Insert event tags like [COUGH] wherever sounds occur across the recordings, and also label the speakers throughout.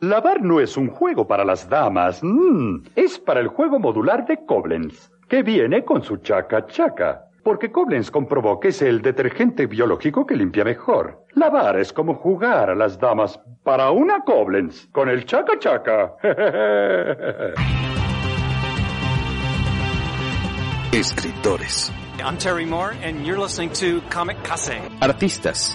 Speaker 1: Lavar no es un juego para las damas, mm, es para el juego modular de Koblenz, que viene con su chaca chaca. Porque Koblenz comprobó que es el detergente biológico que limpia mejor. Lavar es como jugar a las damas para una Koblenz, con el chaca chaca. [LAUGHS]
Speaker 2: Escritores.
Speaker 3: I'm Terry Moore, and you're listening to Comic Case.
Speaker 2: Artistas.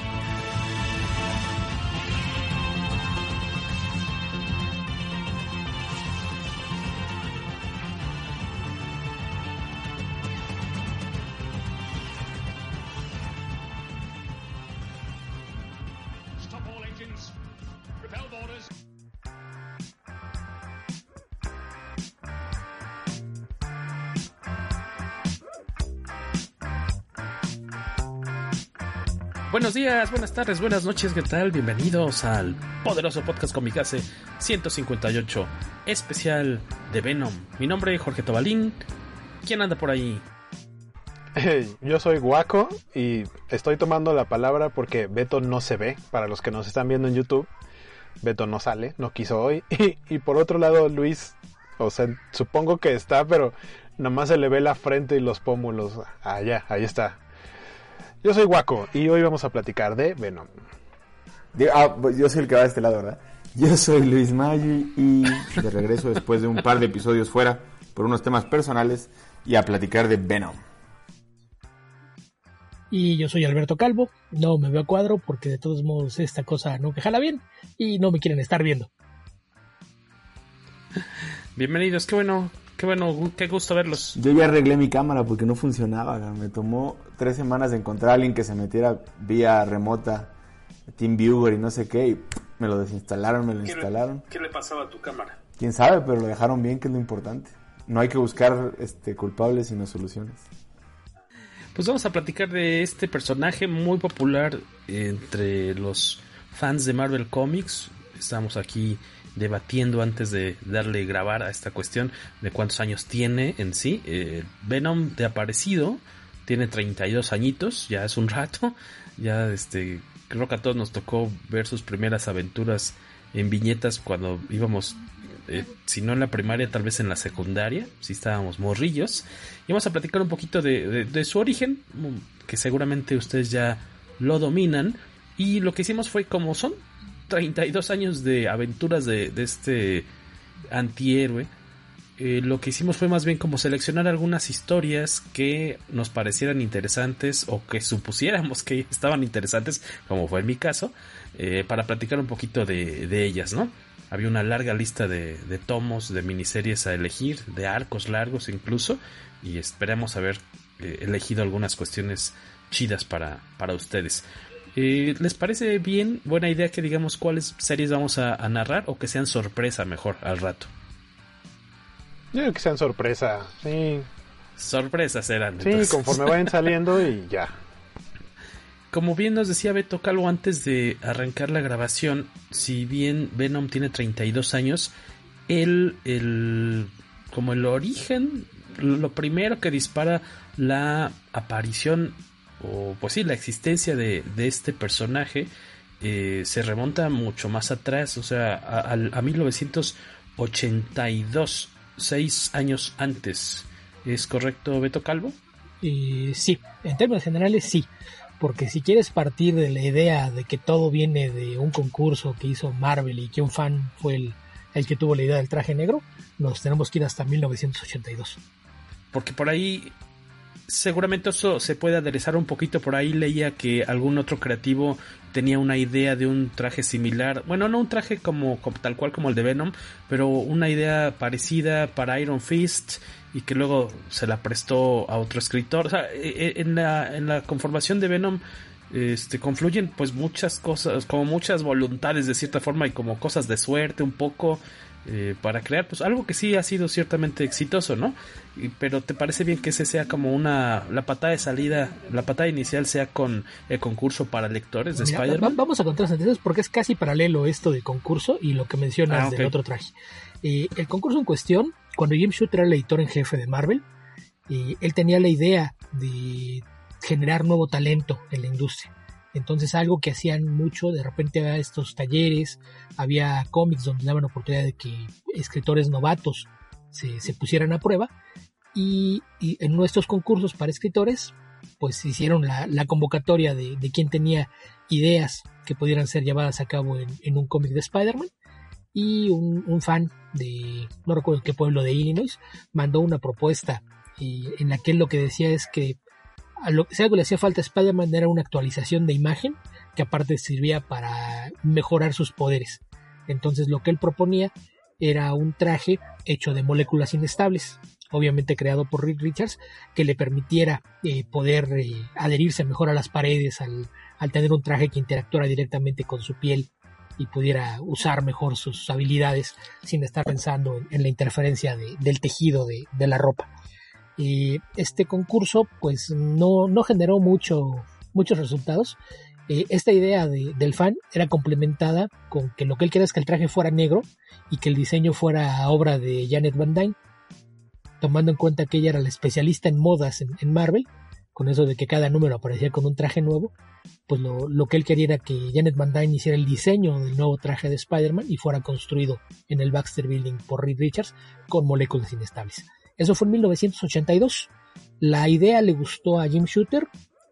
Speaker 4: Buenos días, buenas tardes, buenas noches, ¿qué tal? Bienvenidos al poderoso podcast Comicase 158, especial de Venom. Mi nombre es Jorge Tobalín. ¿Quién anda por ahí?
Speaker 5: Yo soy Guaco y estoy tomando la palabra porque Beto no se ve. Para los que nos están viendo en YouTube, Beto no sale, no quiso hoy. [LAUGHS] Y, y por otro lado, Luis, o sea, supongo que está, pero nomás se le ve la frente y los pómulos. Allá, ahí está. Yo soy Guaco y hoy vamos a platicar de Venom.
Speaker 6: Ah, pues yo soy el que va de este lado, ¿verdad? Yo soy Luis Maggi y de regreso después de un par de episodios fuera por unos temas personales y a platicar de Venom.
Speaker 7: Y yo soy Alberto Calvo, no me veo a cuadro porque de todos modos esta cosa no me jala bien y no me quieren estar viendo.
Speaker 4: Bienvenidos, qué bueno, qué bueno, qué gusto verlos.
Speaker 6: Yo ya arreglé mi cámara porque no funcionaba. Me tomó tres semanas de encontrar a alguien que se metiera vía remota, TeamViewer y no sé qué, y me lo desinstalaron, me lo
Speaker 4: ¿Qué
Speaker 6: instalaron.
Speaker 4: Le, ¿Qué le pasaba a tu cámara?
Speaker 6: Quién sabe, pero lo dejaron bien, que es lo importante. No hay que buscar este, culpables, sino soluciones.
Speaker 4: Pues vamos a platicar de este personaje muy popular entre los fans de Marvel Comics. Estamos aquí debatiendo antes de darle grabar a esta cuestión de cuántos años tiene en sí. Eh, Venom de aparecido tiene 32 añitos, ya es un rato. [LAUGHS] Ya este, creo que a todos nos tocó ver sus primeras aventuras en viñetas cuando íbamos, eh, si no en la primaria, tal vez en la secundaria, si estábamos morrillos. Y vamos a platicar un poquito de, de, de su origen, que seguramente ustedes ya lo dominan. Y lo que hicimos fue como son 32 años de aventuras de, este antihéroe. Eh, lo que hicimos fue más bien como seleccionar algunas historias que nos parecieran interesantes o que supusiéramos que [LAUGHS] estaban interesantes, como fue en mi caso, eh, para platicar un poquito de, de, ellas, ¿no? Había una larga lista de, de, tomos, de miniseries a elegir, de arcos largos incluso, y esperamos haber eh, elegido algunas cuestiones chidas para, para ustedes. Eh, ¿Les parece bien, buena idea que digamos cuáles series vamos a, a, narrar o que sean sorpresa mejor al rato?
Speaker 5: Yo creo que sean sorpresa, sí.
Speaker 4: Sorpresas serán.
Speaker 5: Sí, entonces. conforme vayan [LAUGHS] saliendo y ya.
Speaker 4: Como bien nos decía Beto Calvo antes de arrancar la grabación, si bien Venom tiene 32 años, él, el, como el origen, lo primero que dispara la aparición o pues sí, la existencia de, de este personaje eh, se remonta mucho más atrás, o sea, a, a 1982, seis años antes. ¿Es correcto, Beto Calvo?
Speaker 7: Eh, sí, en términos generales sí, porque si quieres partir de la idea de que todo viene de un concurso que hizo Marvel y que un fan fue el, el que tuvo la idea del traje negro, nos tenemos que ir hasta 1982.
Speaker 4: Porque por ahí seguramente eso se puede aderezar un poquito. Por ahí leía que algún otro creativo tenía una idea de un traje similar. Bueno, no un traje como, tal cual como el de Venom, pero una idea parecida para Iron Fist y que luego se la prestó a otro escritor. O sea, e, e, en la, en la conformación de Venom este, confluyen pues muchas cosas, como muchas voluntades de cierta forma y como cosas de suerte un poco. Eh, para crear pues algo que sí ha sido ciertamente exitoso, ¿no? pero ¿te parece bien que ese sea como una la patada de salida, la patada inicial sea con el concurso para lectores de Spider-Man?
Speaker 7: Vamos a contar las porque es casi paralelo esto de concurso y lo que mencionas ah, del otro traje. Eh, el concurso en cuestión, cuando Jim Shooter era el editor en jefe de Marvel, eh, él tenía la idea de generar nuevo talento en la industria. Entonces algo que hacían mucho, de repente había estos talleres, había cómics donde daban oportunidad de que escritores novatos se, pusieran a prueba y, en nuestros concursos para escritores pues hicieron la, convocatoria de, de, quien tenía ideas que pudieran ser llevadas a cabo en, un cómic de Spider-Man y un, fan de no recuerdo qué pueblo de Illinois mandó una propuesta y en la que lo que decía es que a lo que le hacía falta a Spider-Man era una actualización de imagen que aparte servía para mejorar sus poderes. Entonces lo que él proponía era un traje hecho de moléculas inestables, obviamente creado por Rick Richards, que le permitiera eh, poder eh, adherirse mejor a las paredes al, tener un traje que interactuara directamente con su piel y pudiera usar mejor sus habilidades sin estar pensando en, la interferencia del tejido de la ropa este concurso pues no, generó mucho, muchos resultados. Eh, esta idea del fan era complementada con que lo que él quería es que el traje fuera negro y que el diseño fuera obra de Janet Van Dyne, tomando en cuenta que ella era la especialista en modas en, Marvel, con eso de que cada número aparecía con un traje nuevo, pues lo, lo, que él quería era que Janet Van Dyne hiciera el diseño del nuevo traje de Spider-Man y fuera construido en el Baxter Building por Reed Richards con moléculas inestables. Eso fue en 1982. La idea le gustó a Jim Shooter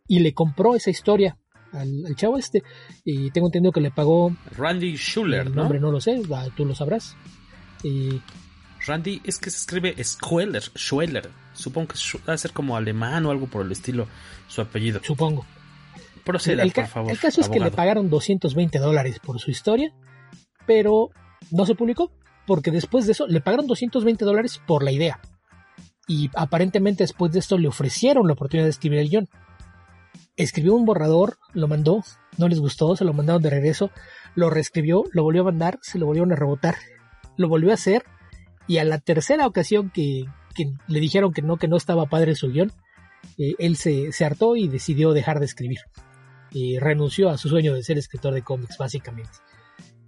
Speaker 7: y le compró esa historia al, chavo este. Y tengo entendido que le pagó.
Speaker 4: Randy Schuller,
Speaker 7: el nombre ¿no? lo sé, tú lo sabrás.
Speaker 4: Randy es que se escribe Schweller, Schweller. Supongo que va a ser como alemán o algo por el estilo su apellido.
Speaker 7: Supongo.
Speaker 4: Proceda,
Speaker 7: el,
Speaker 4: por favor.
Speaker 7: El caso es que le pagaron 220 dólares por su historia, pero no se publicó porque después de eso le pagaron 220 dólares por la idea y aparentemente después de esto le ofrecieron la oportunidad de escribir el guion. Escribió un borrador, lo mandó, no les gustó, se lo mandaron de regreso, lo reescribió, lo volvió a mandar, se lo volvieron a rebotar, lo volvió a hacer y a la tercera ocasión que, le dijeron que no, que no estaba padre su guion, eh, él se, hartó y decidió dejar de escribir. Y renunció a su sueño de ser escritor de cómics, básicamente.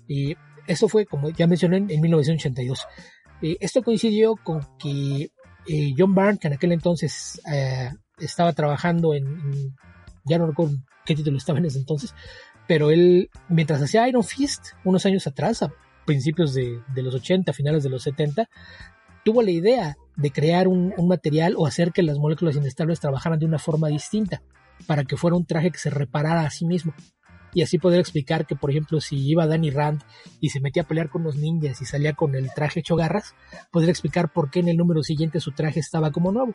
Speaker 7: Y eso fue, como ya mencioné, en 1982. esto coincidió con que John Byrne, que en aquel entonces eh, estaba trabajando en, ya no recuerdo qué título estaba en ese entonces, pero él, mientras hacía Iron Fist, unos años atrás, a principios de, los 80, finales de los 70, tuvo la idea de crear un, material o hacer que las moléculas inestables trabajaran de una forma distinta, para que fuera un traje que se reparara a sí mismo y así poder explicar que, por ejemplo, si iba Danny Rand y se metía a pelear con los ninjas y salía con el traje hecho garras, poder explicar por qué en el número siguiente su traje estaba como nuevo.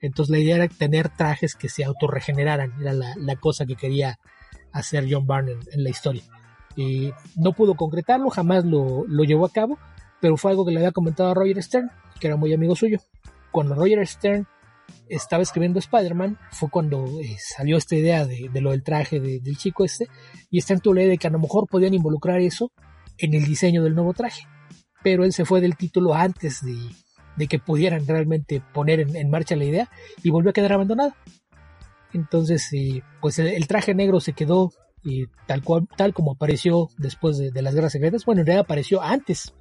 Speaker 7: Entonces la idea era tener trajes que se autorregeneraran, era la, cosa que quería hacer John Byrne en, la historia. Y no pudo concretarlo, jamás lo, lo llevó a cabo, pero fue algo que le había comentado a Roger Stern, que era muy amigo suyo. Cuando Roger Stern estaba escribiendo Spider-Man fue cuando eh, salió esta idea de, lo del traje del chico este y está en tu ley de que a lo mejor podían involucrar eso en el diseño del nuevo traje. Pero él se fue del título antes de, que pudieran realmente poner en, marcha la idea y volvió a quedar abandonado. Entonces eh, pues el, traje negro se quedó y tal cual tal como apareció después de, las guerras secretas. Bueno en realidad apareció antes.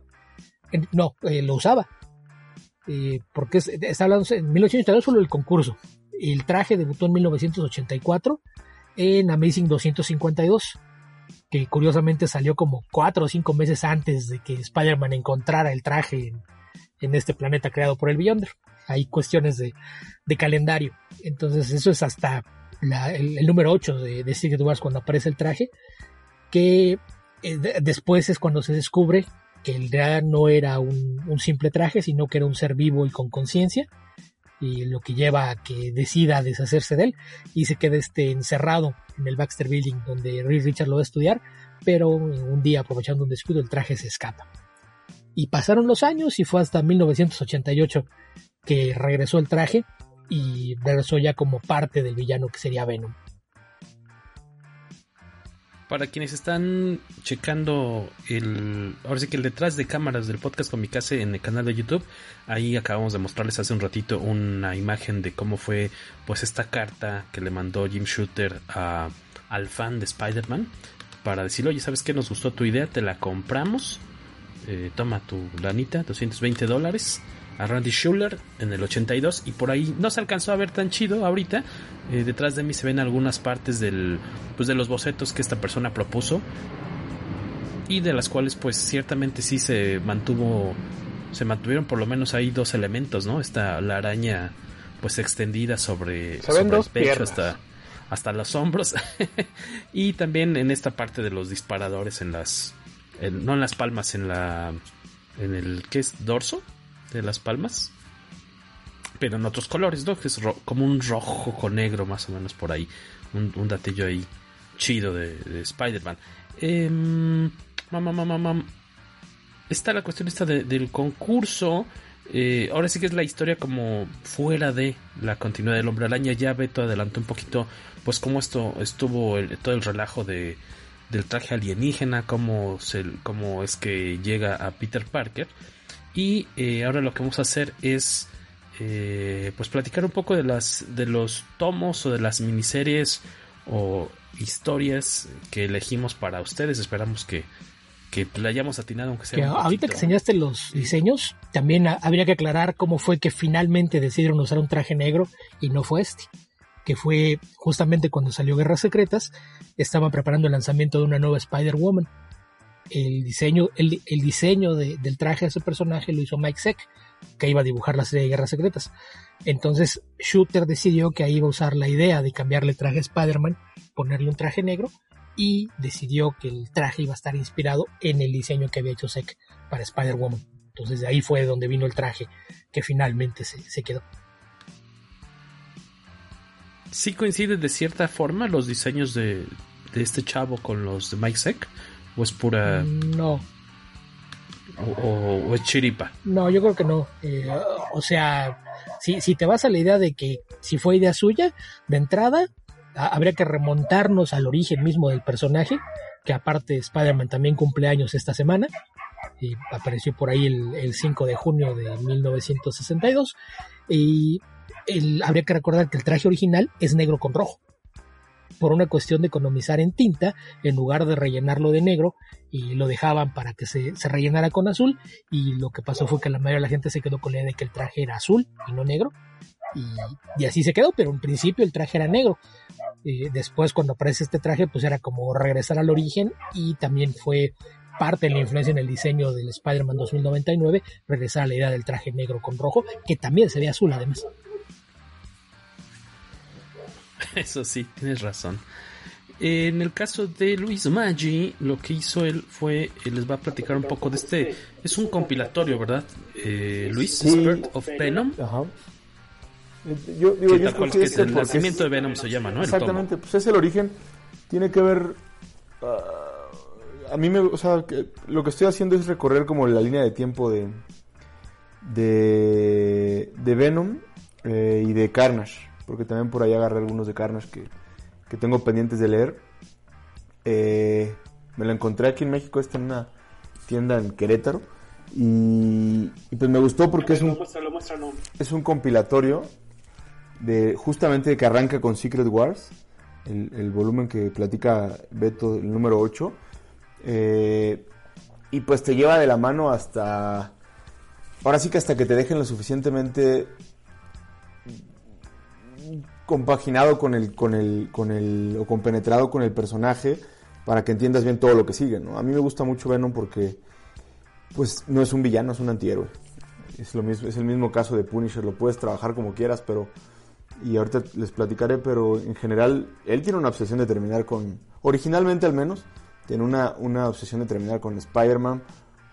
Speaker 7: No eh, lo usaba eh, porque está hablando en 1882 solo el concurso. El traje debutó en 1984 en Amazing 252, que curiosamente salió como cuatro o cinco meses antes de que Spider-Man encontrara el traje en, este planeta creado por el Beyonder. Hay cuestiones de, calendario. Entonces eso es hasta el, número 8 de, de Secret Wars cuando aparece el traje, que eh, después es cuando se descubre que el realidad no era un, simple traje, sino que era un ser vivo y con conciencia. y lo que lleva a que decida deshacerse de él y se queda este encerrado en el Baxter Building donde Reed Richard lo va a estudiar, pero un día aprovechando un descuido el traje se escapa. Y pasaron los años y fue hasta 1988 que regresó el traje y regresó ya como parte del villano que sería Venom.
Speaker 4: Para quienes están checando el, ahora sí que el detrás de cámaras del podcast Comicase en el canal de YouTube, ahí acabamos de mostrarles hace un ratito una imagen de cómo fue pues esta carta que le mandó Jim Shooter a, al fan de Spider-Man para decirle, oye, ¿sabes qué? Nos gustó tu idea, te la compramos, eh, toma tu lanita, 220 dólares a Randy Schuller en el 82 y por ahí no se alcanzó a ver tan chido ahorita. Eh, detrás de mí se ven algunas partes del, pues de los bocetos que esta persona propuso y de las cuales pues ciertamente sí se mantuvo, se mantuvieron por lo menos ahí dos elementos, ¿no? Esta la araña pues extendida sobre, sobre el pecho hasta hasta los hombros [LAUGHS] y también en esta parte de los disparadores en las no en las palmas en la en el que es dorso de las palmas. Pero en otros colores, ¿no? Que es como un rojo con negro, más o menos por ahí. Un, datillo ahí chido de, Spider-Man. Eh, está la cuestión esta del concurso. Eh, ahora sí que es la historia como fuera de la continuidad del hombre araña. Ya Beto adelantó un poquito, pues cómo esto estuvo todo el relajo de, del traje alienígena, cómo, cómo es que llega a Peter Parker. Y eh, ahora lo que vamos a hacer es eh, pues platicar un poco de las de los tomos o de las miniseries o historias que elegimos para ustedes. Esperamos que, que le hayamos atinado aunque sea.
Speaker 7: ahorita que enseñaste los diseños, también habría que aclarar cómo fue que finalmente decidieron usar un traje negro y no fue este. Que fue justamente cuando salió Guerras Secretas, estaban preparando el lanzamiento de una nueva Spider-Woman el diseño, el, diseño del traje de ese personaje lo hizo Mike Seck, que iba a dibujar la serie de Guerras Secretas. Entonces Shooter decidió que ahí iba a usar la idea de cambiarle traje a Spider-Man, ponerle un traje negro, y decidió que el traje iba a estar inspirado en el diseño que había hecho Seck para Spider-Woman. Entonces de ahí fue donde vino el traje que finalmente se, quedó.
Speaker 4: Sí coincide de cierta forma los diseños de, este chavo con los de Mike Seck ¿O es pura.?
Speaker 7: No.
Speaker 4: ¿O, es chiripa?
Speaker 7: No, yo creo que no. Eh, o sea, si, si te vas a la idea de que si fue idea suya, de entrada, habría que remontarnos al origen mismo del personaje, que aparte Spider-Man también cumple años esta semana. Y apareció por ahí el, 5 de junio de 1962. Y habría que recordar que el traje original es negro con rojo por una cuestión de economizar en tinta, en lugar de rellenarlo de negro, y lo dejaban para que se, rellenara con azul, y lo que pasó fue que la mayoría de la gente se quedó con la idea de que el traje era azul y no negro, y, así se quedó, pero en principio el traje era negro. después cuando aparece este traje, pues era como regresar al origen, y también fue parte de la influencia en el diseño del Spider-Man 2099, regresar a la idea del traje negro con rojo, que también se ve azul además. [LAUGHS]
Speaker 4: Eso sí, tienes razón. En el caso de Luis Maggi, lo que hizo él fue, él les va a platicar un poco de este, es un compilatorio, ¿verdad? Eh, Luis, Spirit of Venom. Ajá.
Speaker 6: Eh, yo digo, yo
Speaker 4: cual, que este el nacimiento de Venom se llama, ¿no?
Speaker 6: Exactamente, pues es el origen, tiene que ver... Ah, a mí me, o sea, lo que estoy haciendo es recorrer como la línea de tiempo de de, de Venom eh, y de Carnage porque también por ahí agarré algunos de Carnage que, tengo pendientes de leer. Eh, me lo encontré aquí en México, está en una tienda en Querétaro. Y, pues me gustó porque es un, es un compilatorio de justamente que arranca con Secret Wars, el, volumen que platica Beto, el número 8. Eh, y pues te lleva de la mano hasta... Ahora sí que hasta que te dejen lo suficientemente compaginado con el, con el, con el, o compenetrado con el personaje para que entiendas bien todo lo que sigue, ¿no? A mí me gusta mucho Venom porque, pues, no es un villano, es un antihéroe. Es lo mismo, es el mismo caso de Punisher, lo puedes trabajar como quieras, pero, y ahorita les platicaré, pero en general, él tiene una obsesión de terminar con, originalmente al menos, tiene una, una obsesión de terminar con Spider-Man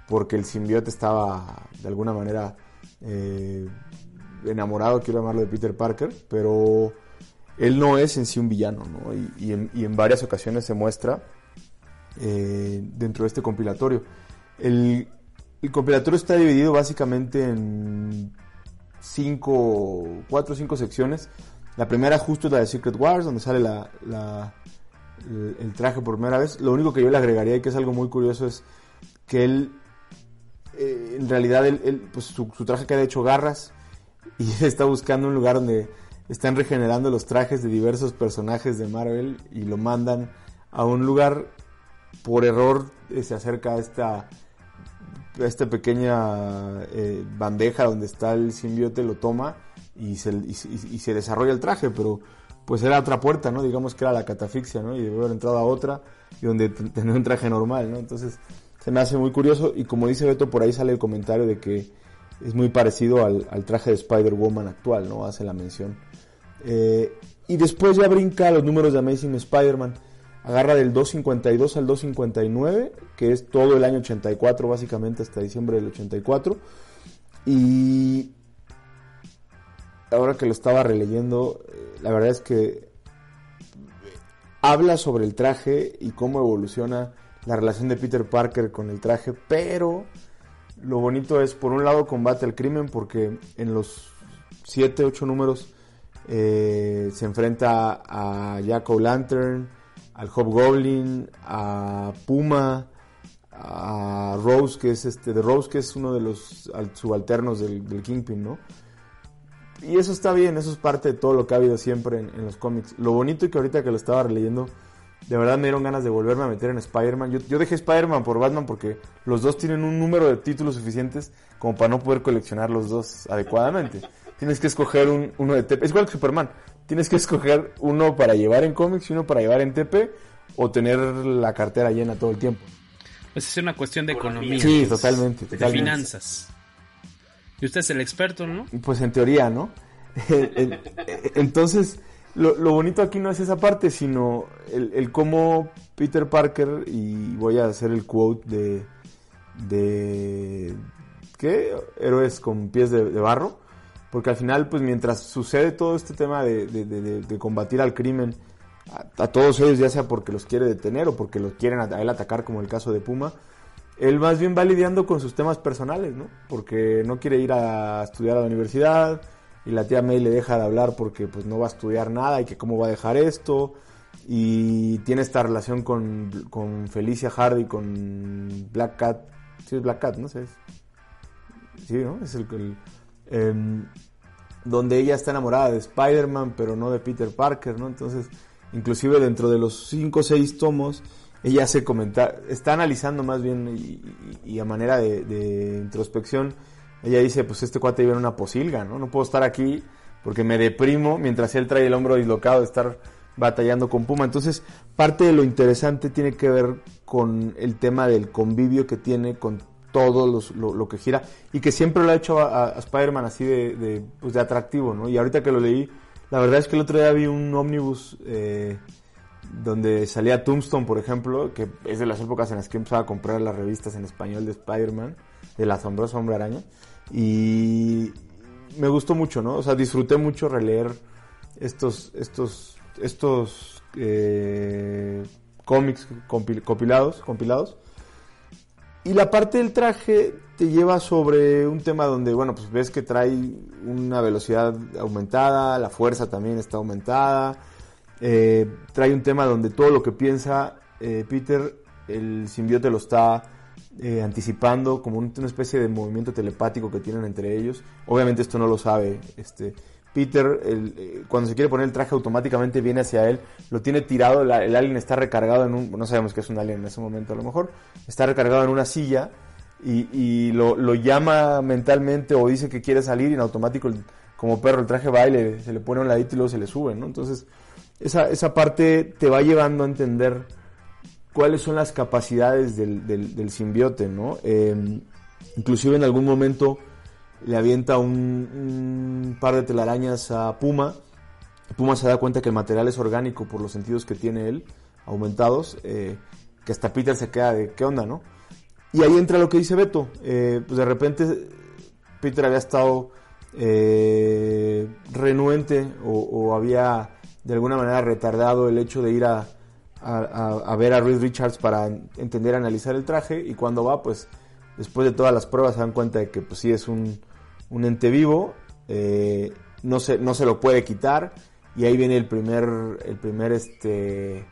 Speaker 6: porque el simbiote estaba, de alguna manera, eh, enamorado, quiero llamarlo, de Peter Parker, pero él no es en sí un villano, ¿no? Y, en, varias ocasiones se muestra eh, dentro de este compilatorio. El, compilatorio está dividido básicamente en cinco, cuatro o cinco secciones. La primera justo es la de Secret Wars, donde sale el, traje por primera vez. Lo único que yo le agregaría y que es algo muy curioso es que él, eh, en realidad, pues su, traje queda hecho garras y [LAUGHS] está buscando un lugar donde están regenerando los trajes de diversos personajes de Marvel y lo mandan a un lugar por error eh, se acerca a esta esta pequeña eh, bandeja donde está el simbiote lo toma y se, y, se desarrolla el traje pero pues era otra puerta no digamos que era la catafixia no y debe haber entrado a otra y donde tenía un traje normal no entonces se me hace muy curioso y como dice Beto por ahí sale el comentario de que es muy parecido al, traje de Spider-Woman actual, ¿no? Hace la mención. Eh, y después ya brinca los números de Amazing Spider-Man. Agarra del 252 al 259, que es todo el año 84, básicamente hasta diciembre del 84. Y ahora que lo estaba releyendo, eh, la verdad es que habla sobre el traje y cómo evoluciona la relación de Peter Parker con el traje, pero lo bonito es, por un lado, combate al crimen, porque en los 7, 8 números eh, se enfrenta a Jack O'Lantern, al Hobgoblin, a Puma, a Rose, que es este, de Rose, que es uno de los subalternos del, Kingpin, ¿no? Y eso está bien, eso es parte de todo lo que ha habido siempre en, en los cómics. Lo bonito y que ahorita que lo estaba releyendo, de verdad me dieron ganas de volverme a meter en Spider-Man. Yo, dejé Spider-Man por Batman porque los dos tienen un número de títulos suficientes como para no poder coleccionar los dos adecuadamente. Tienes que escoger un, uno de TP. Es igual que Superman. Tienes que escoger uno para llevar en cómics y uno para llevar en TP o tener la cartera llena todo el tiempo.
Speaker 4: Pues es una cuestión de economía.
Speaker 6: Sí, totalmente, totalmente.
Speaker 4: De finanzas. Y usted es el experto, ¿no?
Speaker 6: Pues en teoría, ¿no? [LAUGHS] Entonces, lo, bonito aquí no es esa parte, sino el, cómo Peter Parker, y voy a hacer el quote de, de ¿qué? Héroes con pies de, barro, porque al final, pues mientras sucede todo este tema de, combatir al crimen, a, todos ellos, ya sea porque los quiere detener o porque los quieren a, él atacar, como el caso de Puma, él más bien va lidiando con sus temas personales, ¿no? Porque no quiere ir a estudiar a la universidad, y la tía May le deja de hablar porque pues no va a estudiar nada y que cómo va a dejar esto. Y tiene esta relación con, Felicia Hardy con Black Cat. Sí es Black Cat no sé sí no es el, em, donde ella está enamorada de Spider-Man pero no de Peter Parker no entonces inclusive dentro de los cinco o seis tomos ella hace comentar está analizando más bien y, a manera de introspección ella dice, pues este cuate vive en una posilga, ¿no? No puedo estar aquí porque me deprimo mientras él trae el hombro dislocado de estar batallando con Puma. Entonces, parte de lo interesante tiene que ver con el tema del convivio que tiene con todo lo, que gira y que siempre lo ha hecho a, Spider-Man así de, pues de atractivo, ¿no? Y ahorita que lo leí, la verdad es que el otro día vi un ómnibus eh, donde salía Tombstone, por ejemplo, que es de las épocas en las que empezaba a comprar las revistas en español de Spider-Man, del asombroso hombre araña. Y me gustó mucho, ¿no? O sea, disfruté mucho releer estos, estos, estos eh, cómics compilados, compilados. Y la parte del traje te lleva sobre un tema donde, bueno, pues ves que trae una velocidad aumentada, la fuerza también está aumentada. Eh, trae un tema donde todo lo que piensa eh, Peter, el simbiote lo está eh, anticipando como una especie de movimiento telepático que tienen entre ellos. Obviamente esto no lo sabe este Peter, eh, cuando se quiere poner el traje automáticamente viene hacia él, lo tiene tirado, el alien está recargado en un, no sabemos que es un alien en ese momento a lo mejor, está recargado en una silla y, lo, llama mentalmente o dice que quiere salir y en automático como perro el traje va y se le pone a un ladito y luego se le sube, ¿no? Entonces esa, esa parte te va llevando a entender cuáles son las capacidades del, del, simbiote, ¿no? Em, inclusive en algún momento le avienta un, par de telarañas a Puma. Puma se da cuenta que el material es orgánico por los sentidos que tiene él, aumentados, eh, que hasta Peter se queda de qué onda, ¿no? Y ahí entra lo que dice Beto. Eh, pues de repente Peter había estado eh, renuente o, había de alguna manera retardado el hecho de ir a, a, ver a Reed Richards para entender, analizar el traje y cuando va, pues después de todas las pruebas se dan cuenta de que pues sí es un, un ente vivo, eh, no, se, no se lo puede quitar y ahí viene el primer, el primer este,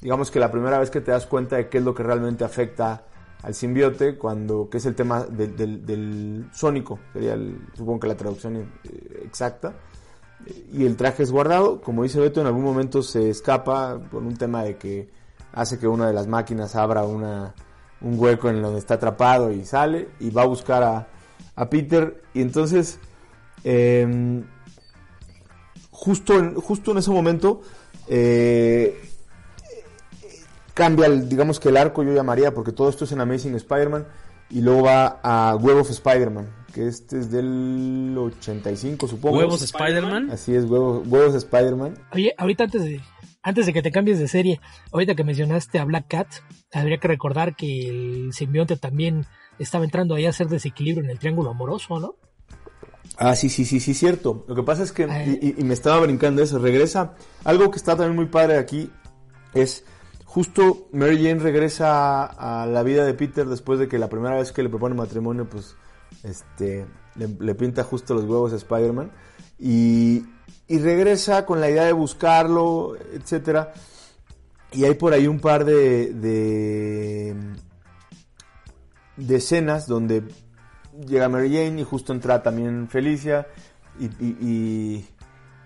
Speaker 6: digamos que la primera vez que te das cuenta de qué es lo que realmente afecta al simbiote, cuando, que es el tema del, del, sónico, sería supongo que la traducción eh, exacta, y el traje es guardado, como dice Beto, en algún momento se escapa por un tema de que hace que una de las máquinas abra una, un hueco en donde está atrapado y sale y va a buscar a, a Peter. Y entonces em, justo, en, justo en ese momento eh, cambia, el, digamos que el arco yo llamaría, porque todo esto es en Amazing Spider-Man, y luego va a Web of Spider-Man, que este es del 85, supongo.
Speaker 4: ¿Huevos Spider-Man?
Speaker 6: Así es, Huevos, huevos Spider-Man.
Speaker 7: Oye, ahorita antes de, antes de que te cambies de serie, ahorita que mencionaste a Black Cat, habría que recordar que el simbionte también estaba entrando ahí a hacer desequilibrio en el triángulo amoroso, ¿no?
Speaker 6: Ah, sí, sí, sí, sí, cierto. Lo que pasa es que, y, y, me estaba brincando eso, regresa, algo que está también muy padre aquí es justo Mary Jane regresa a, la vida de Peter después de que la primera vez que le propone matrimonio, pues, este, le, pinta justo los huevos a Spider-Man. Y, y, regresa con la idea de buscarlo, etcétera. Y hay por ahí un par de, de, de escenas donde llega Mary Jane y justo entra también Felicia y, y,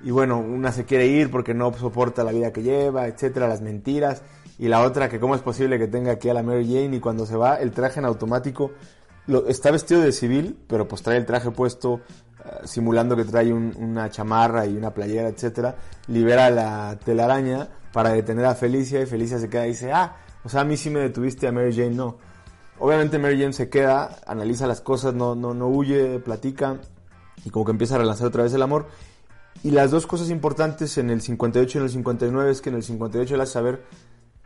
Speaker 6: y, bueno, una se quiere ir porque no soporta la vida que lleva, etcétera, las mentiras y la otra que cómo es posible que tenga aquí a la Mary Jane y cuando se va el traje en automático lo, está vestido de civil, pero pues trae el traje puesto eh, simulando que trae una chamarra y una playera, etcétera, libera la telaraña para detener a Felicia y Felicia se queda y dice, ah, o sea, a mí sí me detuviste, a Mary Jane no. Obviamente Mary Jane se queda, analiza las cosas, no, no, no huye, platica y como que empieza a relanzar otra vez el amor. Y las dos cosas importantes en el 58 y en el 59 es que en el 58 le hace saber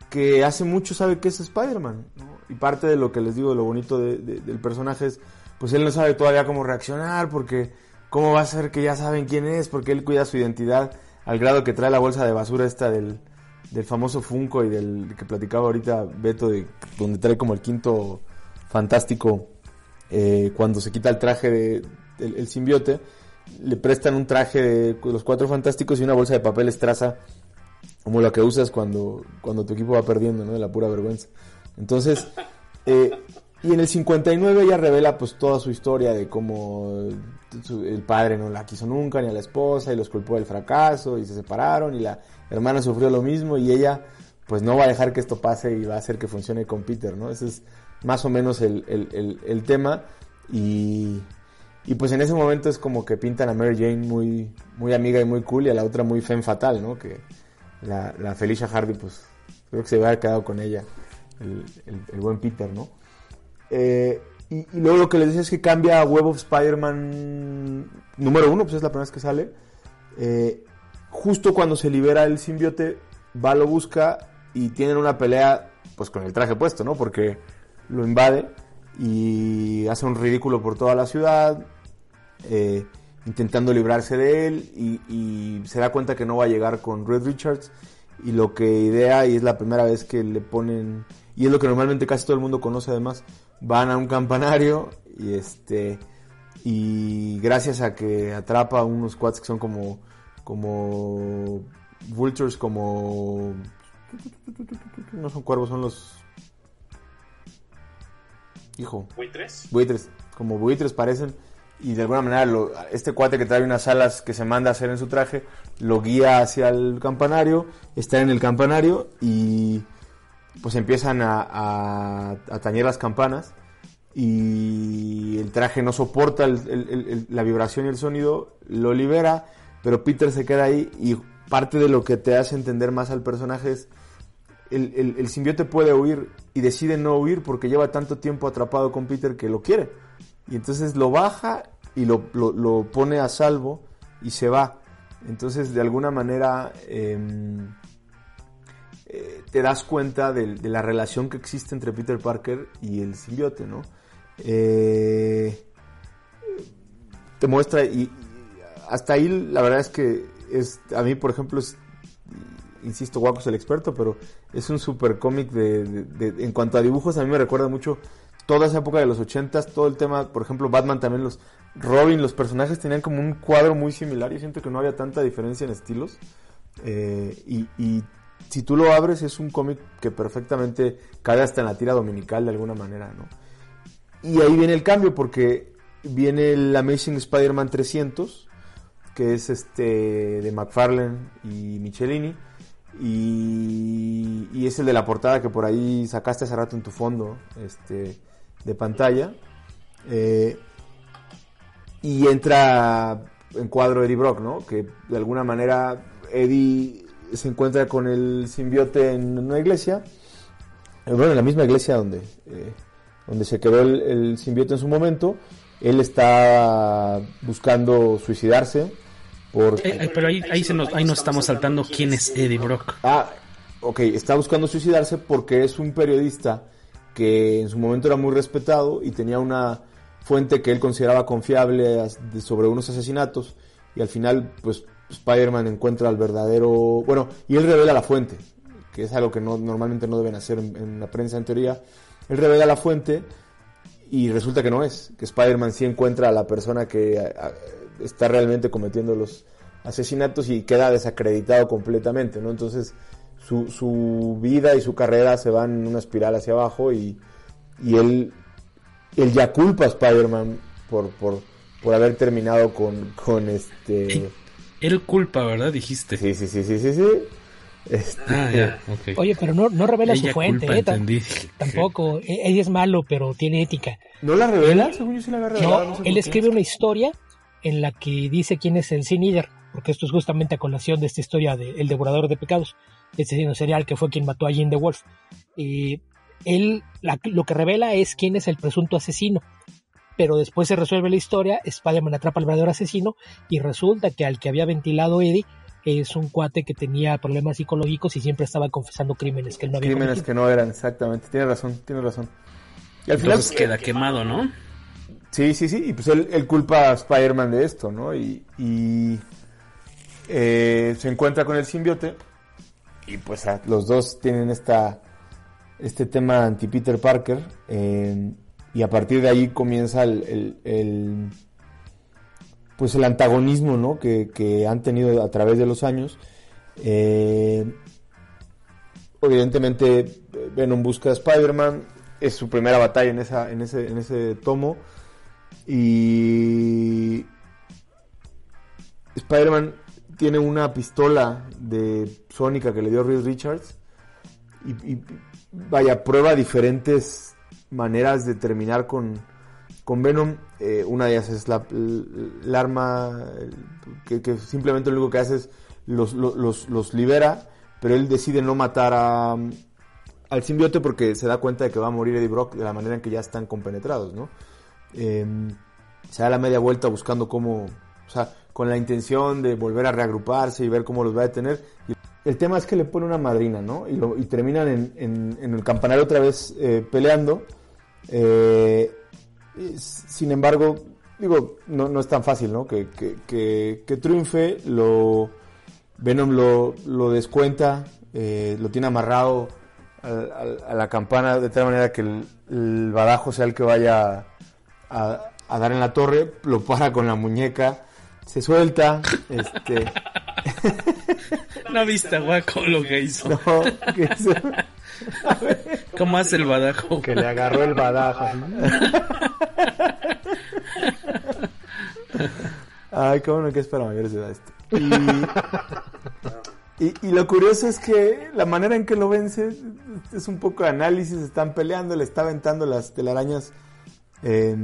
Speaker 6: que hace mucho sabe que es Spider-Man. Y parte de lo que les digo, lo bonito del personaje es, pues él no sabe todavía cómo reaccionar, porque cómo va a ser que ya saben quién es, porque él cuida su identidad al grado que trae la bolsa de basura esta del, del famoso Funko y del que platicaba ahorita Beto, de, donde trae como el quinto fantástico eh, cuando se quita el traje de, el, simbiote, le prestan un traje de los cuatro fantásticos y una bolsa de papel estraza como la que usas cuando, cuando tu equipo va perdiendo, ¿no? De la pura vergüenza. Entonces, eh, y en el 59 ella revela pues toda su historia de cómo el padre no la quiso nunca, ni a la esposa, y los culpó del fracaso, y se separaron, y la hermana sufrió lo mismo, y ella pues no va a dejar que esto pase y va a hacer que funcione con Peter, ¿no? Ese es más o menos el, el, el, tema, y, y pues en ese momento es como que pintan a Mary Jane muy, muy amiga y muy cool, y a la otra muy femme fatal, ¿no? Que, la, la Felicia Hardy, pues creo que se hubiera quedado con ella, el, buen Peter, ¿no? Eh, y, luego lo que les decía es que cambia a Web of Spider-Man número uno, pues es la primera vez que sale. Eh, justo cuando se libera el simbiote, va, lo busca y tienen una pelea, pues con el traje puesto, ¿no? Porque lo invade y hace un ridículo por toda la ciudad. Eh, intentando librarse de él y, se da cuenta que no va a llegar con Red Richards y lo que idea y es la primera vez que le ponen y es lo que normalmente casi todo el mundo conoce además. Van a un campanario y este y gracias a que atrapa a unos quads que son como como vultures como no son cuervos son los hijo.
Speaker 4: Buitres
Speaker 6: buitres como buitres parecen. Y de alguna manera este cuate que trae unas alas que se manda a hacer en su traje lo guía hacia el campanario, está en el campanario y pues empiezan a, a, tañer las campanas y el traje no soporta la vibración y el sonido, lo libera, pero Peter se queda ahí y parte de lo que te hace entender más al personaje es el, el simbiote puede huir y decide no huir porque lleva tanto tiempo atrapado con Peter que lo quiere y entonces lo baja y lo, lo, pone a salvo y se va. Entonces, de alguna manera, em, te das cuenta de, la relación que existe entre Peter Parker y el simbiote, ¿no? Eh, te muestra, y, hasta ahí la verdad es que es a mí, por ejemplo, es, insisto, Waco es el experto, pero es un super cómic de, de, de, en cuanto a dibujos, a mí me recuerda mucho toda esa época de los ochentas, todo el tema, por ejemplo, Batman también, los Robin, los personajes tenían como un cuadro muy similar, yo siento que no había tanta diferencia en estilos, eh, y, si tú lo abres es un cómic que perfectamente cae hasta en la tira dominical de alguna manera, ¿no? Y ahí viene el cambio porque viene el Amazing Spider-Man 300, que es este de McFarlane y Michelini, y, y, es el de la portada que por ahí sacaste hace rato en tu fondo este, de pantalla. Eh, y entra en cuadro Eddie Brock, ¿no? Que de alguna manera Eddie se encuentra con el simbiote en una iglesia, eh, bueno, en la misma iglesia donde, eh, donde se quedó el, el simbiote en su momento. Él está buscando suicidarse. Por...
Speaker 4: Eh, pero ahí, ahí, se nos, ahí nos estamos saltando quién es Eddie Brock.
Speaker 6: Ah, ok, está buscando suicidarse porque es un periodista que en su momento era muy respetado y tenía una fuente que él consideraba confiable sobre unos asesinatos y al final pues Spider-Man encuentra al verdadero, bueno, y él revela la fuente, que es algo que no, normalmente no deben hacer en, la prensa en teoría. Él revela la fuente y resulta que no es, que Spider-Man sí encuentra a la persona que está realmente cometiendo los asesinatos y queda desacreditado completamente, ¿no? Entonces su, su vida y su carrera se van en una espiral hacia abajo y, y él, él ya culpa a Spider-Man por, por, por haber terminado con, con este...
Speaker 4: Él culpa, ¿verdad? Dijiste.
Speaker 6: Sí, sí, sí, sí, sí, sí.
Speaker 7: Este... Ah, ya, [LAUGHS] okay. Oye, pero no, no revela Ella su fuente, culpa, ¿eh? Tampoco. Ella es malo, pero tiene ética.
Speaker 6: ¿No la revela? Según yo sí la había revelado.
Speaker 7: No, no sé él escribe una historia en la que dice quién es el Sin Eater, porque esto es justamente a colación de esta historia de El Devorador de Pecados, este asesino serial que fue quien mató a Jim the Wolf. Y él la, lo que revela es quién es el presunto asesino, pero después se resuelve la historia, Spider-Man atrapa al verdadero asesino y resulta que al que había ventilado Eddie es un cuate que tenía problemas psicológicos y siempre estaba confesando crímenes que él no había
Speaker 6: Crímenes
Speaker 7: cometido.
Speaker 6: que no eran, exactamente. Tiene razón, tiene razón.
Speaker 4: Y al final Entonces queda quemado, ¿no?
Speaker 6: Sí, sí, sí. Y pues él, él culpa a Spider-Man de esto, ¿no? Y, y eh, se encuentra con el simbiote. Y pues los dos tienen esta este tema anti-Peter Parker. Eh, y a partir de ahí comienza el, el, pues el antagonismo ¿no? que, que, han tenido a través de los años. Eh, evidentemente Venom busca a Spider-Man, es su primera batalla en, esa, en, ese, en ese tomo. Y Spider-Man tiene una pistola de Sónica que le dio Reed Richards. Y, vaya, prueba diferentes maneras de terminar con, con Venom. Eh, una de ellas es la, arma que, simplemente lo único que hace es los, los, los, libera, pero él decide no matar a, al simbiote porque se da cuenta de que va a morir Eddie Brock de la manera en que ya están compenetrados, ¿no? Eh, se da la media vuelta buscando cómo, o sea, con la intención de volver a reagruparse y ver cómo los va a detener. El tema es que le pone una madrina, ¿no? Y, lo, y terminan en, en, en, el campanario otra vez eh, peleando. Eh, sin embargo, digo, no, no, es tan fácil, ¿no? Que, que, que, que triunfe, lo, Venom lo, lo descuenta, eh, lo tiene amarrado a, a, a, la campana de tal manera que el, el badajo sea el que vaya a, a, dar en la torre, lo para con la muñeca, se suelta, este... [LAUGHS]
Speaker 4: No viste guaco lo que hizo. [LAUGHS]
Speaker 6: No, ¿qué hizo?
Speaker 4: ¿Cómo hace el badajo?
Speaker 5: Que le agarró el badajo.
Speaker 6: Ay, cómo no que es para mayores de edad esto. Y, y, y, lo curioso es que la manera en que lo vence es un poco de análisis. Están peleando, le está aventando las telarañas eh,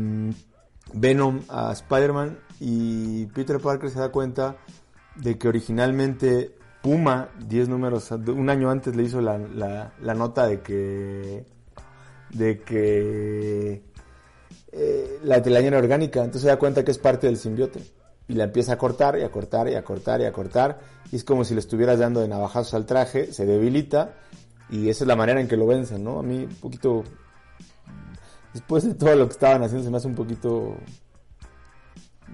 Speaker 6: Venom a Spider-Man y Peter Parker se da cuenta de que originalmente Puma, 10 números, un año antes le hizo la, la, nota de que de que eh, la telaraña orgánica, entonces se da cuenta que es parte del simbiote y la empieza a cortar y a cortar y a cortar y a cortar y es como si le estuvieras dando de navajazos al traje, se debilita y esa es la manera en que lo vencen, ¿no? A mí un poquito después de todo lo que estaban haciendo se me hace un poquito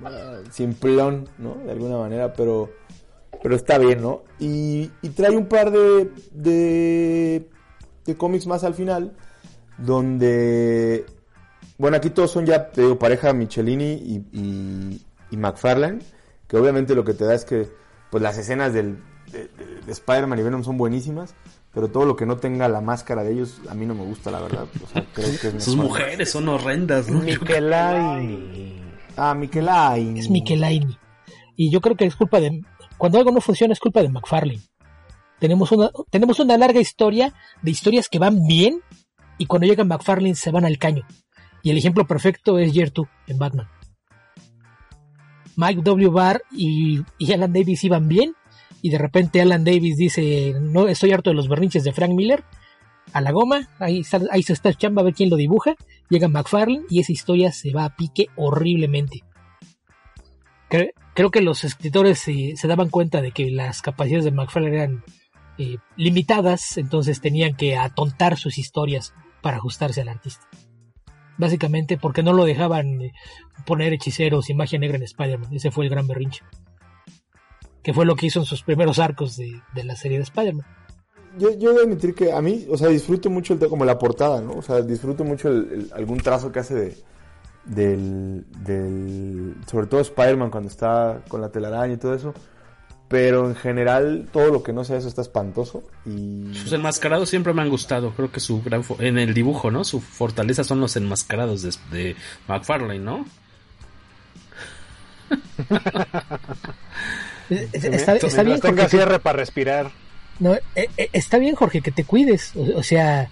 Speaker 6: uh, simplón, ¿no? De alguna manera, pero, pero está bien, ¿no? Y, y trae un par de, de, de cómics más al final, donde, bueno, aquí todos son ya, te digo, pareja Michelini y, y, y McFarlane, que obviamente lo que te da es que, pues las escenas del, de, de, de Spider-Man y Venom son buenísimas, pero todo lo que no tenga la máscara de ellos a mí no me gusta la verdad. O sea, creo que es
Speaker 4: sus mujeres son horrendas ¿no?
Speaker 5: Michelaini
Speaker 6: ah Michelaini
Speaker 7: es Michelaini y yo creo que es culpa de cuando algo no funciona es culpa de McFarlane. Tenemos una tenemos una larga historia de historias que van bien y cuando llega McFarlane se van al caño. Y el ejemplo perfecto es 2 en Batman. Mike W. Barr y, Alan Davis iban bien y de repente Alan Davis dice, no, estoy harto de los berrinches de Frank Miller, a la goma, ahí, ahí se está chamba a ver quién lo dibuja, llega McFarlane y esa historia se va a pique horriblemente. Creo que los escritores se, se, daban cuenta de que las capacidades de McFarlane eran eh, limitadas, entonces tenían que atontar sus historias para ajustarse al artista. Básicamente porque no lo dejaban eh, poner hechiceros y magia negra en Spider-Man, ese fue el gran berrinche que fue lo que hizo en sus primeros arcos de, la serie de Spider-Man.
Speaker 6: Yo, yo debo admitir que a mí, o sea, disfruto mucho el como la portada, ¿no? O sea, disfruto mucho el, algún trazo que hace de del, del sobre todo Spider-Man cuando está con la telaraña y todo eso. Pero en general, todo lo que no sea eso está espantoso. Y...
Speaker 4: Sus enmascarados siempre me han gustado. Creo que su gran. En el dibujo, ¿no? Su fortaleza son los enmascarados de, de McFarlane, ¿no? [LAUGHS]
Speaker 5: Está, está bien, Jorge. cierre para respirar.
Speaker 7: No, eh, está bien, Jorge, que te cuides. O, o, sea,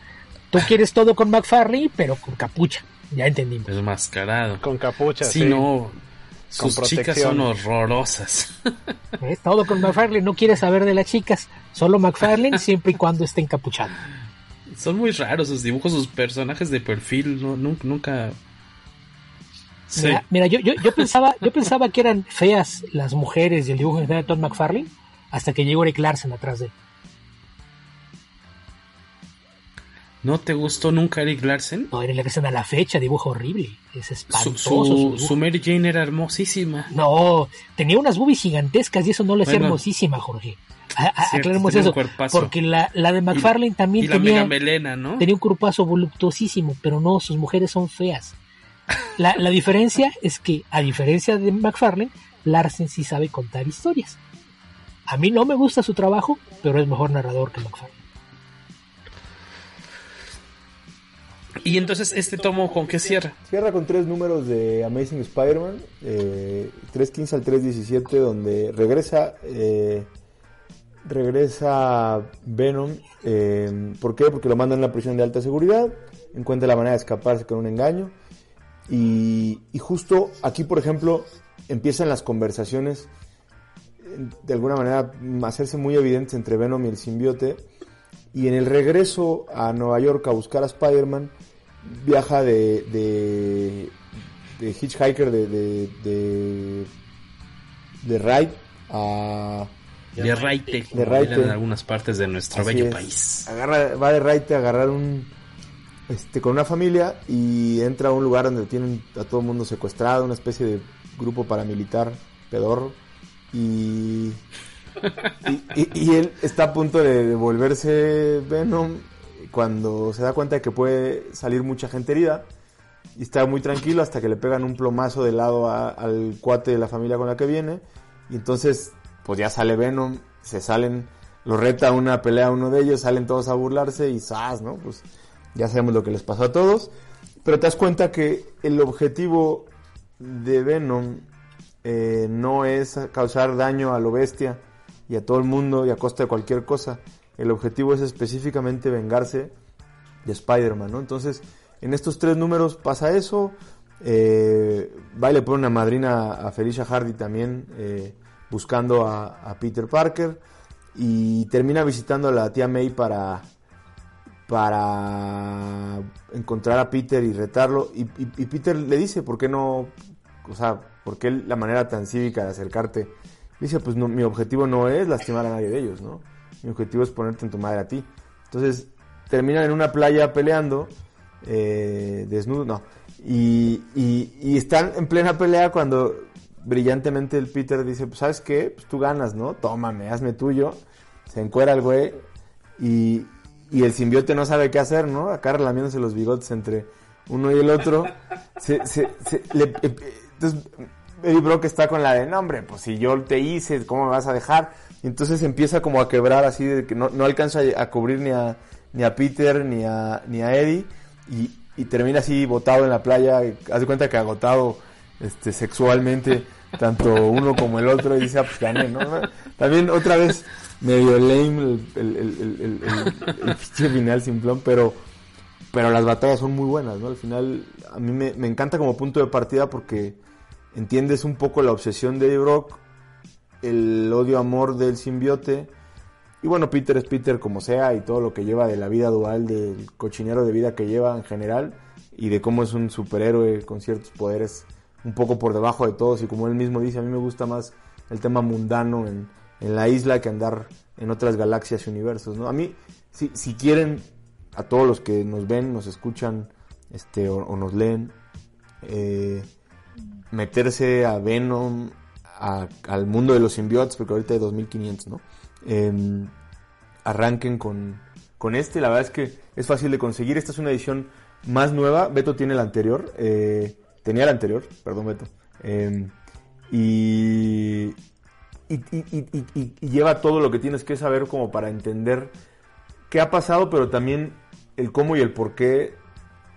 Speaker 7: tú quieres todo con McFarlane, pero con capucha. Ya entendimos.
Speaker 4: Desmascarado.
Speaker 5: Con capucha,
Speaker 4: sí. sí. no. Sus chicas son horrorosas. [LAUGHS]
Speaker 7: ¿Eh? Todo con McFarlane. No quieres saber de las chicas. Solo McFarlane [LAUGHS] siempre y cuando esté encapuchado.
Speaker 4: Son muy raros sus dibujos, sus personajes de perfil. No, nunca, nunca
Speaker 7: Sí. Mira, mira yo, yo, yo, pensaba, yo pensaba que eran feas las mujeres y el dibujo de Todd McFarlane hasta que llegó Eric Larsen atrás de él.
Speaker 4: ¿No te gustó nunca Eric Larsen?
Speaker 7: No, Eric Larsen a la fecha dibuja horrible. Es espantoso.
Speaker 4: Su, su, su, Mary Jane era hermosísima.
Speaker 7: No, tenía unas boobies gigantescas y eso no le hacía bueno, hermosísima, Jorge. A, a, cierto, aclaremos eso. Porque la, la de McFarlane
Speaker 4: y,
Speaker 7: también
Speaker 4: y la
Speaker 7: tenía,
Speaker 4: melena, ¿no?
Speaker 7: tenía un cuerpazo voluptuosísimo, pero no, sus mujeres son feas. La, la, diferencia [LAUGHS] es que, a diferencia de McFarlane, Larsen sí sabe contar historias. A mí no me gusta su trabajo, pero es mejor narrador que McFarlane.
Speaker 4: Y entonces, ¿este tomo con qué cierra?
Speaker 6: Cierra con tres números de Amazing Spider-Man, eh, 3.15 al 3.17, donde regresa, eh, regresa Venom. Eh, ¿Por qué? Porque lo mandan a una prisión de alta seguridad, encuentra la manera de escaparse con un engaño. Y, y, justo aquí, por ejemplo, empiezan las conversaciones, de alguna manera, a hacerse muy evidentes entre Venom y el simbiote. Y en el regreso a Nueva York a buscar a Spider-Man, viaja de, de, de Hitchhiker de, de, de, de Ride a...
Speaker 4: De Raite,
Speaker 6: de Raite.
Speaker 4: en algunas partes de nuestro
Speaker 6: Así
Speaker 4: bello
Speaker 6: es.
Speaker 4: país.
Speaker 6: Agarra, va de Raite a agarrar un, este, con una familia y entra a un lugar donde tienen a todo el mundo secuestrado, una especie de grupo paramilitar pedorro. Y, y, él está a punto de volverse Venom cuando se da cuenta de que puede salir mucha gente herida. Y está muy tranquilo hasta que le pegan un plomazo de lado al cuate de la familia con la que viene. Y entonces, pues ya sale Venom, se salen, lo reta una pelea a uno de ellos, salen todos a burlarse y ¡zas! ¿no? Pues ya sabemos lo que les pasó a todos, pero te das cuenta que el objetivo de Venom eh, no es causar daño a lo bestia y a todo el mundo y a costa de cualquier cosa. El objetivo es específicamente vengarse de Spider-Man, ¿no? Entonces, en estos tres números pasa eso. Eh, va y le pone una madrina a Felicia Hardy también, eh, buscando a, Peter Parker. Y termina visitando a la tía May para para encontrar a Peter y retarlo. Y, y, y, Peter le dice, ¿por qué no? O sea, ¿por qué la manera tan cívica de acercarte? Dice, pues no, mi objetivo no es lastimar a nadie de ellos, ¿no? Mi objetivo es ponerte en tu madre a ti. Entonces, terminan en una playa peleando, eh, desnudo, no. Y, y, están en plena pelea cuando brillantemente el Peter dice, pues sabes qué, pues tú ganas, ¿no? Tómame, hazme tuyo. Se encuera el güey y, y el simbiote no sabe qué hacer, ¿no? Acá relamiéndose los bigotes entre uno y el otro. se, se, se, le, entonces, Eddie Brock está con la de, no hombre, pues si yo te hice, ¿cómo me vas a dejar? Y entonces empieza como a quebrar así, de que no, no alcanza a, cubrir ni a, ni a Peter ni a, ni a Eddie. Y, termina así botado en la playa. Haz de cuenta que agotado este, sexualmente, tanto uno como el otro. Y dice, ah, pues gané, ¿no? También otra vez medio lame el, el, el, el, el final simplón, pero, pero las batallas son muy buenas, ¿no? Al final, a mí me, me encanta como punto de partida porque entiendes un poco la obsesión de Brock, el odio-amor del simbiote. Y bueno, Peter es Peter como sea y todo lo que lleva de la vida dual, del cochinero de vida que lleva en general y de cómo es un superhéroe con ciertos poderes un poco por debajo de todos y como él mismo dice, a mí me gusta más el tema mundano en, en la isla que andar en otras galaxias y universos, ¿no? A mí, si, si quieren, a todos los que nos ven, nos escuchan este, o, o nos leen, eh, meterse a Venom, a, al mundo de los simbiotes, porque ahorita hay 2500, ¿no? Eh, arranquen con, con este, la verdad es que es fácil de conseguir, esta es una edición más nueva, Beto tiene la anterior, eh, tenía la anterior, perdón Beto, y, y, y, y, lleva todo lo que tienes que saber como para entender qué ha pasado, pero también el cómo y el por qué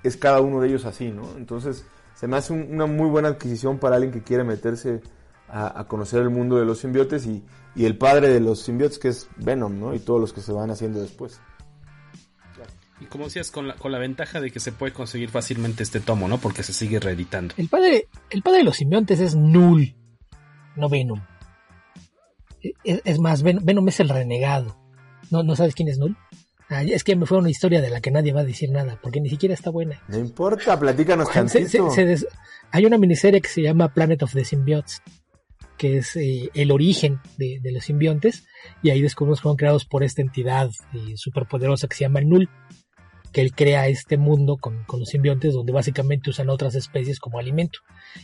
Speaker 6: es cada uno de ellos así, ¿no? Entonces, se me hace un, una muy buena adquisición para alguien que quiere meterse a, a conocer el mundo de los simbiotes y, y, el padre de los simbiotes que es Venom, ¿no? Y todos los que se van haciendo después.
Speaker 4: Y como decías, con la, con la ventaja de que se puede conseguir fácilmente este tomo, ¿no? Porque se sigue reeditando.
Speaker 7: El padre, el padre de los simbiontes es Null, no Venom. Es, es más, Venom es el renegado. ¿No, ¿No sabes quién es Null? Es que me fue una historia de la que nadie va a decir nada, porque ni siquiera está buena.
Speaker 6: No importa, platícanos tantito.
Speaker 7: Se, se, des... Hay una miniserie que se llama Planet of the Symbiotes, que es eh, el origen de, de, los simbiontes, y ahí descubrimos que fueron creados por esta entidad eh, superpoderosa que se llama Null, que él crea este mundo con, con, los simbiontes donde básicamente usan otras especies como alimento.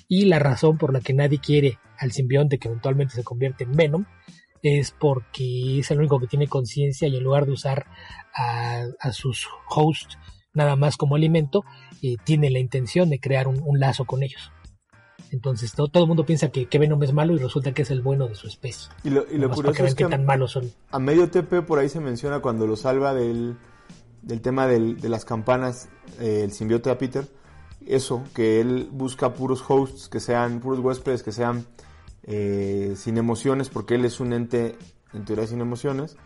Speaker 7: Y la razón por la que nadie quiere al simbionte que eventualmente se convierte en Venom es porque es el único que tiene conciencia y en lugar de usar a, a sus hosts nada más como alimento, eh, tiene la intención de crear un, un lazo con ellos. Entonces todo, todo, el mundo piensa que, que, Venom es malo y resulta que es el bueno de su especie.
Speaker 6: Y lo, y lo curioso es que,
Speaker 7: tan malos son.
Speaker 6: a medio TP por ahí se menciona cuando lo salva del, del tema del, de las campanas, eh, el simbiote a Peter, eso, que él busca puros hosts, que sean puros huéspedes, que sean eh, sin emociones, porque él es un ente en teoría sin emociones,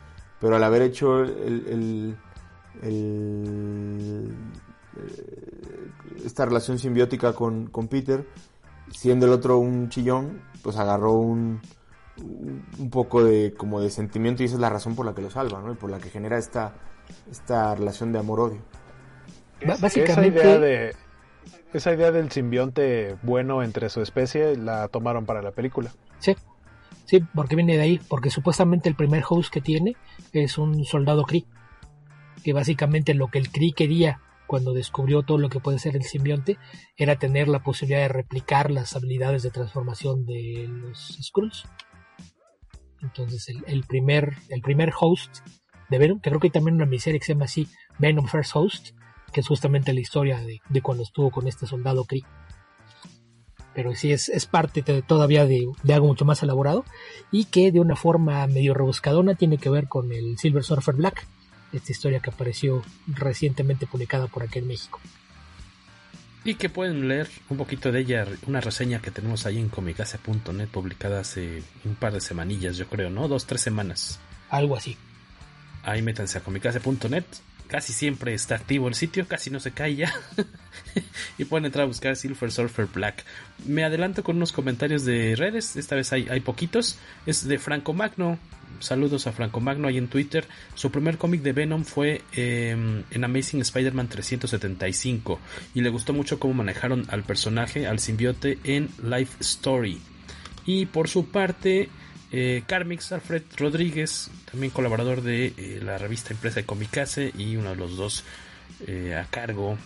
Speaker 6: pero al haber hecho el, el, el, esta relación simbiótica con, con, Peter, siendo el otro un chillón, pues agarró un, un poco de como de sentimiento y esa es la razón por la que lo salva, ¿no? Y por la que genera esta, esta relación de amor-odio.
Speaker 5: Básicamente... Esa idea de, esa idea del simbionte bueno entre su especie la tomaron para la película.
Speaker 7: Sí, sí, porque viene de ahí, porque supuestamente el primer host que tiene es un soldado Kree, que básicamente lo que el Kree quería cuando descubrió todo lo que puede ser el simbionte era tener la posibilidad de replicar las habilidades de transformación de los Skrulls. Entonces el, primer el primer host de Venom, que creo que hay también una miseria que se llama así Venom First Host, que es justamente la historia de, de cuando estuvo con este soldado Kree. Pero sí es, es parte de, todavía de, de, algo mucho más elaborado y que de una forma medio rebuscadona tiene que ver con el Silver Surfer Black, esta historia que apareció recientemente publicada por aquí en México.
Speaker 4: Y que pueden leer un poquito de ella, una reseña que tenemos ahí en comicase.net publicada hace un par de semanillas, yo creo, ¿no? Dos, tres semanas.
Speaker 7: Algo así.
Speaker 4: Ahí métanse a comicase.net casi siempre está activo el sitio, casi no se cae ya. [LAUGHS] y pueden entrar a buscar Silver Surfer Black. Me adelanto con unos comentarios de redes, esta vez hay, poquitos. Es de Franco Magno. Saludos a Franco Magno ahí en Twitter. Su primer cómic de Venom fue eh, en Amazing Spider-Man 375 y le gustó mucho cómo manejaron al personaje, al simbiote en Life Story. Y por su parte, eh, Carmix Alfred Rodríguez, también colaborador de eh, la revista impresa de Comicase y uno de los dos eh, a cargo,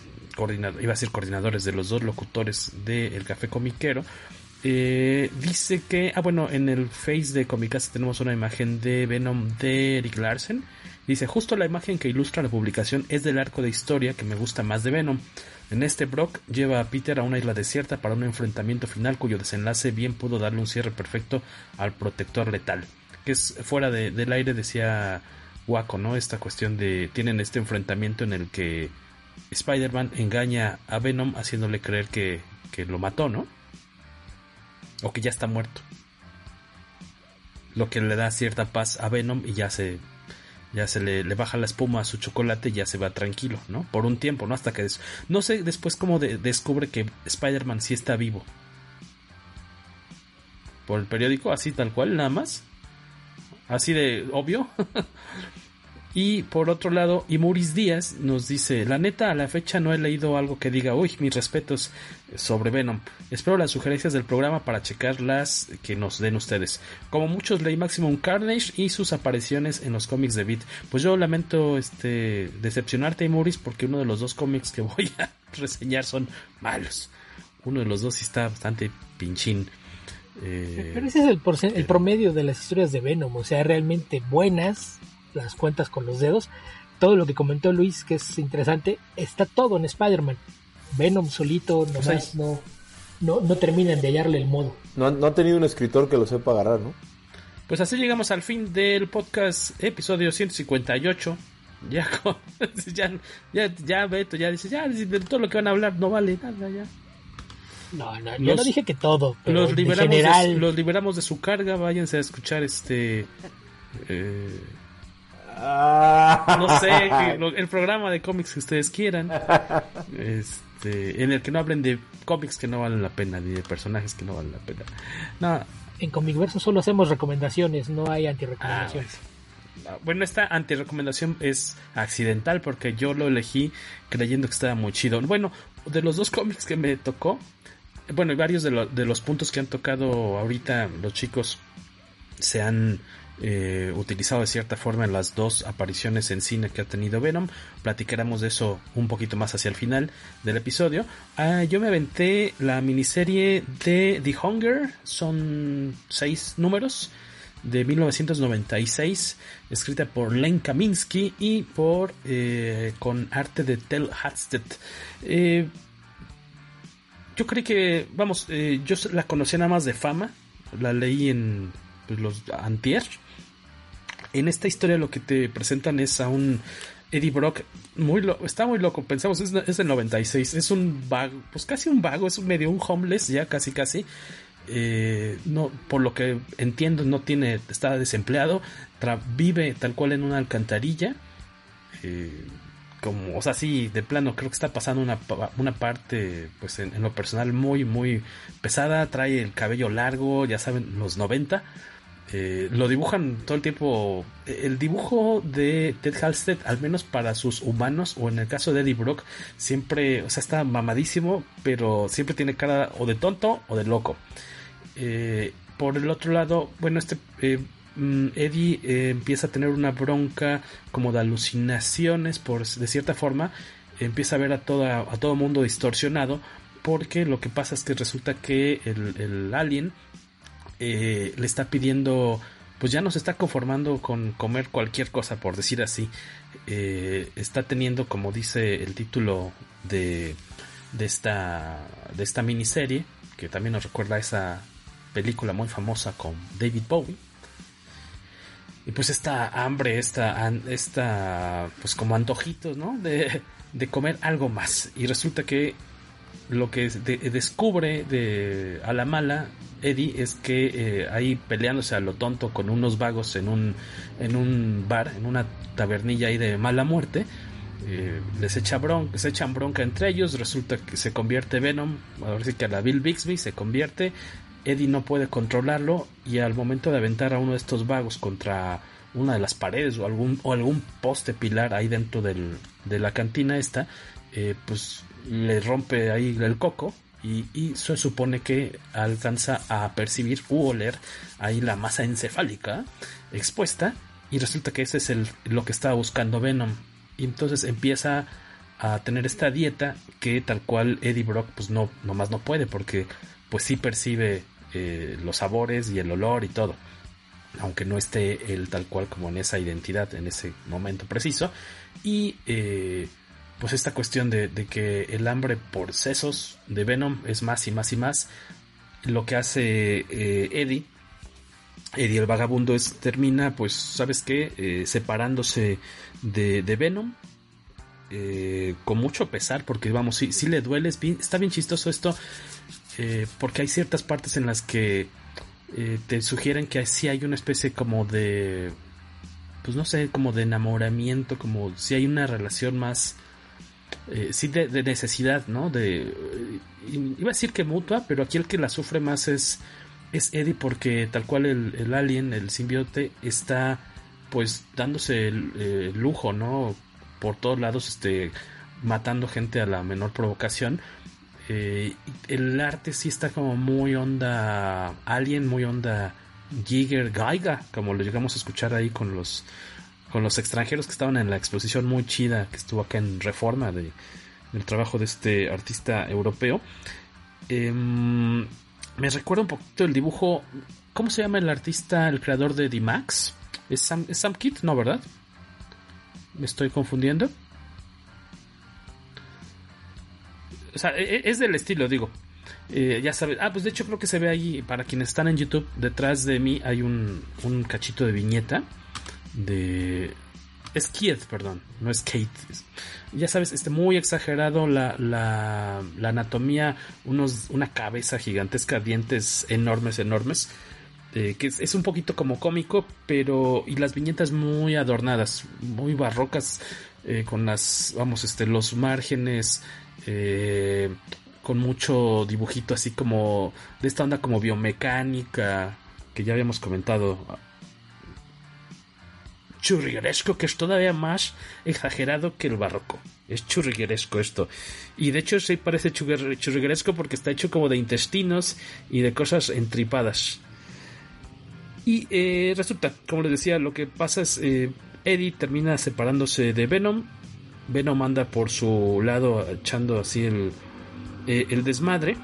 Speaker 4: iba a ser coordinadores de los dos locutores del Café Comiquero, Eh, dice que, ah bueno, en el face de Comicase tenemos una imagen de Venom de Eric Larsen. Dice, justo la imagen que ilustra la publicación es del arco de historia que me gusta más de Venom. En este Brock lleva a Peter a una isla desierta para un enfrentamiento final cuyo desenlace bien pudo darle un cierre perfecto al protector letal. Que es fuera de, del aire, decía Waco, ¿no? Esta cuestión de. Tienen este enfrentamiento en el que Spider-Man engaña a Venom haciéndole creer que, que lo mató, ¿no? O que ya está muerto. Lo que le da cierta paz a Venom y ya se ya se le, le, baja la espuma a su chocolate y ya se va tranquilo, ¿no? Por un tiempo, ¿no? Hasta que... no sé después cómo de, descubre que Spider-Man sí está vivo. Por el periódico, así tal cual, nada más. Así de obvio. [LAUGHS] Y por otro lado, Imuris Díaz nos dice, la neta, a la fecha no he leído algo que diga, uy, mis respetos sobre Venom. Espero las sugerencias del programa para checar las que nos den ustedes. Como muchos leí Maximum Carnage y sus apariciones en los cómics de Beat. Pues yo lamento este decepcionarte, Imuris, porque uno de los dos cómics que [LAUGHS] voy a reseñar son malos. Uno de los dos sí está bastante pinchín.
Speaker 7: Eh, Pero ese es el, el promedio de las historias de Venom, o sea, realmente buenas las cuentas con los dedos. Todo lo que comentó Luis, que es interesante, está todo en Spider-Man. Venom solito nomás no, no, no terminan de hallarle el modo.
Speaker 6: No, no ha tenido un escritor que lo sepa agarrar, ¿no?
Speaker 4: Pues así llegamos al fin del podcast, episodio 158. [LAUGHS] Ya, ya, ya, ya Beto ya dice, ya de todo lo que van a hablar no vale nada ya.
Speaker 7: No, no, yo no dije que todo, pero
Speaker 4: los liberamos,
Speaker 7: general...
Speaker 4: de, los liberamos de su carga, váyanse a escuchar este eh, no sé, [LAUGHS] el programa de cómics que ustedes quieran. Este, en el que no hablen de cómics que no valen la pena, ni de personajes que no valen la pena. No.
Speaker 7: En Comicverso solo hacemos recomendaciones, no hay antirecomendaciones.
Speaker 4: Ah, bueno, esta antirecomendación es accidental porque yo lo elegí creyendo que estaba muy chido. Bueno, de los dos cómics que me tocó, bueno, y varios de, de los puntos que han tocado ahorita los chicos se han eh, utilizado de cierta forma en las dos apariciones en cine que ha tenido Venom. Platicaremos de eso un poquito más hacia el final del episodio. Ah, yo me aventé la miniserie de The Hunger, son seis números de 1996, escrita por Len Kaminsky y por eh, con arte de Tel Hadstedt. Eh, yo creí que, vamos, yo la conocía nada más de fama, la leí en pues, los antier en esta historia lo que te presentan es a un Eddie Brock muy está muy loco, pensamos, es, es del 96, es un vago, pues casi un vago, es medio un homeless, ya casi casi. Eh, no, por lo que entiendo, no tiene, está desempleado, vive tal cual en una alcantarilla. Eh, como, o sea, sí, de plano, creo que está pasando una, una parte, pues en, lo personal, muy, muy pesada. Trae el cabello largo, ya saben, los 90. Eh, lo dibujan todo el tiempo. El dibujo de Ted Halstead, al menos para sus humanos, o en el caso de Eddie Brock, siempre, o sea, está mamadísimo, pero siempre tiene cara o de tonto o de loco. Eh, por el otro lado, bueno, este eh, mm, Eddie empieza a tener una bronca como de alucinaciones, por de cierta forma, empieza a ver a toda a todo mundo distorsionado, porque lo que pasa es que resulta que el, el alien eh, le está pidiendo, pues ya no se está conformando con comer cualquier cosa, por decir así. Eh, está teniendo, como dice el título de, de, esta, de esta miniserie, que también nos recuerda a esa película muy famosa con David Bowie. Y pues esta hambre, esta, esta pues como antojitos, ¿no? De, de comer algo más. Y resulta que lo que descubre de, a la mala Eddie es que eh, ahí peleándose a lo tonto con unos vagos en un, en un bar, en una tabernilla ahí de mala muerte, eh, les echa bronca, se echan bronca entre ellos, resulta que se convierte Venom, ahora sí que a la Bill Bixby se convierte, Eddie no puede controlarlo y al momento de aventar a uno de estos vagos contra una de las paredes o algún, o algún poste pilar ahí dentro del, de la cantina esta, eh, pues le rompe ahí el coco y, se supone que alcanza a percibir u oler ahí la masa encefálica expuesta y resulta que ese es el, lo que estaba buscando Venom y entonces empieza a tener esta dieta que tal cual Eddie Brock pues no nomás no puede porque pues sí percibe eh, los sabores y el olor y todo. Aunque no esté él tal cual como en esa identidad, en ese momento preciso. Y eh, pues esta cuestión de, que el hambre por sesos de Venom es más y más y más. Lo que hace eh, Eddie, Eddie el vagabundo, es termina, pues, ¿sabes qué? separándose de, de Venom. con mucho pesar, porque vamos, si, si le duele, está bien chistoso esto, eh, porque hay ciertas partes en las que eh, te sugieren que sí hay una especie como de, pues no sé, como de enamoramiento, como si hay una relación más, eh, sí, de, necesidad, ¿no? De, iba a decir que mutua, pero aquí el que la sufre más es, es Eddie porque tal cual el, alien, el simbiote, está pues dándose el, lujo, ¿no? Por todos lados, este, matando gente a la menor provocación eh, el arte sí está como muy onda Alien, muy onda Giger Gaiga, como lo llegamos a escuchar ahí con los con los extranjeros que estaban en la exposición muy chida que estuvo acá en Reforma de, del trabajo de este artista europeo. Em, me recuerda un poquito el dibujo. ¿Cómo se llama el artista, el creador de D-Max? ¿Es Sam, ¿Es Sam Kidd? No, ¿verdad? ¿Me estoy confundiendo? O sea, e, e, es del estilo, digo. Eh, ya sabes. Ah, pues de hecho creo que se ve ahí, para quienes están en YouTube, detrás de mí hay un, un cachito de viñeta de... Es Kate, perdón, no es Kate. Ya sabes, este muy exagerado la, la, la anatomía, unos, una cabeza gigantesca, dientes enormes, enormes. Eh, que es, es, un poquito como cómico, pero y las viñetas muy adornadas, muy barrocas, eh, con las, vamos, este, los márgenes eh, con mucho dibujito así como de esta onda como biomecánica que ya habíamos comentado. Churrigueresco, que es todavía más exagerado que el barroco. Es churrigueresco esto. Y de hecho se parece churrigueresco porque está hecho como de intestinos y de cosas entripadas. Y eh, resulta, como les decía, lo que pasa es eh, Eddie termina separándose de Venom Venom anda por su lado echando así el, eh, el desmadre.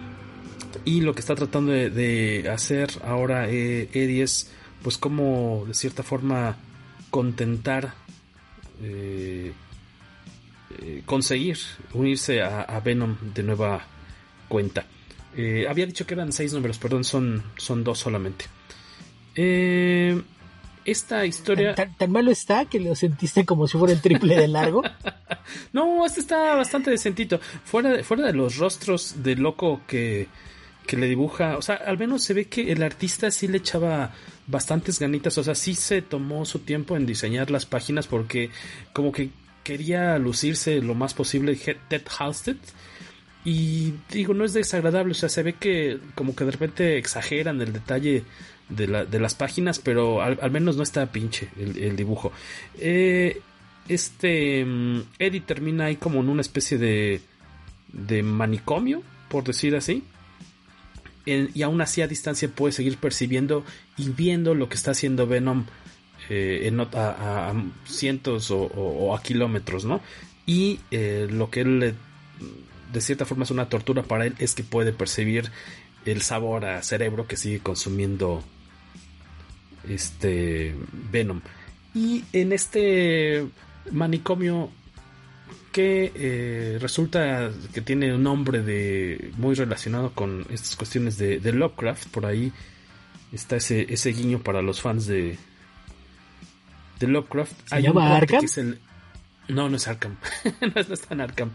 Speaker 4: Y lo que está tratando de, hacer ahora eh, Eddie es, pues, como de cierta forma contentar, eh, conseguir unirse a, Venom de nueva cuenta. había dicho que eran seis números, perdón, son, son dos solamente. Eh, esta historia.
Speaker 7: ¿Tan, malo está que lo sentiste como si fuera el triple de largo? [LAUGHS]
Speaker 4: no, este está bastante decentito. Fuera de, fuera de los rostros de loco que, que le dibuja, o sea, al menos se ve que el artista sí le echaba bastantes ganitas, o sea, sí se tomó su tiempo en diseñar las páginas porque como que quería lucirse lo más posible Ted Halstead. Y digo, no es desagradable, o sea, se ve que como que de repente exageran el detalle de, la, de las páginas, pero al, menos no está pinche el, dibujo. Eh, este mm, Eddie termina ahí como en una especie de, de manicomio, por decir así. Y aún así a distancia puede seguir percibiendo y viendo lo que está haciendo Venom eh, en, a, cientos o, a kilómetros, ¿no? Y eh, lo que él de cierta forma es una tortura para él es que puede percibir el sabor a cerebro que sigue consumiendo este Venom. Y en este manicomio que eh, resulta que tiene un nombre de muy relacionado con estas cuestiones de, Lovecraft, por ahí está ese, ese guiño para los fans de, de Lovecraft.
Speaker 7: ¿Se llama Arkham?
Speaker 4: No, no es Arkham. [LAUGHS] no, está en Arkham.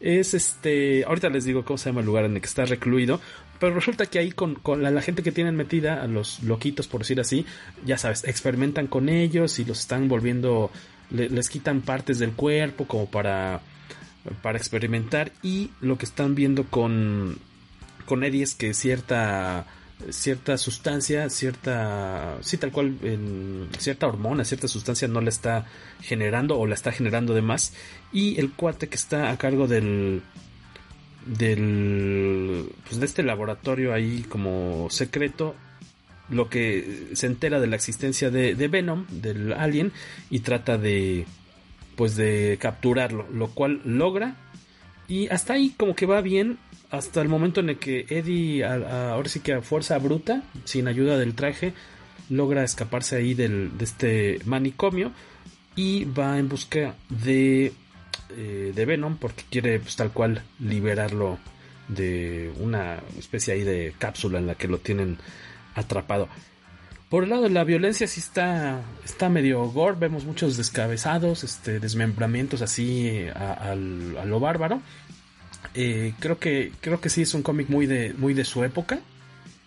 Speaker 4: Es este. Ahorita les digo cómo se llama el lugar en el que está recluido. Pero resulta que ahí con, la, gente que tienen metida, a los loquitos por decir así, ya sabes, experimentan con ellos y los están volviendo. Les quitan partes del cuerpo como para. para experimentar. Y lo que están viendo con. con Eddie es que cierta cierta sustancia, cierta, sí, tal cual, en cierta hormona, cierta sustancia no la está generando o la está generando de más. Y el cuate que está a cargo del, del, pues de este laboratorio ahí como secreto, lo que se entera de la existencia de, Venom, del alien, y trata de, pues de capturarlo, lo cual logra. Y hasta ahí como que va bien hasta el momento en el que Eddie, ahora sí que a fuerza bruta, sin ayuda del traje, logra escaparse ahí del, de este manicomio y va en busca de, eh, de Venom porque quiere pues, tal cual liberarlo de una especie ahí de cápsula en la que lo tienen atrapado. Por el lado de la violencia sí está, está medio gore, vemos muchos descabezados, este, desmembramientos así a, lo bárbaro. Eh, creo que creo que sí es un cómic muy de muy de su época.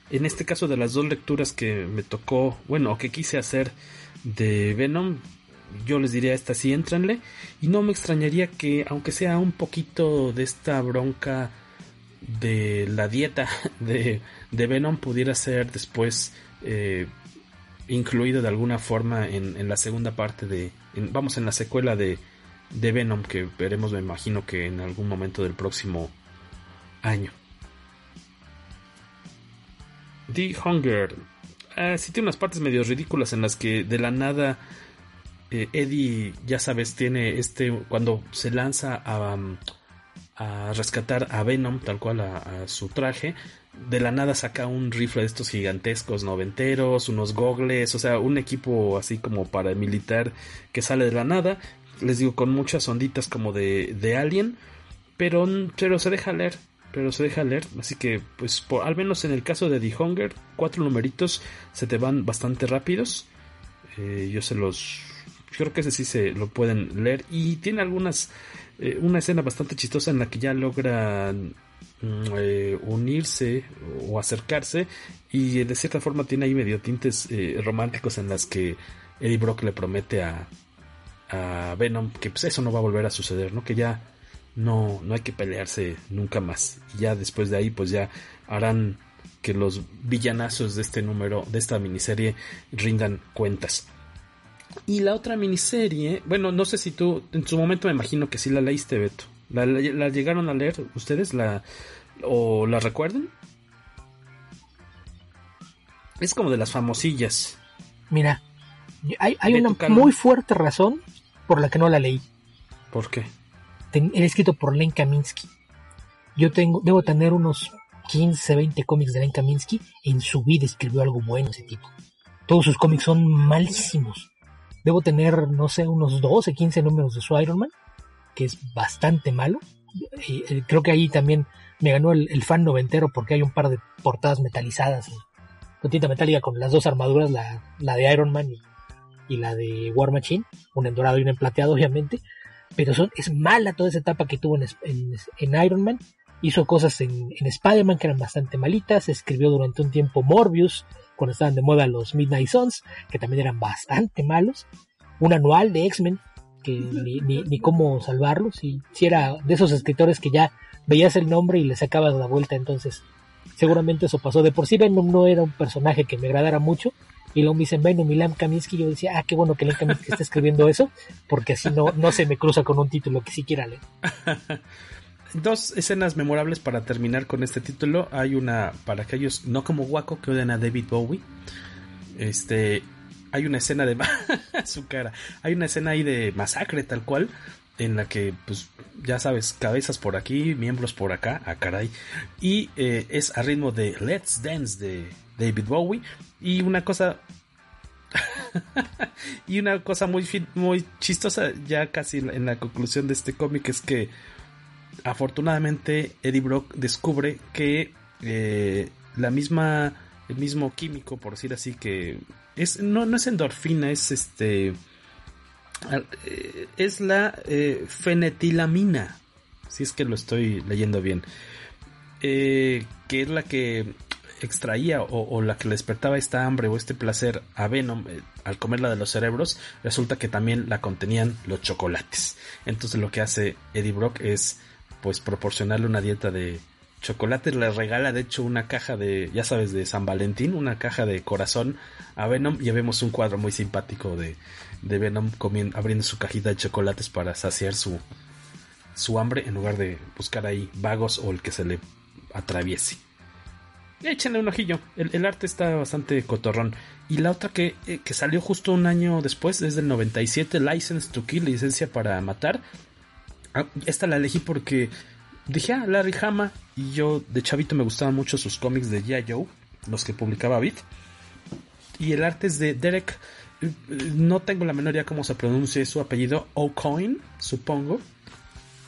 Speaker 4: En este caso de las dos lecturas que me tocó, bueno, que quise hacer de Venom, yo les diría esta sí entrenle y no me extrañaría que aunque sea un poquito de esta bronca de la dieta [LAUGHS] de, de Venom pudiera ser después eh, incluido de alguna forma en, en la segunda parte de, vamos, en la secuela de, de Venom que veremos, me imagino que en algún momento del próximo año. The Hunger. Eh, sí tiene unas partes medio ridículas en las que de la nada eh, Eddie, ya sabes, tiene este, cuando se lanza a, a rescatar a Venom, tal cual a, su traje, de la nada saca un rifle de estos gigantescos noventeros, unos gogles, o sea, un equipo así como paramilitar que sale de la nada, les digo, con muchas onditas como de, de Alien, pero, pero se deja leer, pero se deja leer, así que pues por, al menos en el caso de The Hunger, cuatro numeritos se te van bastante rápidos, eh, yo se los, creo que ese sí se lo pueden leer y tiene algunas, eh, una escena bastante chistosa en la que ya logran eh, unirse o acercarse y de cierta forma tiene ahí medio tintes eh, románticos en las que Eddie Brock le promete a, a Venom que pues eso no va a volver a suceder, ¿no? Que ya no, no hay que pelearse nunca más. Y ya después de ahí pues ya harán que los villanazos de este número, de esta miniserie, rindan cuentas. Y la otra miniserie, bueno, no sé si tú, en su momento me imagino que sí la leíste, Beto. ¿La, llegaron a leer ustedes? ¿La, ¿O la recuerdan? Es como de las famosillas.
Speaker 7: Mira, hay, hay una muy fuerte razón por la que no la leí.
Speaker 4: ¿Por qué?
Speaker 7: Era escrito por Len Kaminsky. Yo tengo, debo tener unos 15, 20 cómics de Len Kaminsky. En su vida escribió algo bueno ese tipo. Todos sus cómics son malísimos. Debo tener, no sé, unos 12, 15 números de su Iron Man que es bastante malo. Y, eh, creo que ahí también me ganó el, fan noventero porque hay un par de portadas metalizadas. Con tinta metálica con las dos armaduras, la, la de Iron Man y, la de War Machine, una en dorado y una en plateado obviamente, pero son, es mala toda esa etapa que tuvo en, en, Iron Man, hizo cosas en, en Spider-Man que eran bastante malitas, escribió durante un tiempo Morbius, cuando estaban de moda los Midnight Suns, que también eran bastante malos, un anual de X-Men ni, cómo salvarlos. Y si era de esos escritores que ya veías el nombre y le sacabas la vuelta, entonces seguramente eso pasó. De por sí Venom no era un personaje que me agradara mucho. Y lo dicen Venom y Lam Kaminsky, yo decía, ah, qué bueno que Lam Kaminsky está escribiendo eso, porque así no, no se me cruza con un título que siquiera leer. [LAUGHS]
Speaker 4: Dos escenas memorables para terminar con este título. Hay una para aquellos no como Waco que odian a David Bowie. Este, hay una escena de [LAUGHS] su cara, hay una escena ahí de masacre tal cual en la que pues ya sabes cabezas por aquí, miembros por acá, a ah, caray. Y eh, es a ritmo de Let's Dance de David Bowie. Y una cosa [LAUGHS] y una cosa muy muy chistosa ya casi en la conclusión de este cómic es que afortunadamente Eddie Brock descubre que eh, la misma el mismo químico por decir así que es, no, no es endorfina, es este. Eh, es la eh, fenetilamina. Si es que lo estoy leyendo bien. Eh, que es la que extraía o, la que le despertaba esta hambre o este placer a Venom al comerla de los cerebros, resulta que también la contenían los chocolates. Entonces lo que hace Eddie Brock es pues proporcionarle una dieta de Chocolate le regala de hecho una caja de, ya sabes, de San Valentín, una caja de corazón a Venom y vemos un cuadro muy simpático de, de Venom comiendo, abriendo su cajita de chocolates para saciar su, su hambre en lugar de buscar ahí vagos o el que se le atraviese. Échenle un ojillo, el, arte está bastante cotorrón. Y la otra que, eh, que salió justo un año después, desde el 97, License to Kill, licencia para matar. Ah, esta la elegí porque dije, ah, Larry Hama. Y yo de chavito me gustaban mucho sus cómics de G.I. Joe, los que publicaba Beat. Y el arte es de Derek. No tengo la menor idea cómo se pronuncia su apellido. O'Coin, supongo.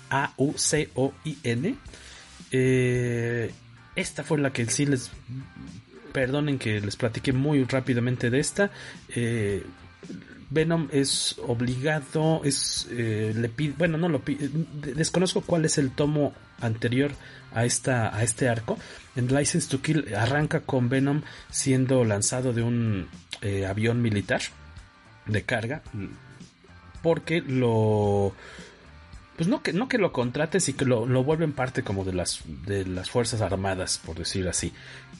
Speaker 4: A-U-C-O-I-N. Eh, esta fue la que sí les. Perdonen que les platiqué muy rápidamente de esta. Eh, Venom es obligado, es eh, le pide, bueno, no lo pide, desconozco cuál es el tomo anterior a esta a este arco. En License to Kill arranca con Venom siendo lanzado de un eh, avión militar de carga porque lo pues no que no que lo contrates y que lo, lo vuelven parte como de las de las fuerzas armadas por decir así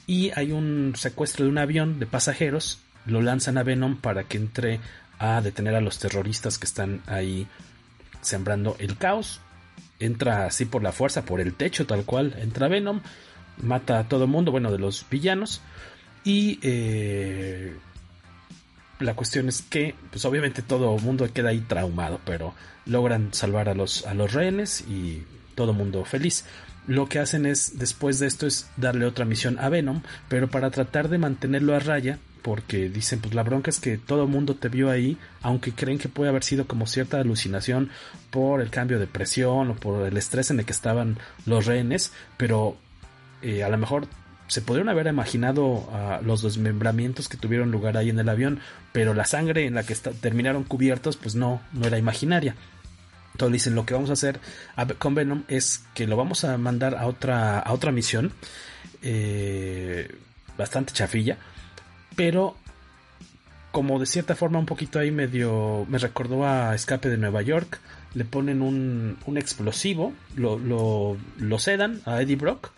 Speaker 4: y hay un secuestro de un avión de pasajeros lo lanzan a Venom para que entre a detener a los terroristas que están ahí sembrando el caos. Entra así por la fuerza, por el techo tal cual. Entra Venom, mata a todo mundo, bueno, de los villanos. Y eh, la cuestión es que, pues obviamente todo mundo queda ahí traumado, pero logran salvar a los, a los rehenes y todo mundo feliz. Lo que hacen es, después de esto, es darle otra misión a Venom, pero para tratar de mantenerlo a raya, porque dicen, pues la bronca es que todo el mundo te vio ahí, aunque creen que puede haber sido como cierta alucinación por el cambio de presión o por el estrés en el que estaban los rehenes, pero eh, a lo mejor se podrían haber imaginado los desmembramientos que tuvieron lugar ahí en el avión, pero la sangre en la que terminaron cubiertos, pues no, no era imaginaria. Entonces dicen, lo que vamos a hacer con Venom es que lo vamos a mandar a otra, a otra misión, eh, bastante chafilla, pero como de cierta forma un poquito ahí medio me recordó a Escape de Nueva York, le ponen un, un explosivo, lo, lo, lo, sedan a Eddie Brock,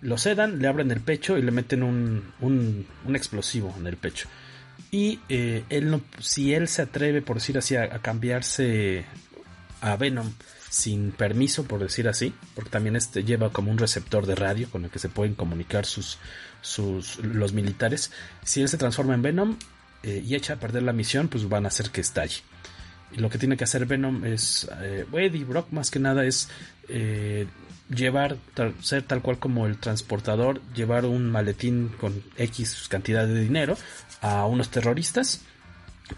Speaker 4: lo sedan, le abren el pecho y le meten un, un, un explosivo en el pecho. Y eh, él no, si él se atreve, por decir así, a, a cambiarse a Venom sin permiso, por decir así, porque también este lleva como un receptor de radio con el que se pueden comunicar sus, sus los militares. Si él se transforma en Venom eh, y echa a perder la misión, pues van a hacer que estalle. Y lo que tiene que hacer Venom es, eh, Eddie Brock más que nada es eh, llevar, ser tal cual como el transportador, llevar un maletín con X cantidad de dinero a unos terroristas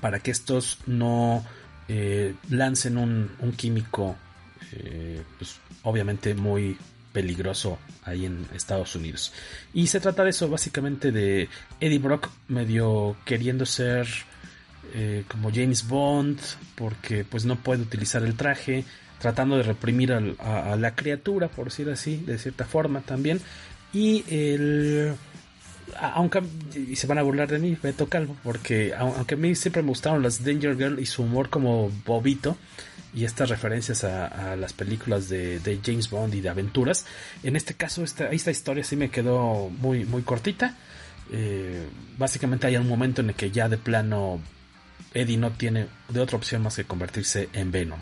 Speaker 4: para que estos no eh, lancen un, un químico, pues obviamente muy peligroso ahí en Estados Unidos. Y se trata de eso, básicamente de Eddie Brock medio queriendo ser eh, como James Bond, porque pues no puede utilizar el traje, tratando de reprimir a, la criatura, por decir así, de cierta forma también. Y el... Aunque y se van a burlar de mí, Beto Calvo, porque aunque a mí siempre me gustaron las Danger Girl y su humor como bobito, y estas referencias a, las películas de, James Bond y de aventuras. En este caso, esta, esta historia sí me quedó muy, muy cortita. Eh, básicamente hay un momento en el que ya de plano Eddie no tiene de otra opción más que convertirse en Venom.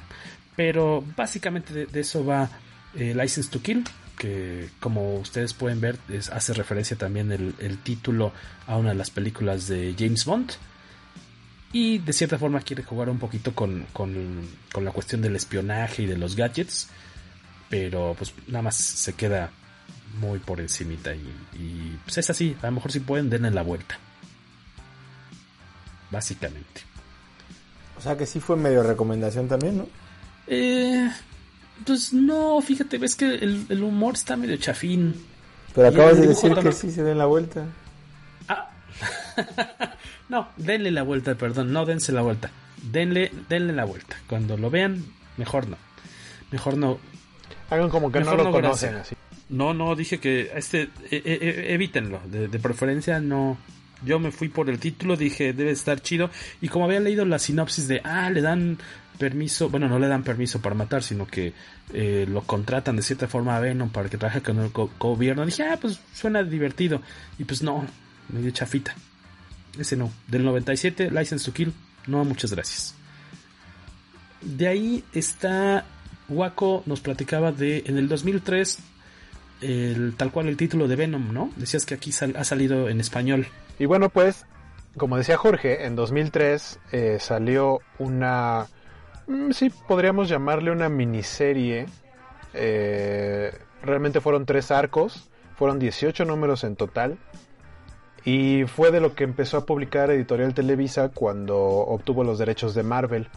Speaker 4: Pero básicamente de, eso va eh, License to Kill, que como ustedes pueden ver hace referencia también el título a una de las películas de James Bond y de cierta forma quiere jugar un poquito con, con, con, la cuestión del espionaje y de los gadgets, pero pues nada más se queda muy por encimita y, y pues es así, a lo mejor si pueden denle la vuelta. Básicamente.
Speaker 6: O sea que sí fue medio recomendación también, ¿no?
Speaker 4: Eh, pues no, fíjate, ves que el, el humor está medio chafín.
Speaker 6: Pero acabas de decir que sí se den la vuelta.
Speaker 4: Ah. [LAUGHS] [LAUGHS] no, denle la vuelta, perdón, no dense la vuelta. Denle, denle la vuelta. Cuando lo vean, mejor no. Mejor no.
Speaker 5: Hagan como que no lo no conocen así.
Speaker 4: No, no, dije que este eh, eh, evítenlo. De, de, preferencia no. Yo me fui por el título, dije debe estar chido. Y como había leído la sinopsis de, ah, le dan permiso, bueno, no le dan permiso para matar, sino que eh, lo contratan de cierta forma a Venom para que trabaje con el go gobierno. Dije, ah, pues suena divertido. Y pues no, medio chafita. Ese no. Del 97, License to Kill. No, muchas gracias. De ahí está. Waco nos platicaba de. En el 2003. El, tal cual el título de Venom, ¿no? Decías que aquí ha salido en español.
Speaker 5: Y bueno, pues. Como decía Jorge, en 2003 eh, salió una. Sí, podríamos llamarle una miniserie Eh, realmente fueron tres arcos, fueron 18 números en total. Y fue de lo que empezó a publicar Editorial Televisa cuando obtuvo los derechos de Marvel.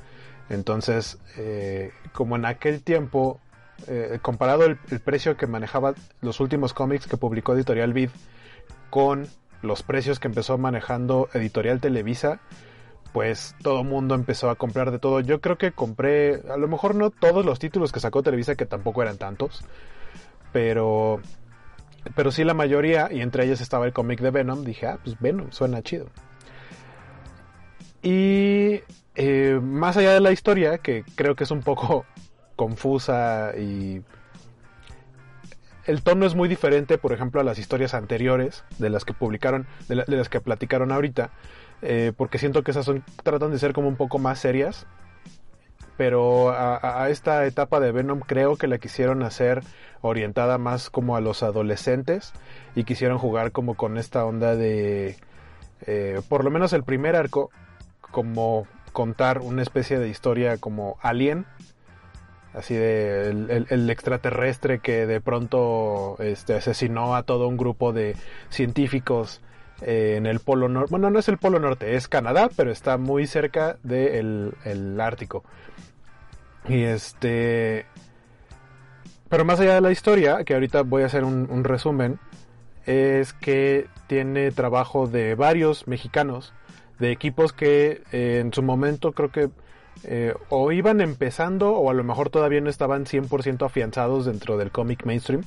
Speaker 5: Entonces, eh, como en aquel tiempo, eh, comparado el, el, precio que manejaba los últimos cómics que publicó Editorial Vid con los precios que empezó manejando Editorial Televisa, pues todo mundo empezó a comprar de todo. Yo creo que compré, a lo mejor no todos los títulos que sacó Televisa, que tampoco eran tantos, pero, pero sí la mayoría, y entre ellos estaba el cómic de Venom. Dije, ah, pues Venom, suena chido. Y eh, más allá de la historia, que creo que es un poco [LAUGHS] confusa y el tono es muy diferente, por ejemplo, a las historias anteriores de las que publicaron, de, la, de las que platicaron ahorita, eh, porque siento que esas son, tratan de ser como un poco más serias. Pero a, esta etapa de Venom creo que la quisieron hacer orientada más como a los adolescentes y quisieron jugar como con esta onda de, eh, por lo menos el primer arco, como contar una especie de historia como Alien, así de el, extraterrestre que de pronto este, asesinó a todo un grupo de científicos eh, en el polo norte. Bueno, no es el polo norte, es Canadá, pero está muy cerca del de el Ártico. Y este... Pero más allá de la historia, que ahorita voy a hacer un, resumen, es que tiene trabajo de varios mexicanos, de equipos que eh, en su momento creo que eh, o iban empezando o a lo mejor todavía no estaban 100% afianzados dentro del cómic mainstream.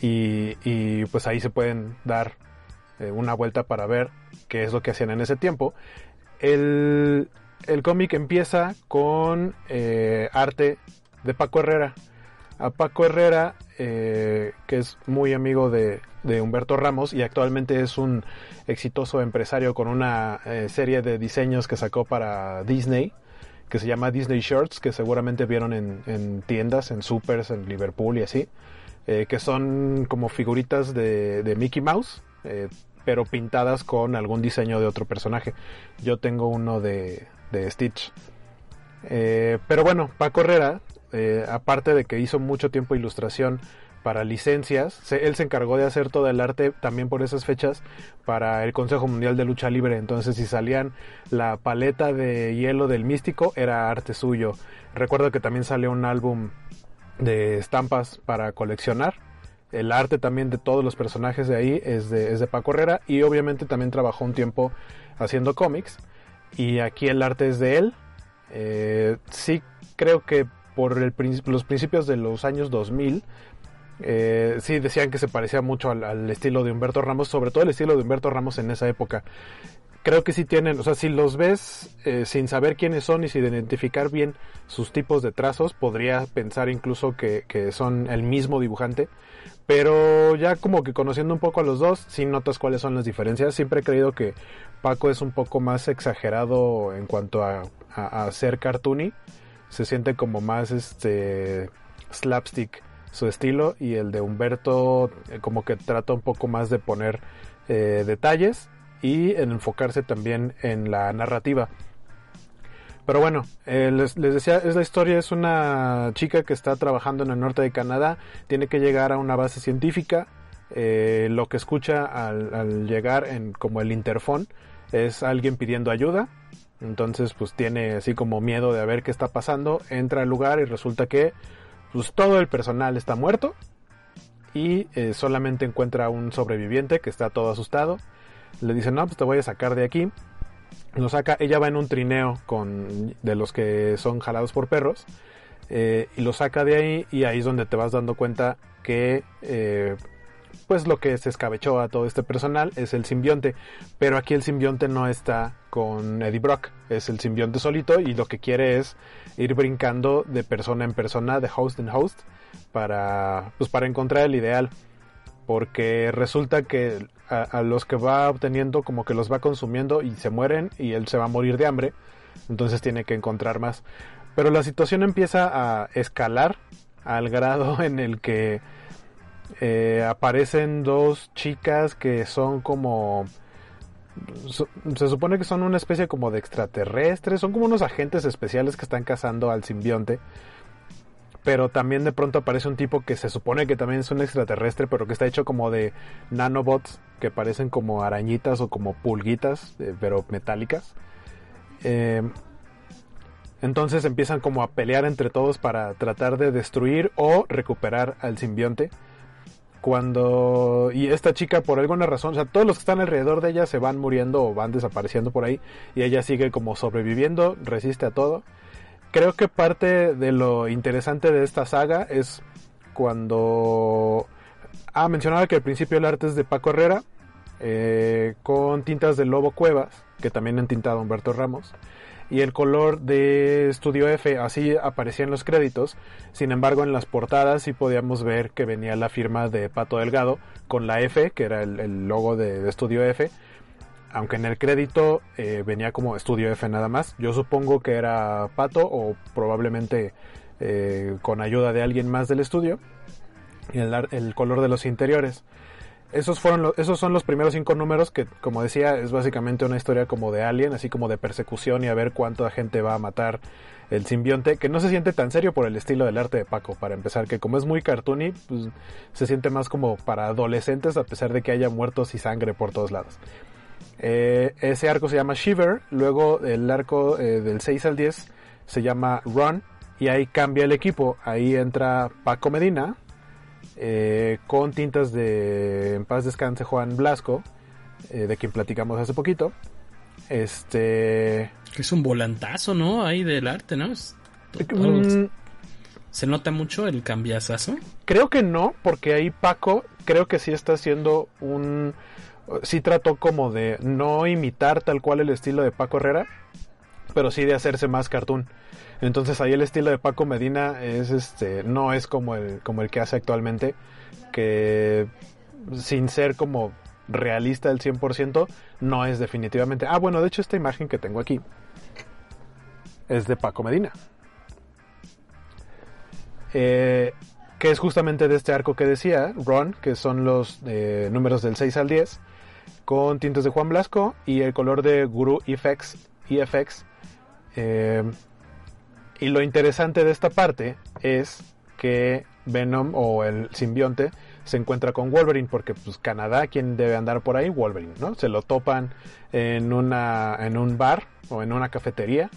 Speaker 5: Y, y, pues ahí se pueden dar eh, una vuelta para ver qué es lo que hacían en ese tiempo. El, el cómic empieza con eh, arte de Paco Herrera. A Paco Herrera, eh, que es muy amigo de, de, Humberto Ramos y actualmente es un exitoso empresario con una serie de diseños que sacó para Disney que se llama Disney Shirts, que seguramente vieron en, en tiendas, en supers, en Liverpool y así, eh, que son como figuritas de, de Mickey Mouse, eh, pero pintadas con algún diseño de otro personaje. Yo tengo uno de, de Stitch. Eh, pero bueno, Paco Herrera, aparte de que hizo mucho tiempo ilustración para licencias. Se, él se encargó de hacer todo el arte también por esas fechas para el Consejo Mundial de Lucha Libre. Entonces, si salían la paleta de hielo del místico, era arte suyo. Recuerdo que también salió un álbum de estampas para coleccionar. El arte también de todos los personajes de ahí es de, es de Paco Herrera y obviamente también trabajó un tiempo haciendo cómics. Y aquí el arte es de él. Eh, sí creo que por el, los principios de los años 2000 eh, sí, decían que se parecía mucho al, estilo de Humberto Ramos, sobre todo el estilo de Humberto Ramos en esa época. Creo que sí tienen, o sea, si los ves eh, sin saber quiénes son y sin identificar bien sus tipos de trazos, podría pensar incluso que son el mismo dibujante. Pero ya como que conociendo un poco a los dos, sí notas cuáles son las diferencias. Siempre he creído que Paco es un poco más exagerado en cuanto a, a, ser cartoony. Se siente como más este slapstick su estilo y el de Humberto eh, como que trata un poco más de poner eh, detalles y en enfocarse también en la narrativa. Pero bueno, eh, les, les, decía, es la historia es una chica que está trabajando en el norte de Canadá, tiene que llegar a una base científica, eh, lo que escucha al, llegar en como el interfón es alguien pidiendo ayuda, entonces pues tiene así como miedo de ver qué está pasando, entra al lugar y resulta que pues todo el personal está muerto y eh, solamente encuentra un sobreviviente que está todo asustado. Le dice, no, pues te voy a sacar de aquí. Lo saca, ella va en un trineo con de los que son jalados por perros eh, y lo saca de ahí y ahí es donde te vas dando cuenta que eh, pues lo que se escabechó a todo este personal es el simbionte, pero aquí el simbionte no está con Eddie Brock, es el simbionte solito y lo que quiere es ir brincando de persona en persona, de host en host, para, pues para encontrar el ideal. Porque resulta que a, los que va obteniendo como que los va consumiendo y se mueren y él se va a morir de hambre. Entonces tiene que encontrar más. Pero la situación empieza a escalar al grado [LAUGHS] en el que eh, aparecen dos chicas que son como se supone que son una especie como de extraterrestres, son como unos agentes especiales que están cazando al simbionte. Pero también de pronto aparece un tipo que se supone que también es un extraterrestre, pero que está hecho como de nanobots que parecen como arañitas o como pulguitas, eh, pero metálicas. Eh, entonces empiezan como a pelear entre todos para tratar de destruir o recuperar al simbionte. Cuando... Y esta chica por alguna razón, o sea, todos los que están alrededor de ella se van muriendo o van desapareciendo por ahí y ella sigue como sobreviviendo, resiste a todo creo que parte de lo interesante de esta saga es cuando... Ah, mencionaba que al principio el arte es de Paco Herrera, eh, con tintas de Lobo Cuevas, que también han tintado Humberto Ramos, y el color de Estudio F, así aparecía en los créditos, sin embargo en las portadas sí podíamos ver que venía la firma de Pato Delgado con la F, que era el, logo de Estudio F, aunque en el crédito eh, venía como estudio F nada más. Yo supongo que era Pato o probablemente eh, con ayuda de alguien más del estudio. Y el, color de los interiores. Esos, fueron esos son los primeros cinco números que, como decía, es básicamente una historia como de Alien, así como de persecución y a ver cuánta gente va a matar el simbionte, que no se siente tan serio por el estilo del arte de Paco, para empezar, que como es muy cartoony, pues, se siente más como para adolescentes a pesar de que haya muertos y sangre por todos lados. Eh, ese arco se llama Shiver, luego el arco eh, del 6 al 10 se llama Run y ahí cambia el equipo, ahí entra Paco Medina eh, con tintas de En paz descanse Juan Blasco, de quien platicamos hace poquito. Este...
Speaker 4: Es un volantazo, ¿no? Ahí del arte, ¿no? Mm. ¿Se nota mucho el cambiazazo?
Speaker 5: Creo que no, porque ahí Paco creo que sí está haciendo un sí trató como de no imitar tal cual el estilo de Paco Herrera, pero sí de hacerse más cartoon. Entonces ahí el estilo de Paco Medina es este no es como el como el que hace actualmente que sin ser como realista al 100% no es definitivamente. Ah, bueno, de hecho esta imagen que tengo aquí es de Paco Medina. Eh, que es justamente de este arco que decía, Ron, que son los eh, números del 6 al 10 con tintes de Juan Blasco y el color de Guru EFX. EFX. Eh, y lo interesante de esta parte es que Venom o el simbionte se encuentra con Wolverine porque pues Canadá quien debe andar por ahí Wolverine no se lo topan en una en un bar o en una cafetería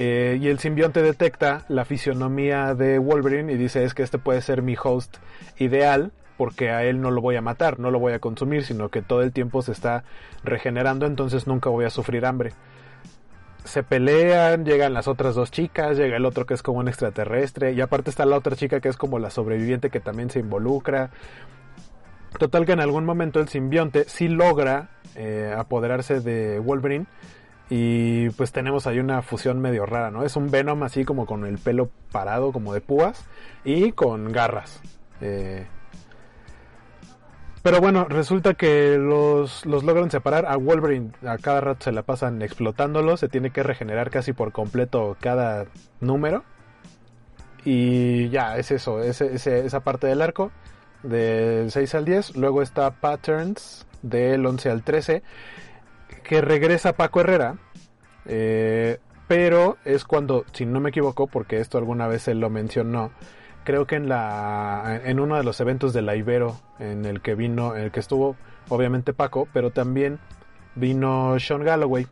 Speaker 5: eh, y el simbionte detecta la fisionomía de Wolverine y dice es que este puede ser mi host ideal porque a él no lo voy a matar, no lo voy a consumir, sino que todo el tiempo se está regenerando, entonces nunca voy a sufrir hambre. Se pelean, llegan las otras dos chicas, llega el otro que es como un extraterrestre, y aparte está la otra chica que es como la sobreviviente que también se involucra. Total que en algún momento el simbionte sí logra eh, apoderarse de Wolverine y pues tenemos ahí una fusión medio rara, ¿no? Es un Venom así como con el pelo parado como de púas y con garras. Eh, pero bueno, resulta que los, logran separar. A Wolverine a cada rato se la pasan explotándolo. Se tiene que regenerar casi por completo cada número. Y ya, es eso, esa parte del arco. Del 6 al 10. Luego está Patterns del 11 al 13. Que regresa Paco Herrera. Eh, pero es cuando, si no me equivoco, porque esto alguna vez él lo mencionó creo que en la en uno de los eventos de la Ibero en el que vino, en el que estuvo obviamente Paco, pero también vino Sean Galloway.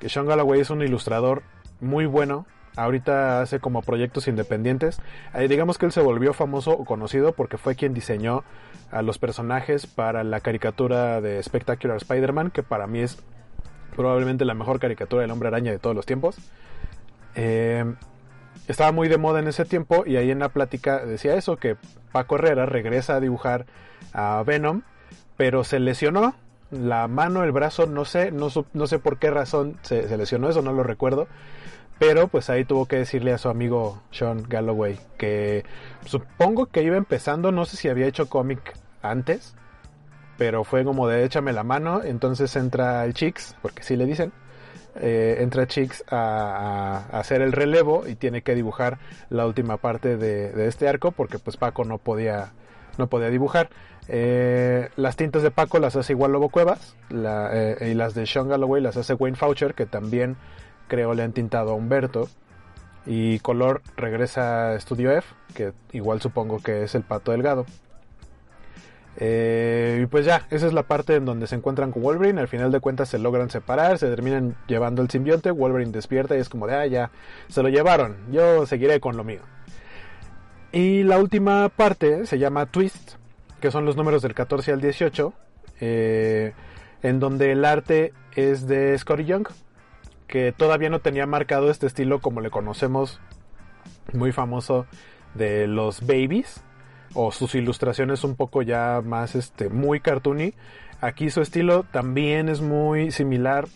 Speaker 5: Que Sean Galloway es un ilustrador muy bueno. Ahorita hace como proyectos independientes. Eh, digamos que él se volvió famoso o conocido porque fue quien diseñó a los personajes para la caricatura de Spectacular Spider-Man, que para mí es probablemente la mejor caricatura del hombre araña de todos los tiempos. Eh, estaba muy de moda en ese tiempo y ahí en la plática decía eso, que Paco Herrera regresa a dibujar a Venom, pero se lesionó la mano, el brazo, no sé, no, no sé por qué razón se, lesionó eso, no lo recuerdo. Pero pues ahí tuvo que decirle a su amigo Sean Galloway que supongo que iba empezando, no sé si había hecho cómic antes, pero fue como de échame la mano, entonces entra el Chicks, porque sí le dicen, eh, entra Chicks a, hacer el relevo y tiene que dibujar la última parte de, este arco porque pues Paco no podía no podía dibujar. Eh, las tintas de Paco las hace igual Lobo Cuevas eh, y las de Sean Galloway las hace Wayne Foucher que también creo le han tintado a Humberto. Y color regresa a Studio F, que igual supongo que es el pato delgado. Eh, y pues ya, esa es la parte en donde se encuentran con Wolverine. Al final de cuentas se logran separar, se terminan llevando el simbionte. Wolverine despierta y es como de, ah, ya, se lo llevaron. Yo seguiré con lo mío. Y la última parte se llama Twist, que son los números del 14 al 18, eh, en donde el arte es de Scotty Young, que todavía no tenía marcado este estilo como le conocemos, muy famoso de los babies o sus ilustraciones un poco ya más este muy cartoony. Aquí su estilo también es muy similar,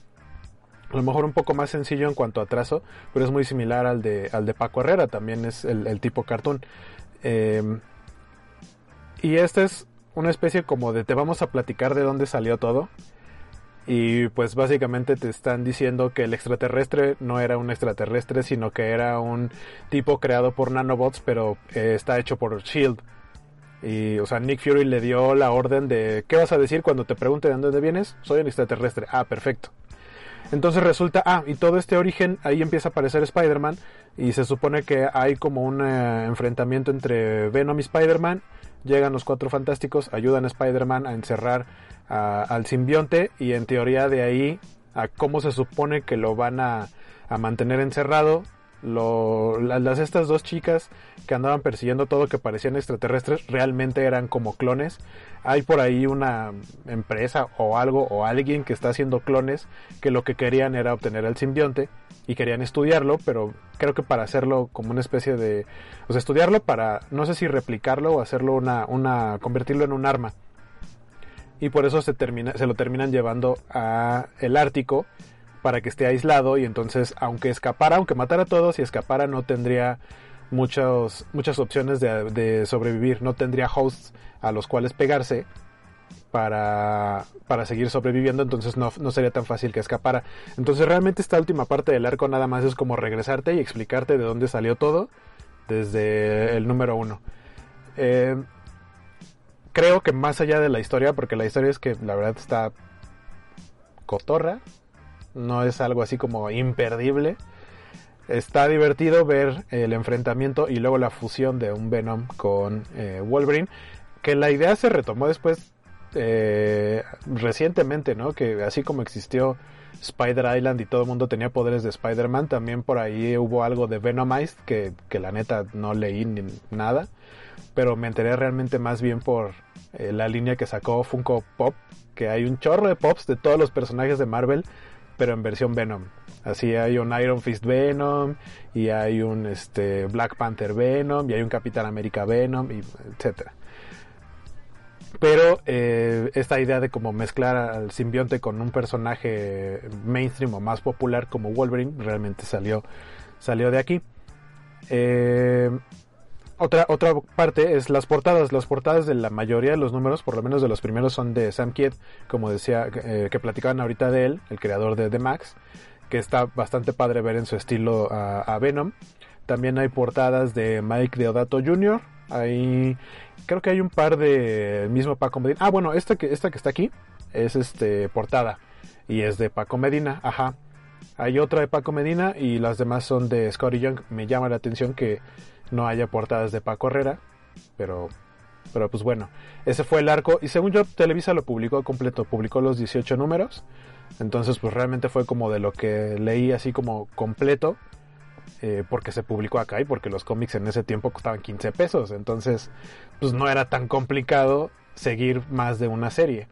Speaker 5: a lo mejor un poco más sencillo en cuanto a trazo, pero es muy similar al de, al de Paco Herrera, también es el, tipo cartoon. Em, y esta es una especie como de te vamos a platicar de dónde salió todo. Y pues básicamente te están diciendo que el extraterrestre no era un extraterrestre, sino que era un tipo creado por nanobots, pero eh, está hecho por Shield. Y, o sea, Nick Fury le dio la orden de, ¿qué vas a decir cuando te pregunten de dónde vienes? Soy un extraterrestre. Ah, perfecto. Entonces resulta, ah, y todo este origen, ahí empieza a aparecer Spider-Man, y se supone que hay como un eh, enfrentamiento entre Venom y Spider-Man, llegan los cuatro fantásticos, ayudan a Spider-Man a encerrar al simbionte, y en teoría de ahí a cómo se supone que lo van a, a mantener encerrado, lo, las estas dos chicas que andaban persiguiendo todo que parecían extraterrestres realmente eran como clones. Hay por ahí una empresa o algo o alguien que está haciendo clones que lo que querían era obtener el simbionte y querían estudiarlo, pero creo que para hacerlo como una especie de, o sea, estudiarlo para no sé si replicarlo o hacerlo una una convertirlo en un arma. Y por eso se termina se lo terminan llevando a el Ártico para que esté aislado y entonces aunque escapara, aunque matara a todos y escapara no tendría muchos, muchas opciones de, sobrevivir, no tendría hosts a los cuales pegarse para, para seguir sobreviviendo, entonces no, no, sería tan fácil que escapara. Entonces realmente esta última parte del arco nada más es como regresarte y explicarte de dónde salió todo desde el número uno. Eh, creo que más allá de la historia, porque la historia es que la verdad está cotorra, no es algo así como imperdible. Está divertido ver el enfrentamiento y luego la fusión de un Venom con eh, Wolverine, que la idea se retomó después eh, recientemente, ¿no? Que así como existió Spider Island y todo el mundo tenía poderes de Spider-Man, también por ahí hubo algo de Venomized que, que la neta no leí ni nada, pero me enteré realmente más bien por eh, la línea que sacó Funko Pop, que hay un chorro de pops de todos los personajes de Marvel pero en versión Venom. Así hay un Iron Fist Venom y hay un este, Black Panther Venom y hay un Capitán América Venom y etcétera. Pero eh, esta idea de como mezclar al simbionte con un personaje mainstream o más popular como Wolverine realmente salió, salió de aquí. Eh, otra, otra parte es las portadas. Las portadas de la mayoría de los números, por lo menos de los primeros, son de Sam Kidd, como decía, eh, que platicaban ahorita de él, el creador de The Max, que está bastante padre ver en su estilo a, Venom. También hay portadas de Mike Deodato Jr. Hay, creo que hay un par de mismo Paco Medina. Ah, bueno, esta que, esta que está aquí es este portada y es de Paco Medina, ajá. Hay otra de Paco Medina y las demás son de Scotty Young. Me llama la atención que no haya portadas de Paco Herrera, pero, pero pues bueno, ese fue el arco y según yo Televisa lo publicó completo, publicó los 18 números, entonces pues realmente fue como de lo que leí así como completo, eh, porque se publicó acá y porque los cómics en ese tiempo costaban 15 pesos, entonces pues no era tan complicado seguir más de una serie.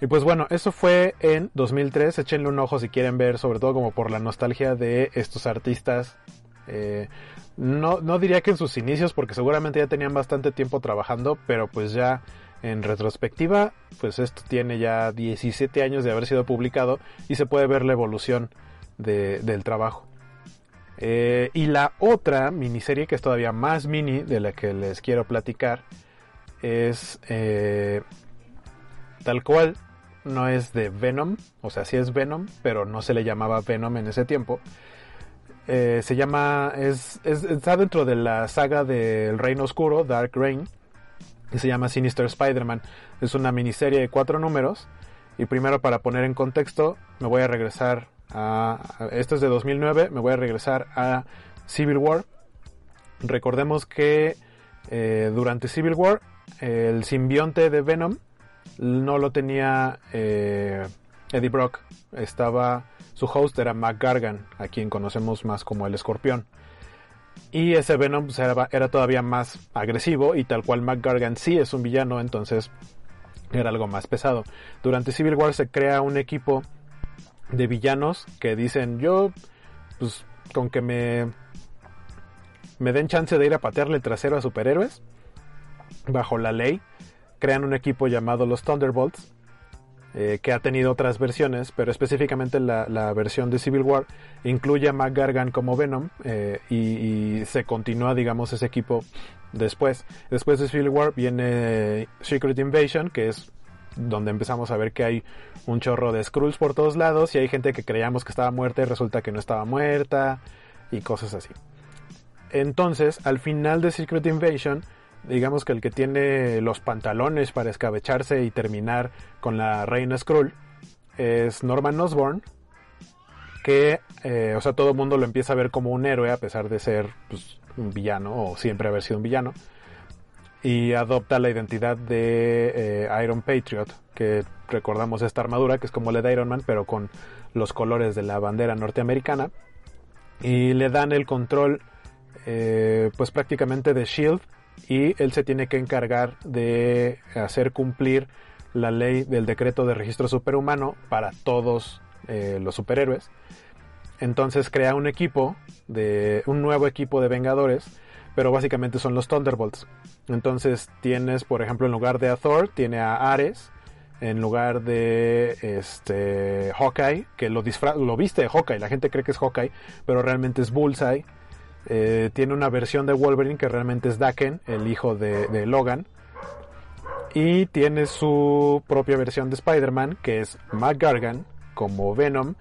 Speaker 5: Y pues bueno, eso fue en 2003. Échenle un ojo si quieren ver, sobre todo como por la nostalgia de estos artistas eh, no, no diría que en sus inicios, porque seguramente ya tenían bastante tiempo trabajando, pero pues ya en retrospectiva, pues esto tiene ya 17 años de haber sido publicado y se puede ver la evolución del trabajo. Eh, y la otra miniserie que es todavía más mini de la que les quiero platicar es eh, tal cual no es de Venom, o sea, sí es Venom, pero no se le llamaba Venom en ese tiempo. Eh, se llama, es, está dentro de la saga del Reino Oscuro, Dark Reign, y se llama Sinister Spider-Man. Es una miniserie de cuatro números. Y primero para poner en contexto, me voy a regresar a, esto es de 2009, me voy a regresar a Civil War. Recordemos que eh, durante Civil War el simbionte de Venom no lo tenía eh, Eddie Brock, estaba su host era Mac Gargan, a quien conocemos más como el Escorpión. Y ese Venom pues, era, todavía más agresivo y tal cual Mac Gargan sí es un villano, entonces era algo más pesado. Durante Civil War se crea un equipo de villanos que dicen yo, pues con que me, me den chance de ir a patearle el trasero a superhéroes, bajo la ley, crean un equipo llamado los Thunderbolts, eh, que ha tenido otras versiones, pero específicamente la, la, versión de Civil War incluye a Mac Gargan como Venom eh, y, y, se continúa, digamos, ese equipo después. Después de Civil War viene Secret Invasion, que es donde empezamos a ver que hay un chorro de Skrulls por todos lados y hay gente que creíamos que estaba muerta y resulta que no estaba muerta y cosas así. Entonces, al final de Secret Invasion, digamos que el que tiene los pantalones para escabecharse y terminar con la reina Skrull es Norman Osborn, que, eh, o sea, todo el mundo lo empieza a ver como un héroe a pesar de ser pues, un villano o siempre haber sido un villano. Y adopta la identidad de eh, Iron Patriot, que recordamos esta armadura, que es como la de Iron Man, pero con los colores de la bandera norteamericana. Y le dan el control, eh, pues prácticamente de Shield, y él se tiene que encargar de hacer cumplir la ley del decreto de registro superhumano para todos eh, los superhéroes. Entonces crea un equipo de un nuevo equipo de Vengadores, pero básicamente son los Thunderbolts. Entonces tienes, por ejemplo, en lugar de a Thor, tiene a Ares, en lugar de este Hawkeye, que lo, lo viste de Hawkeye, la gente cree que es Hawkeye, pero realmente es Bullseye. Eh, tiene una versión de Wolverine que realmente es Daken, el hijo de, Logan. Y tiene su propia versión de Spider-Man, que es Mac Gargan, como Venom,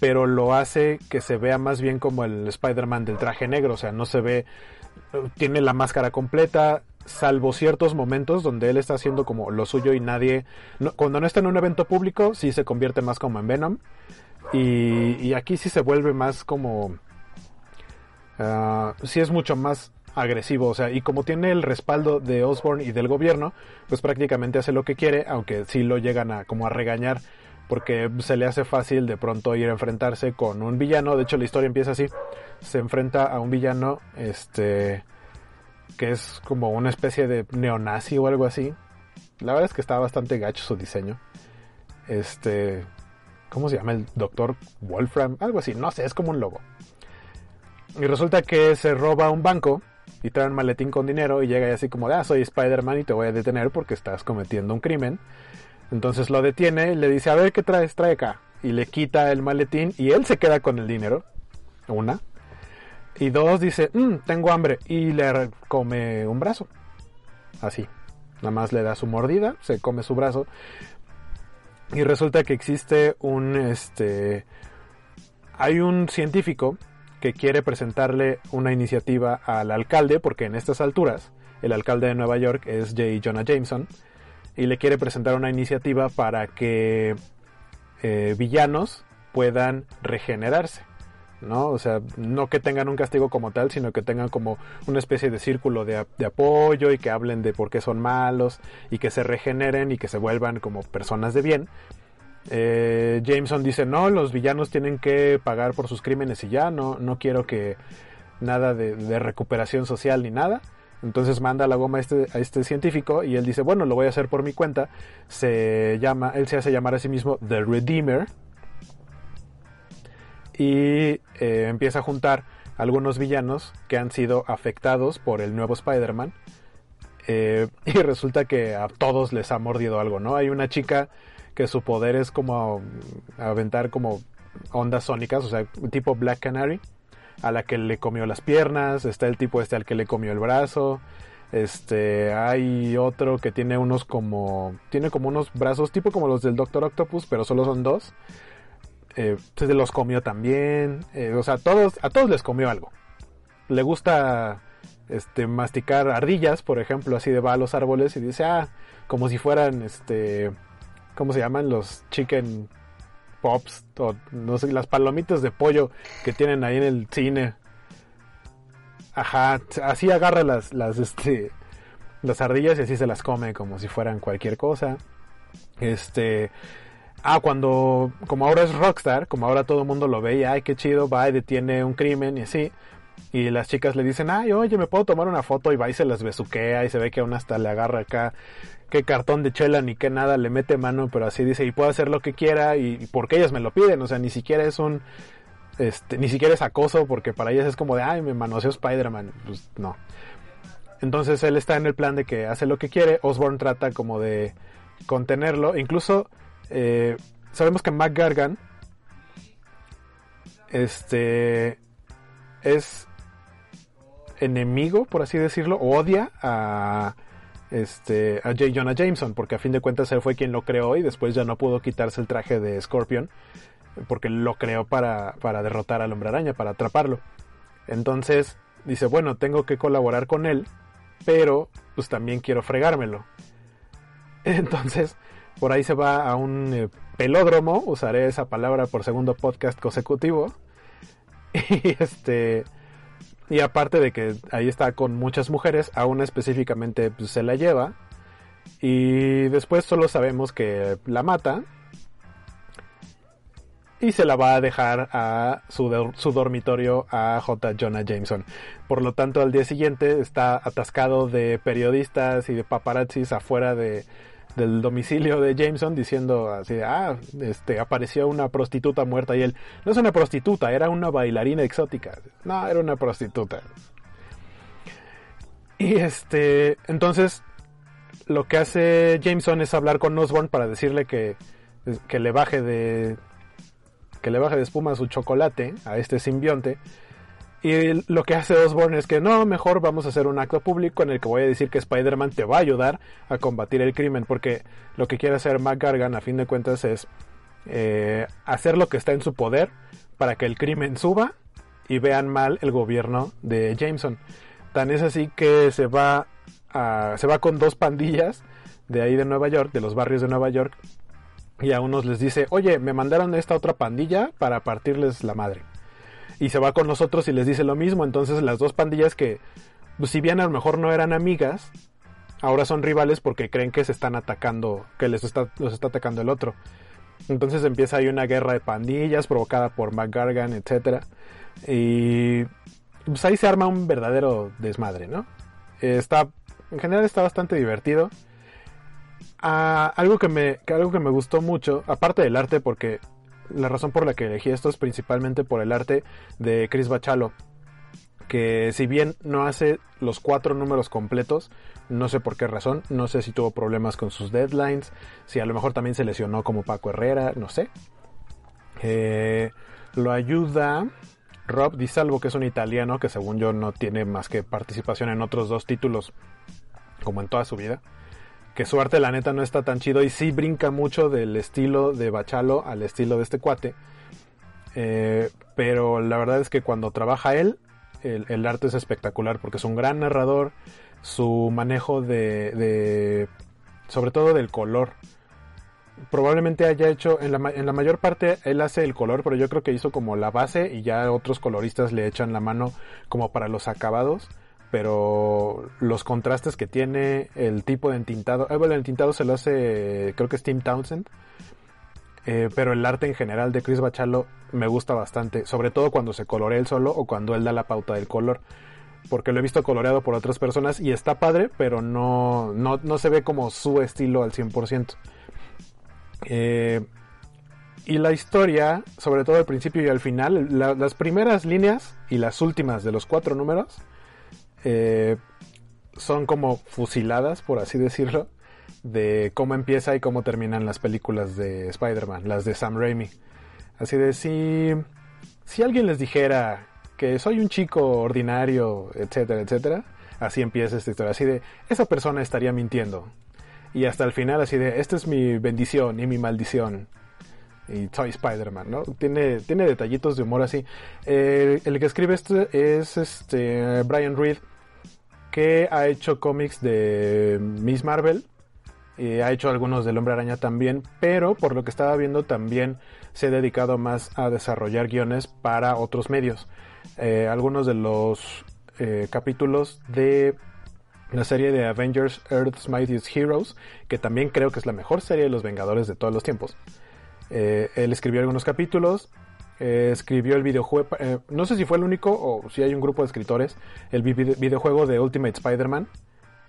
Speaker 5: pero lo hace que se vea más bien como el Spider-Man del traje negro, o sea, no se ve, tiene la máscara completa, salvo ciertos momentos donde él está haciendo como lo suyo y nadie, cuando no está en un evento público, sí se convierte más como en Venom, y, y aquí sí se vuelve más como, uh, sí es mucho más agresivo, o sea, y como tiene el respaldo de Osborne y del gobierno, pues prácticamente hace lo que quiere, aunque sí lo llegan a como a regañar porque se le hace fácil de pronto ir a enfrentarse con un villano. De hecho, la historia empieza así. Se enfrenta a un villano, este, que es como una especie de neonazi o algo así. La verdad es que está bastante gacho su diseño. Este, ¿cómo se llama? El doctor Wolfram, algo así. No sé, es como un lobo. Y resulta que se roba un banco y trae un maletín con dinero y llega y así como, ah, soy Spider-Man y te voy a detener porque estás cometiendo un crimen. Entonces lo detiene le dice, a ver qué traes, trae acá. Y le quita el maletín y él se queda con el dinero. Una. Y dos, dice, mmm, tengo hambre. Y le come un brazo. Así. Nada más le da su mordida, se come su brazo. Y resulta que existe un, este, hay un científico que quiere presentarle una iniciativa al alcalde, porque en estas alturas el alcalde de Nueva York es J. Jonah Jameson y le quiere presentar una iniciativa para que eh, villanos puedan regenerarse. ¿no? O sea, no que tengan un castigo como tal, sino que tengan como una especie de círculo de, de, apoyo y que hablen de por qué son malos y que se regeneren y que se vuelvan como personas de bien. Eh, Jameson dice, no, los villanos tienen que pagar por sus crímenes y ya, no, no quiero que nada de, recuperación social ni nada. Entonces manda la goma a este, este científico y él dice, bueno, lo voy a hacer por mi cuenta. Se llama, él se hace llamar a sí mismo The Redeemer. Y eh, empieza a juntar algunos villanos que han sido afectados por el nuevo Spider-Man. Eh, [LAUGHS] y resulta que a todos les ha mordido algo, ¿no? Hay una chica que su poder es como aventar como ondas sónicas, o sea, tipo Black Canary a la que le comió las piernas, está el tipo este al que le comió el brazo, este, hay otro que tiene unos como, tiene como unos brazos tipo como los del Doctor Octopus, pero solo son dos. Eh, se los comió también, eh, o sea, todos, a todos les comió algo. Le gusta, este, masticar ardillas, por ejemplo, así de va a los árboles y dice, ah, como si fueran, este, ¿cómo se llaman? Los chicken pops, no sé, las palomitas de pollo que tienen ahí en el cine. Ajá, así agarra las, las, este, las ardillas y así se las come como si fueran cualquier cosa. Este, ah, cuando, como ahora es Rockstar, como ahora todo el mundo lo ve y, ay, qué chido, va y detiene un crimen y así. Y las chicas le dicen, ay, oye, ¿me puedo tomar una foto? Y va y se las besuquea y se ve que aún hasta le agarra acá qué cartón de chela ni qué nada, le mete mano, pero así dice, y puedo hacer lo que quiera y, porque ellas me lo piden, o sea, ni siquiera es un, este, ni siquiera es acoso porque para ellas es como de, ay, me manoseó Spider-Man, pues no. Entonces él está en el plan de que hace lo que quiere, Osborn trata como de contenerlo, incluso eh, sabemos que McGargan este es enemigo, por así decirlo, odia a este a J. Jonah Jameson, porque a fin de cuentas él fue quien lo creó y después ya no pudo quitarse el traje de Scorpion, porque lo creó para, para derrotar al hombre araña, para atraparlo. Entonces dice, bueno, tengo que colaborar con él, pero pues también quiero fregármelo. [LAUGHS] Entonces, por ahí se va a un eh, pelódromo, usaré esa palabra por segundo podcast consecutivo. [LAUGHS] Y este y aparte de que ahí está con muchas mujeres, a una específicamente pues, se la lleva. Y después solo sabemos que la mata. Y se la va a dejar a su, su dormitorio a J. Jonah Jameson. Por lo tanto, al día siguiente está atascado de periodistas y de paparazzis afuera de, del domicilio de Jameson diciendo así, ah, este, apareció una prostituta muerta y él, no es una prostituta, era una bailarina exótica. No, era una prostituta. Y este, entonces, lo que hace Jameson es hablar con Osborn para decirle que, que le baje de, que le baje de espuma su chocolate a este simbionte. Y lo que hace Osborn es que no, mejor vamos a hacer un acto público en el que voy a decir que Spider-Man te va a ayudar a combatir el crimen, porque lo que quiere hacer McGargan a fin de cuentas es eh, hacer lo que está en su poder para que el crimen suba y vean mal el gobierno de Jameson. Tan es así que se va, a, se va con dos pandillas de ahí de Nueva York, de los barrios de Nueva York, y a unos les dice, oye, me mandaron esta otra pandilla para partirles la madre y se va con nosotros y les dice lo mismo. Entonces las dos pandillas que, pues, si bien a lo mejor no eran amigas, ahora son rivales porque creen que se están atacando, que les está, los está atacando el otro. Entonces empieza ahí una guerra de pandillas provocada por McGargan, etc. Y pues ahí se arma un verdadero desmadre, ¿no? Está, en general está bastante divertido. Ah, algo, que me, algo que me gustó mucho, aparte del arte, porque la razón por la que elegí esto es principalmente por el arte de Chris Bachalo, que si bien no hace los cuatro números completos, no sé por qué razón, no sé si tuvo problemas con sus deadlines, si a lo mejor también se lesionó como Paco Herrera, no sé. Eh, lo ayuda Rob Di Salvo, que es un italiano que según yo no tiene más que participación en otros dos títulos, como en toda su vida que su arte la neta no está tan chido y sí brinca mucho del estilo de Bachalo al estilo de este cuate. Eh, pero la verdad es que cuando trabaja él, el, arte es espectacular porque es un gran narrador, su manejo de, de sobre todo del color. Probablemente haya hecho, en la, en la mayor parte él hace el color, pero yo creo que hizo como la base y ya otros coloristas le echan la mano como para los acabados pero los contrastes que tiene, el tipo de entintado, eh, bueno, el entintado se lo hace, creo que es Tim Townsend, eh, pero el arte en general de Chris Bachalo me gusta bastante, sobre todo cuando se colorea él solo o cuando él da la pauta del color, porque lo he visto coloreado por otras personas y está padre, pero no, no, no se ve como su estilo al 100%. Eh, y la historia, sobre todo al principio y al final, las primeras líneas y las últimas de los cuatro números, eh, son como fusiladas, por así decirlo, de cómo empieza y cómo terminan las películas de Spider-Man, las de Sam Raimi. Así de si, si alguien les dijera que soy un chico ordinario, etcétera, etcétera, así empieza esta historia. Así de, esa persona estaría mintiendo. Y hasta el final, así de, esta es mi bendición y mi maldición. Y soy Spider-Man, ¿no? Tiene, tiene detallitos de humor así. Eh, el que escribe esto es este Brian Reed, que ha hecho cómics de Miss Marvel, y ha hecho algunos del Hombre Araña también, pero por lo que estaba viendo también se ha dedicado más a desarrollar guiones para otros medios. Eh, algunos de los eh, capítulos de la serie de Avengers Earth's Mightiest Heroes, que también creo que es la mejor serie de los Vengadores de todos los tiempos. Eh, él escribió algunos capítulos, eh, escribió el videojuego, eh, no sé si fue el único o si hay un grupo de escritores, el videojuego de Ultimate Spider-Man,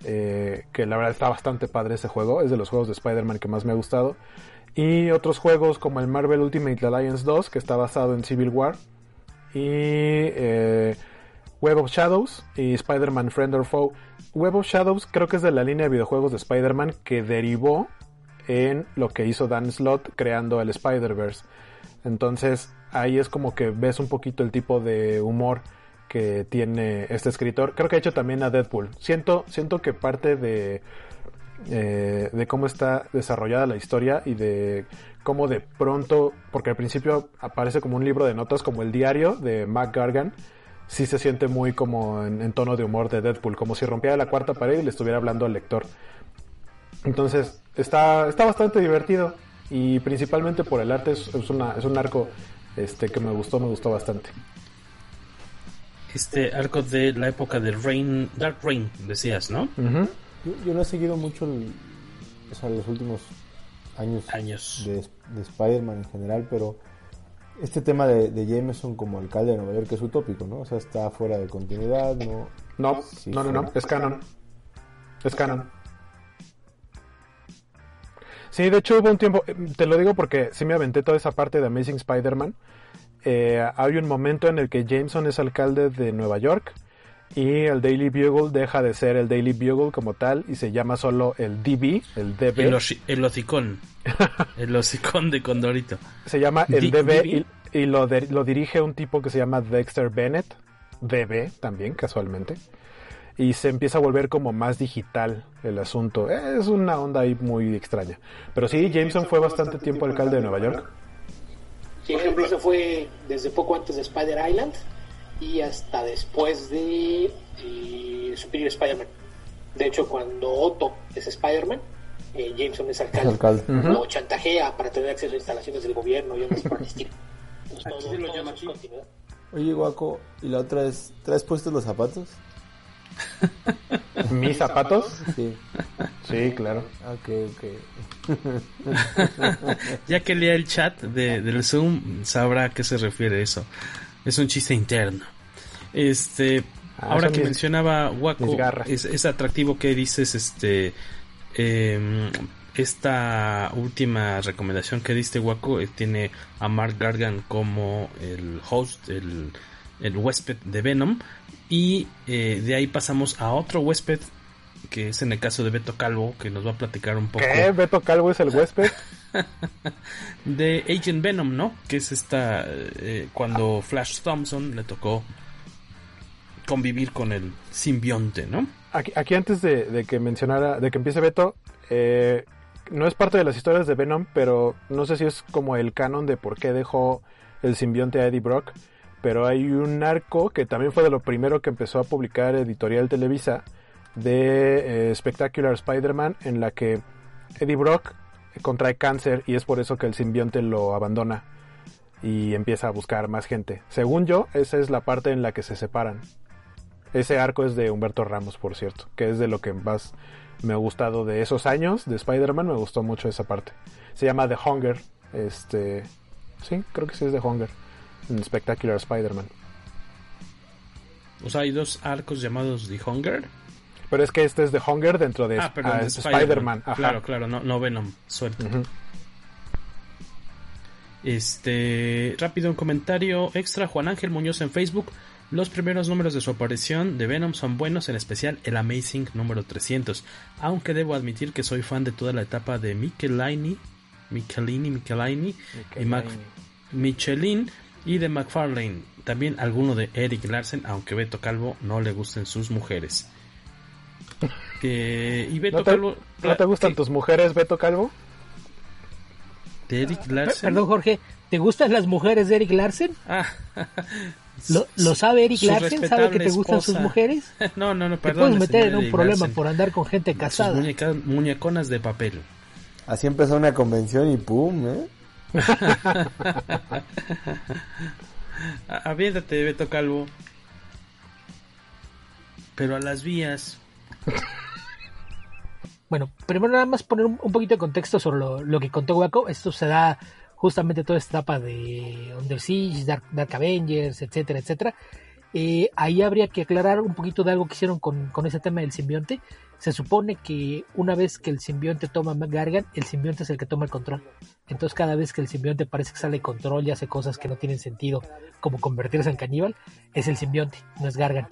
Speaker 5: que la verdad está bastante padre ese juego, es de los juegos de Spider-Man que más me ha gustado. Y otros juegos como el Marvel Ultimate Alliance 2, que está basado en Civil War. Y Web of Shadows y Spider-Man Friend or Foe. Web of Shadows creo que es de la línea de videojuegos de Spider-Man que derivó en lo que hizo Dan Slott creando el Spider-Verse. Entonces ahí es como que ves un poquito el tipo de humor que tiene este escritor. Creo que ha hecho también a Deadpool. Siento, siento que parte de, eh, de cómo está desarrollada la historia y de cómo de pronto, porque al principio aparece como un libro de notas como el diario de Mac Gargan sí se siente muy como en, tono de humor de Deadpool, como si rompiera la cuarta pared y le estuviera hablando al lector. Entonces, está, está bastante divertido y principalmente por el arte es, una, es un arco este, que me gustó, me gustó bastante.
Speaker 4: Este arco de la época de Rain, Dark Rain, decías, ¿no?
Speaker 6: yo, no he seguido mucho los últimos años,
Speaker 4: años.
Speaker 6: de, de Spider-Man en general, pero este tema de, de, Jameson como alcalde de Nueva York es utópico, ¿no? O sea, está fuera de continuidad, ¿no?
Speaker 5: No, no, no, no, es canon. Es canon. Sí, de hecho hubo un tiempo, eh, te lo digo porque sí me aventé toda esa parte de Amazing Spider-Man. Eh, hay un momento en el que Jameson es alcalde de Nueva York y el Daily Bugle deja de ser el Daily Bugle como tal y se llama solo el DB, el DB.
Speaker 4: El, el hocicón. [LAUGHS] el hocicón de Condorito.
Speaker 5: Se llama el DB y, lo, lo, dirige un tipo que se llama Dexter Bennett, DB también, casualmente. Y se empieza a volver como más digital el asunto. Es una onda ahí muy extraña. Pero sí, Jameson fue bastante tiempo alcalde de Nueva York.
Speaker 7: Sí, por ejemplo, eso fue desde poco antes de Spider Island y hasta después de eh, Superior Spider-Man. De hecho, cuando Otto es Spider-Man, eh, Jameson es alcalde. alcalde. Lo chantajea para tener acceso a instalaciones del gobierno y otras por el estilo. Pues todo, lo llama
Speaker 6: Oye, Guaco, ¿y la otra es, ¿traes puestos los zapatos? [LAUGHS]
Speaker 5: ¿Mis zapatos?
Speaker 6: Sí.
Speaker 5: Sí, claro.
Speaker 6: Ok, ok. [LAUGHS]
Speaker 4: ya que lea el chat de, del Zoom, sabrá a qué se refiere eso. Es un chiste interno. Este, ah, ahora que mencionaba Waco, es, atractivo que dices, este, em, esta última recomendación que diste Waco eh, tiene a Mark Gargan como el host, el, el huésped de Venom y eh, de ahí pasamos a otro huésped que es en el caso de Beto Calvo, que nos va a platicar un poco.
Speaker 5: ¿Qué? ¿Beto Calvo es el huésped? [LAUGHS]
Speaker 4: de Agent Venom, ¿no? Que es esta. Eh, cuando Flash Thompson le tocó convivir con el simbionte, ¿no?
Speaker 5: Aquí, aquí antes de, que mencionara, de que empiece Beto, eh, no es parte de las historias de Venom, pero no sé si es como el canon de por qué dejó el simbionte a Eddie Brock. Pero hay un arco que también fue de lo primero que empezó a publicar Editorial Televisa de eh, Spectacular Spider-Man en la que Eddie Brock contrae cáncer y es por eso que el simbionte lo abandona y empieza a buscar más gente. Según yo, esa es la parte en la que se separan. Ese arco es de Humberto Ramos, por cierto, que es de lo que más me ha gustado de esos años de Spider-Man, me gustó mucho esa parte. Se llama The Hunger, este, sí, creo que sí es The Hunger, en Spectacular Spider-Man.
Speaker 4: O sea, hay dos arcos llamados The Hunger.
Speaker 5: Pero es que este es The Hunger dentro de, ah, ah, Spider-Man.
Speaker 4: claro, claro, no, no Venom, suelto. Este, rápido un comentario extra, Juan Ángel Muñoz en Facebook. Los primeros números de su aparición de Venom son buenos, en especial el Amazing número 300. Aunque debo admitir que soy fan de toda la etapa de Michelini, Michelini, Michelini, y Mac, Michelin y de McFarlane. También alguno de Eric Larsen, aunque Beto Calvo no le gusten sus mujeres. [LAUGHS] y Beto
Speaker 5: ¿No te,
Speaker 4: Calvo.
Speaker 5: ¿No te gustan tus mujeres, Beto Calvo?
Speaker 4: De Eric Larsen.
Speaker 7: Perdón, Jorge, ¿te gustan las mujeres de Eric Larsen?
Speaker 4: Ah,
Speaker 7: ¿Lo, lo sabe Eric Larsen? ¿Sabe que te gustan sus mujeres? [LAUGHS]
Speaker 4: no, no, no,
Speaker 7: Te
Speaker 4: perdón.
Speaker 7: puedes meter en un problema por andar con gente casada.
Speaker 4: Muñeca, muñeconas de papel.
Speaker 6: Así empezó una convención y pum, ¿eh? [LAUGHS]
Speaker 4: Aviéntate, Beto Calvo. Pero a las vías.
Speaker 7: Bueno, primero nada más poner un, poquito de contexto sobre lo, que contó Waco. Esto se da justamente toda esta etapa de Under Siege, Dark, Dark Avengers, etcétera, etcétera. Eh, ahí habría que aclarar un poquito de algo que hicieron con ese tema del simbionte. Se supone que una vez que el simbionte toma Gargan, el simbionte es el que toma el control. Entonces cada vez que el simbionte parece que sale de control y hace cosas que no tienen sentido, como convertirse en caníbal, es el simbionte, no es Gargan.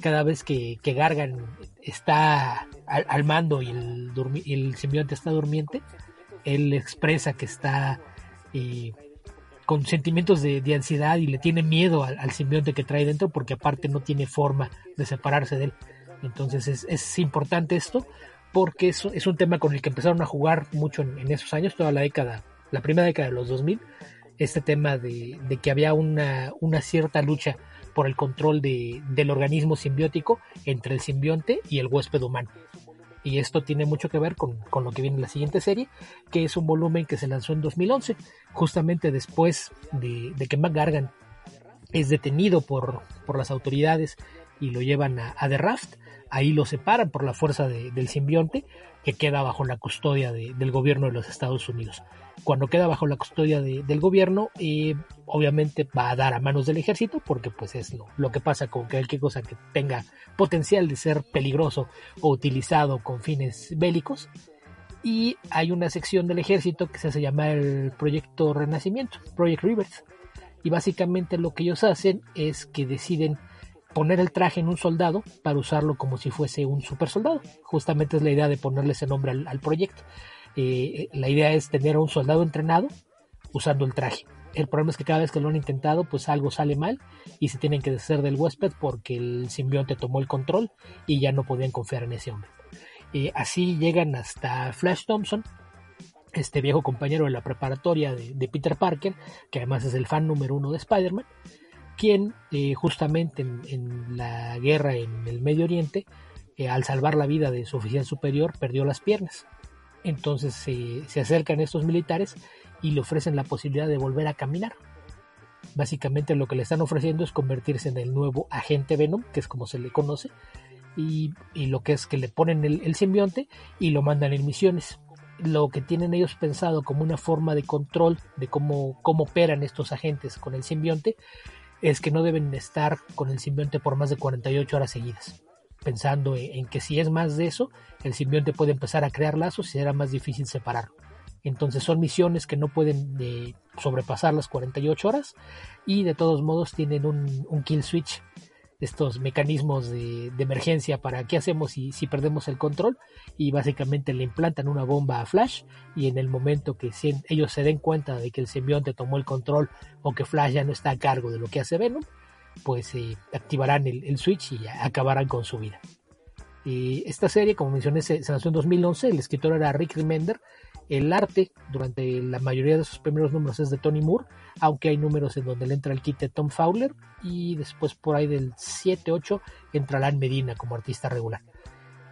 Speaker 7: Cada vez que, que Gargan está al, mando y el, simbionte está durmiente, él expresa que está eh, con sentimientos de, de, ansiedad y le tiene miedo al, al, simbionte que trae dentro porque aparte no tiene forma de separarse de él. Entonces es, es importante esto porque es, es, un tema con el que empezaron a jugar mucho en, en, esos años, toda la década, la primera década de los 2000, este tema de, de que había una, una, cierta lucha por el control de, del organismo simbiótico entre el simbionte y el huésped humano. Y esto tiene mucho que ver con, con, lo que viene en la siguiente serie, que es un volumen que se lanzó en 2011, justamente después de, de que McGargan es detenido por, por las autoridades y lo llevan a, a The Raft. Ahí lo separan por la fuerza de, del simbionte, que queda bajo la custodia de, del gobierno de los Estados Unidos. Cuando queda bajo la custodia de, del gobierno, eh, obviamente va a dar a manos del ejército, porque pues es lo, lo que pasa con cualquier cosa que tenga potencial de ser peligroso o utilizado con fines bélicos. Y hay una sección del ejército que se hace llamar el Proyecto Renacimiento, Project Rivers. Y básicamente lo que ellos hacen es que deciden poner el traje en un soldado para usarlo como si fuese un super soldado. Justamente es la idea de ponerle ese nombre al, proyecto. Eh, la idea es tener a un soldado entrenado usando el traje. El problema es que cada vez que lo han intentado, pues algo sale mal y se tienen que deshacer del huésped porque el simbionte tomó el control y ya no podían confiar en ese hombre. Eh, así llegan hasta Flash Thompson, este viejo compañero de la preparatoria de, de Peter Parker, que además es el fan número uno de Spider-Man, quien eh, justamente en, la guerra en el Medio Oriente, eh, al salvar la vida de su oficial superior, perdió las piernas. Entonces eh, se acercan estos militares y le ofrecen la posibilidad de volver a caminar. Básicamente lo que le están ofreciendo es convertirse en el nuevo agente Venom, que es como se le conoce, y, y lo que es que le ponen el, el simbionte y lo mandan en misiones lo que tienen ellos pensado como una forma de control de cómo, cómo operan estos agentes con el simbionte es que no deben estar con el simbionte por más de 48 horas seguidas, pensando en que si es más de eso, el simbionte puede empezar a crear lazos y será más difícil separarlo. Entonces son misiones que no pueden eh, sobrepasar las 48 horas y de todos modos tienen un, un kill switch, estos mecanismos de, de, emergencia para qué hacemos si, si, perdemos el control y básicamente le implantan una bomba a Flash y en el momento que si ellos se den cuenta de que el simbionte tomó el control o que Flash ya no está a cargo de lo que hace Venom, pues eh, activarán el, el, switch y acabarán con su vida. Y esta serie, como mencioné, se, se lanzó en 2011, el escritor era Rick Remender, el arte durante la mayoría de sus primeros números es de Tony Moore, aunque hay números en donde le entra el kit de Tom Fowler y después por ahí del 7-8 entra Alan Medina como artista regular.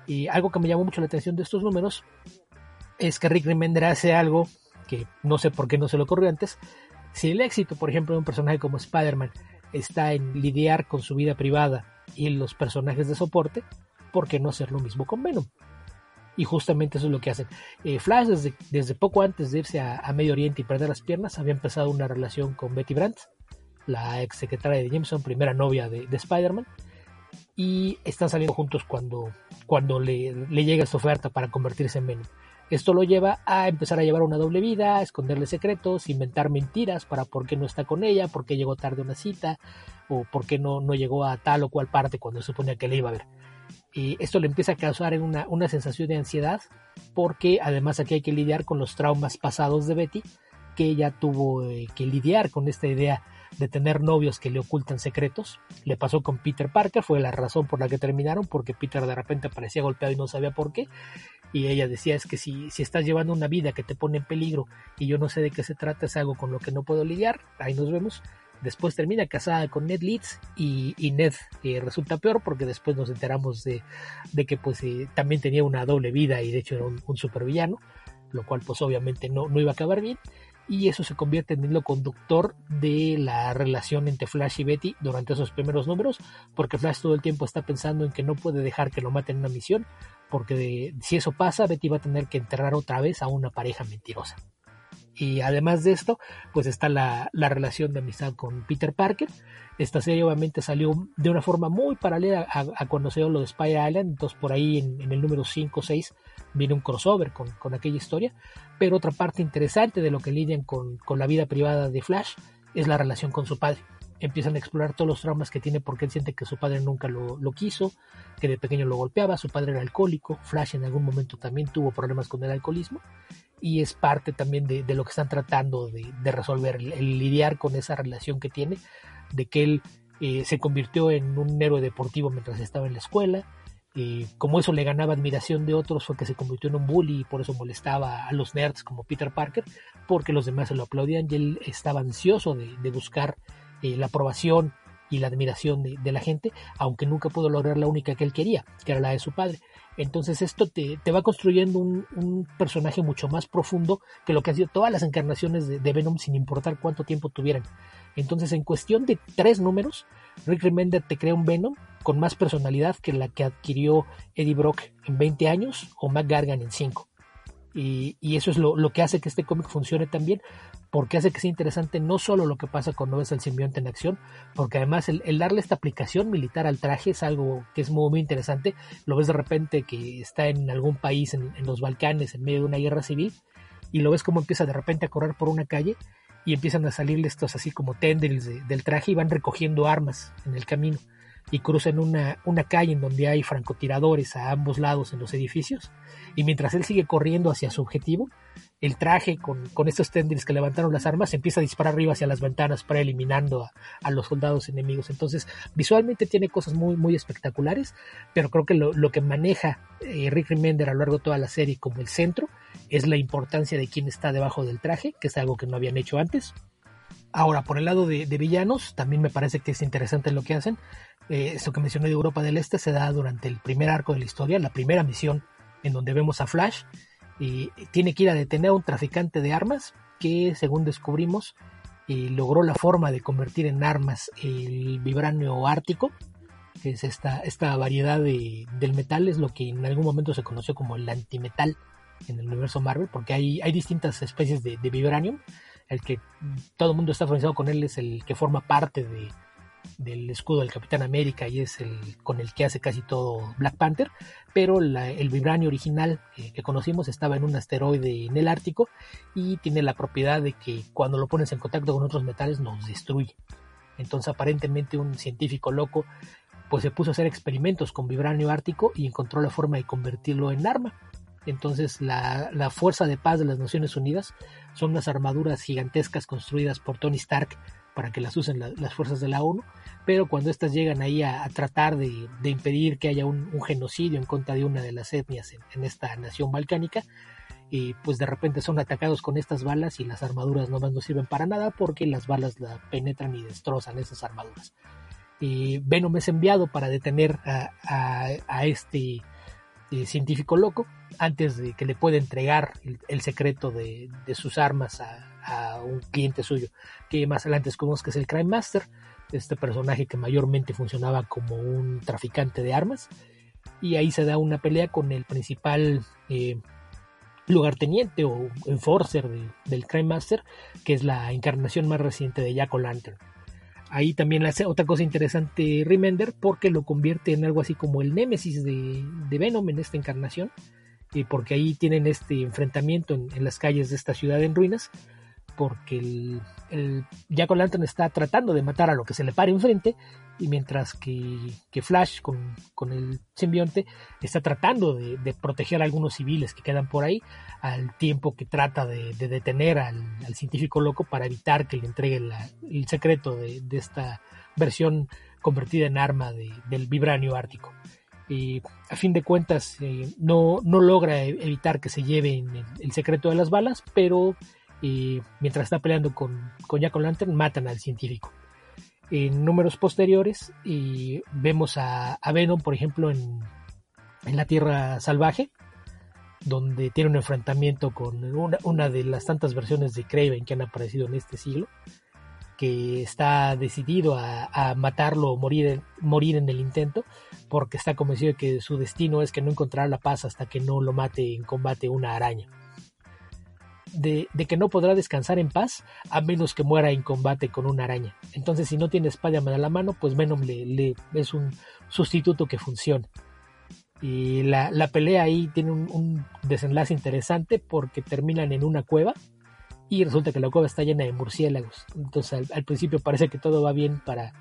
Speaker 7: Y algo que me llamó mucho la atención de estos números es que Rick Remender hace algo que no sé por qué no se le ocurrió antes. Si el éxito, por ejemplo, de un personaje como Spider-Man está en lidiar con su vida privada y los personajes de soporte, ¿por qué no hacer lo mismo con Venom? Y justamente eso es lo que hacen. Eh, Flash desde, desde, poco antes de irse a, a, Medio Oriente y perder las piernas había empezado una relación con Betty Brandt, la ex secretaria de Jameson, primera novia de, de Spider-Man, y están saliendo juntos cuando, cuando le, le, llega esta oferta para convertirse en Venom. Esto lo lleva a empezar a llevar una doble vida, a esconderle secretos, inventar mentiras para por qué no está con ella, por qué llegó tarde a una cita, o por qué no, no llegó a tal o cual parte cuando suponía que le iba a ver. Y esto le empieza a causar una, una sensación de ansiedad porque además aquí hay que lidiar con los traumas pasados de Betty, que ella tuvo eh, que lidiar con esta idea de tener novios que le ocultan secretos. Le pasó con Peter Parker, fue la razón por la que terminaron, porque Peter de repente parecía golpeado y no sabía por qué. Y ella decía, es que si, si estás llevando una vida que te pone en peligro y yo no sé de qué se trata, es algo con lo que no puedo lidiar, ahí nos vemos. Después termina casada con Ned Leeds y, Ned eh, resulta peor porque después nos enteramos de, que pues eh, también tenía una doble vida y de hecho era un, supervillano, lo cual pues obviamente no, no iba a acabar bien y eso se convierte en el conductor de la relación entre Flash y Betty durante esos primeros números, porque Flash todo el tiempo está pensando en que no puede dejar que lo maten en una misión, porque si eso pasa, Betty va a tener que enterrar otra vez a una pareja mentirosa. Y además de esto, pues está la, relación de amistad con Peter Parker. Esta serie obviamente salió de una forma muy paralela a, cuando se dio lo de Spy Island. Entonces por ahí en, el número 5 o 6 viene un crossover con, aquella historia. Pero otra parte interesante de lo que lidian con, la vida privada de Flash es la relación con su padre. Empiezan a explorar todos los traumas que tiene porque él siente que su padre nunca lo, lo quiso, que de pequeño lo golpeaba, su padre era alcohólico, Flash en algún momento también tuvo problemas con el alcoholismo y es parte también de, lo que están tratando de, resolver, el, lidiar con esa relación que tiene, de que él eh, se convirtió en un héroe deportivo mientras estaba en la escuela, y como eso le ganaba admiración de otros fue que se convirtió en un bully y por eso molestaba a los nerds como Peter Parker, porque los demás se lo aplaudían y él estaba ansioso de, buscar eh, la aprobación y la admiración de, la gente, aunque nunca pudo lograr la única que él quería, que era la de su padre. Entonces esto te, va construyendo un, personaje mucho más profundo que lo que han sido todas las encarnaciones de, Venom sin importar cuánto tiempo tuvieran. Entonces en cuestión de tres números, Rick Remender te crea un Venom con más personalidad que la que adquirió Eddie Brock en 20 años o Mac Gargan en 5. Y, eso es lo, que hace que este cómic funcione tan bien, porque hace que sea interesante no solo lo que pasa cuando ves al simbionte en acción, porque además el, darle esta aplicación militar al traje es algo que es muy, muy interesante. Lo ves de repente que está en algún país, en, los Balcanes, en medio de una guerra civil, y lo ves como empieza de repente a correr por una calle y empiezan a salirle estos así como tendrils del traje y van recogiendo armas en el camino y cruzan una, una calle en donde hay francotiradores a ambos lados en los edificios y mientras él sigue corriendo hacia su objetivo, el traje con, estos tendrils que levantaron las armas empieza a disparar arriba hacia las ventanas para eliminando a, los soldados enemigos. Entonces, visualmente tiene cosas muy, muy espectaculares, pero creo que lo, que maneja eh, Rick Remender a lo largo de toda la serie como el centro es la importancia de quién está debajo del traje, que es algo que no habían hecho antes. Ahora, por el lado de, villanos, también me parece que es interesante lo que hacen. Eh, que mencioné de Europa del Este se da durante el primer arco de la historia, la primera misión en donde vemos a Flash y tiene que ir a detener a un traficante de armas que, según descubrimos, eh, logró la forma de convertir en armas el vibranio ártico, que es esta, esta variedad de, del metal, es lo que en algún momento se conoció como el antimetal en el universo Marvel, porque hay, hay distintas especies de, de vibranium. El que todo el mundo está familiarizado con él es el que forma parte de, del escudo del Capitán América y es el con el que hace casi todo Black Panther, pero el vibranio original eh, que conocimos estaba en un asteroide en el Ártico y tiene la propiedad de que cuando lo pones en contacto con otros metales nos destruye. Entonces aparentemente un científico loco pues se puso a hacer experimentos con vibranio ártico y encontró la forma de convertirlo en arma. Entonces la, la Fuerza de Paz de las Naciones Unidas son unas armaduras gigantescas construidas por Tony Stark para que las usen las fuerzas de la ONU, pero cuando éstas llegan ahí a, tratar de, impedir que haya un, genocidio en contra de una de las etnias en, esta nación balcánica, y pues de repente son atacados con estas balas y las armaduras nomás no sirven para nada porque las balas la penetran y destrozan esas armaduras. Y Venom es enviado para detener a, este científico loco antes de que le pueda entregar el, secreto de, sus armas a, a un cliente suyo, que más adelante descubrimos que es el Crime Master, este personaje que mayormente funcionaba como un traficante de armas, y ahí se da una pelea con el principal eh, lugarteniente o enforcer del Crime Master, que es la encarnación más reciente de Jack O'Lantern. Ahí también hace otra cosa interesante Remender porque lo convierte en algo así como el némesis de, Venom en esta encarnación, y porque ahí tienen este enfrentamiento en, en, las calles de esta ciudad en ruinas, porque el, el Jack O'Lantern está tratando de matar a lo que se le pare enfrente y mientras que, Flash con, el simbionte está tratando de, proteger a algunos civiles que quedan por ahí al tiempo que trata de, detener al, científico loco para evitar que le entregue el secreto de, esta versión convertida en arma del vibranio ártico. Y a fin de cuentas eh, no, no logra evitar que se lleven el secreto de las balas, pero y mientras está peleando con, con Jack Lantern, matan al científico. En números posteriores y vemos a, a Venom, por ejemplo, en, en, la Tierra Salvaje, donde tiene un enfrentamiento con una, una, de las tantas versiones de Craven que han aparecido en este siglo, que está decidido a, a matarlo o morir, morir en el intento, porque está convencido de que su destino es que no encontrará la paz hasta que no lo mate en combate una araña de, que no podrá descansar en paz a menos que muera en combate con una araña. Entonces, si no tiene Spider-Man a la mano, pues Venom le, es un sustituto que funciona. Y la, la pelea ahí tiene un, desenlace interesante porque terminan en una cueva y resulta que la cueva está llena de murciélagos. Entonces, al principio parece que todo va bien para,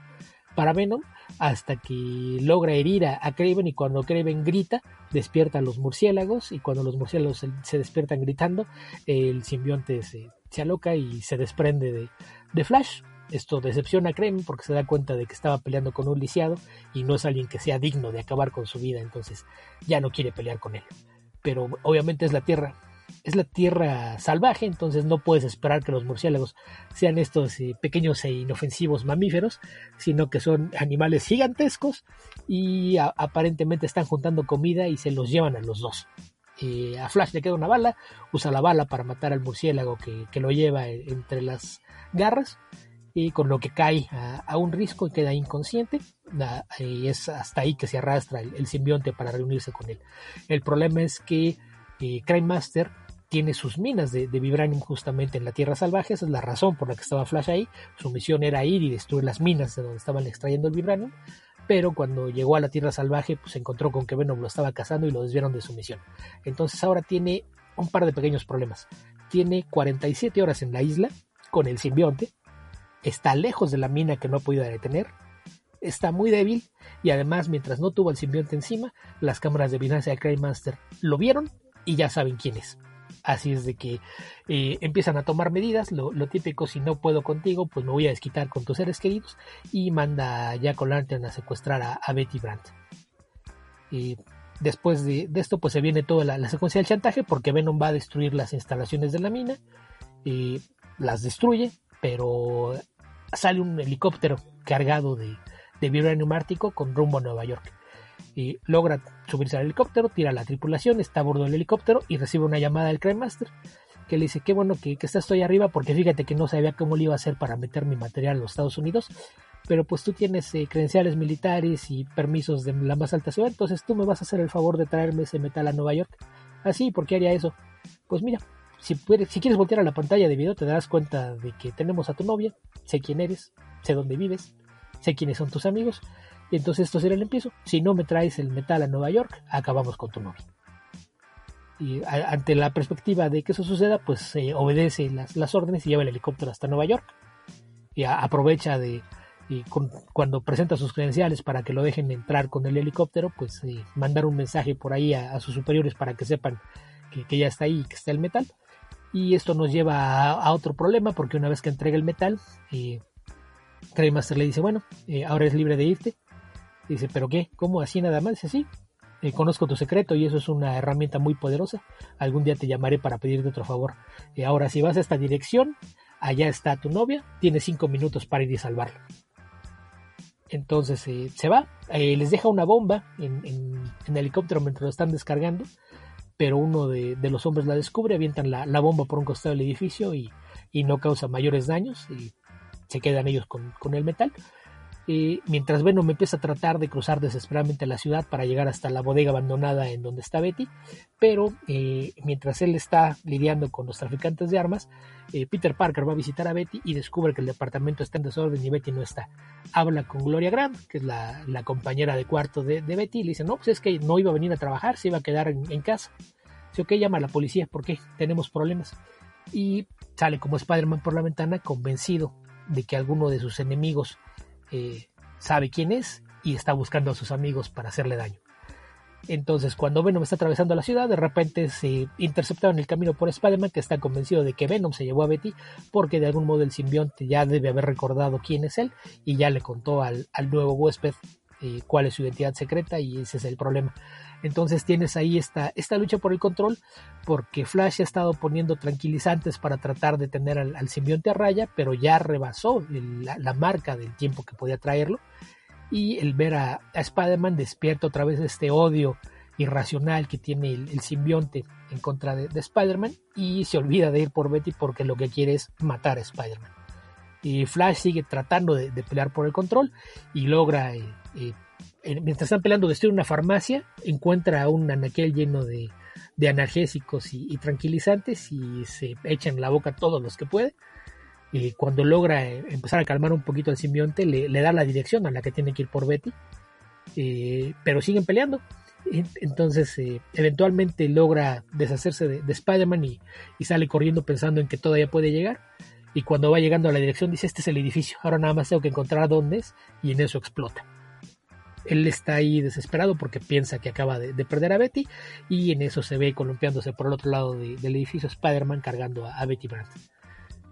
Speaker 7: para Venom hasta que logra herir a, Kraven y cuando Kraven grita despierta a los murciélagos y cuando los murciélagos se, despiertan gritando el simbionte se, se aloca y se desprende de, de, Flash. Esto decepciona a Kraven porque se da cuenta de que estaba peleando con un lisiado y no es alguien que sea digno de acabar con su vida, entonces ya no quiere pelear con él. Pero obviamente es la Tierra es la tierra salvaje, entonces no puedes esperar que los murciélagos sean estos eh, pequeños e inofensivos mamíferos, sino que son animales gigantescos y aparentemente están juntando comida y se los llevan a los dos. Eh, a Flash le queda una bala, usa la bala para matar al murciélago que, que lo lleva entre las garras y con lo que cae a, un risco y queda inconsciente. y es hasta ahí que se arrastra el, simbionte para reunirse con él. El problema es que eh, Crime Master tiene sus minas de, de, vibranium justamente en la Tierra Salvaje, esa es la razón por la que estaba Flash ahí, su misión era ir y destruir las minas de donde estaban extrayendo el vibranium, pero cuando llegó a la Tierra Salvaje pues se encontró con que Venom lo estaba cazando y lo desviaron de su misión. Entonces ahora tiene un par de pequeños problemas. Tiene 47 horas en la isla con el simbionte, está lejos de la mina que no ha podido detener, está muy débil y además mientras no tuvo el simbionte encima, las cámaras de vigilancia de Crime Master lo vieron y ya saben quién es. Así es de que eh, empiezan a tomar medidas, lo, típico, si no puedo contigo, pues me voy a desquitar con tus seres queridos y manda a Jack O'Lantern a secuestrar a, Betty Brandt. Y después de, esto, pues se viene toda la, la, secuencia del chantaje porque Venom va a destruir las instalaciones de la mina, y las destruye, pero sale un helicóptero cargado de, de vibranium ártico con rumbo a Nueva York y logra subirse al helicóptero, tira la tripulación, está a bordo del helicóptero y recibe una llamada del Crime Master que le dice, qué bueno que, que estás ahí arriba porque fíjate que no sabía cómo le iba a hacer para meter mi material a los Estados Unidos, pero pues tú tienes eh, credenciales militares y permisos de la más alta ciudad, entonces tú me vas a hacer el favor de traerme ese metal a Nueva York. Así, ah, ¿por qué haría eso? Pues mira, si, puedes, si quieres voltear a la pantalla de video te darás cuenta de que tenemos a tu novia, sé quién eres, sé dónde vives, sé quiénes son tus amigos, y entonces esto será el empiezo. Si no me traes el metal a Nueva York, acabamos con tu novia. Y ante la perspectiva de que eso suceda, pues obedece las, las, órdenes y lleva el helicóptero hasta Nueva York. Y aprovecha de, cuando presenta sus credenciales para que lo dejen entrar con el helicóptero, pues mandar un mensaje por ahí a, sus superiores para que sepan que, que ya está ahí y que está el metal. Y esto nos lleva a, otro problema, porque una vez que entrega el metal, eh, Craig Master le dice, bueno, eh, ahora es libre de irte. Dice, ¿pero qué? ¿Cómo así nada más? Dice, sí, eh, conozco tu secreto y eso es una herramienta muy poderosa. Algún día te llamaré para pedirte otro favor. Eh, ahora, si vas a esta dirección, allá está tu novia, tienes cinco minutos para ir y salvarla. Entonces eh, se va, les deja una bomba en, en, helicóptero mientras lo están descargando, pero uno de, los hombres la descubre, avientan la, bomba por un costado del edificio y, no causa mayores daños y se quedan ellos con el metal. Eh, mientras Venom empieza a tratar de cruzar desesperadamente la ciudad para llegar hasta la bodega abandonada en donde está Betty, pero eh, mientras él está lidiando con los traficantes de armas, eh, Peter Parker va a visitar a Betty y descubre que el departamento está en desorden y Betty no está. Habla con Gloria Grant, que es la, compañera de cuarto de, de, Betty, y le dice, no, pues es que no iba a venir a trabajar, se iba a quedar en, en casa. Dice, ok, llama a la policía, porque tenemos problemas. Y sale como Spider-Man por la ventana, convencido de que alguno de sus enemigos eh, sabe quién es y está buscando a sus amigos para hacerle daño. Entonces, cuando Venom está atravesando la ciudad, de repente se interceptaron el camino por Spider-Man, que está convencido de que Venom se llevó a Betty, porque de algún modo el simbionte ya debe haber recordado quién es él y ya le contó al, al nuevo huésped eh, cuál es su identidad secreta y ese es el problema. Entonces tienes ahí esta, esta lucha por el control porque Flash ha estado poniendo tranquilizantes para tratar de tener al, simbionte a raya, pero ya rebasó la, marca del tiempo que podía traerlo. Y el ver a, Spider-Man despierta otra vez este odio irracional que tiene el, simbionte en contra de, Spider-Man y se olvida de ir por Betty porque lo que quiere es matar a Spider-Man. Y Flash sigue tratando de, pelear por el control y logra eh, eh, mientras están peleando, destruye una farmacia, encuentra un anaquel lleno de, analgésicos y, tranquilizantes y se echa en la boca todos los que puede. Y cuando logra eh, empezar a calmar un poquito al simbionte, le, da la dirección a la que tiene que ir por Betty. Eh, pero siguen peleando. Entonces, eh, eventualmente logra deshacerse de, Spider-Man y, y, sale corriendo pensando en que todavía puede llegar. Y cuando va llegando a la dirección, dice: Este es el edificio. Ahora nada más tengo que encontrar dónde es. Y en eso explota él está ahí desesperado porque piensa que acaba de, perder a Betty y en eso se ve columpiándose por el otro lado del edificio Spider-Man cargando a, Betty Brant.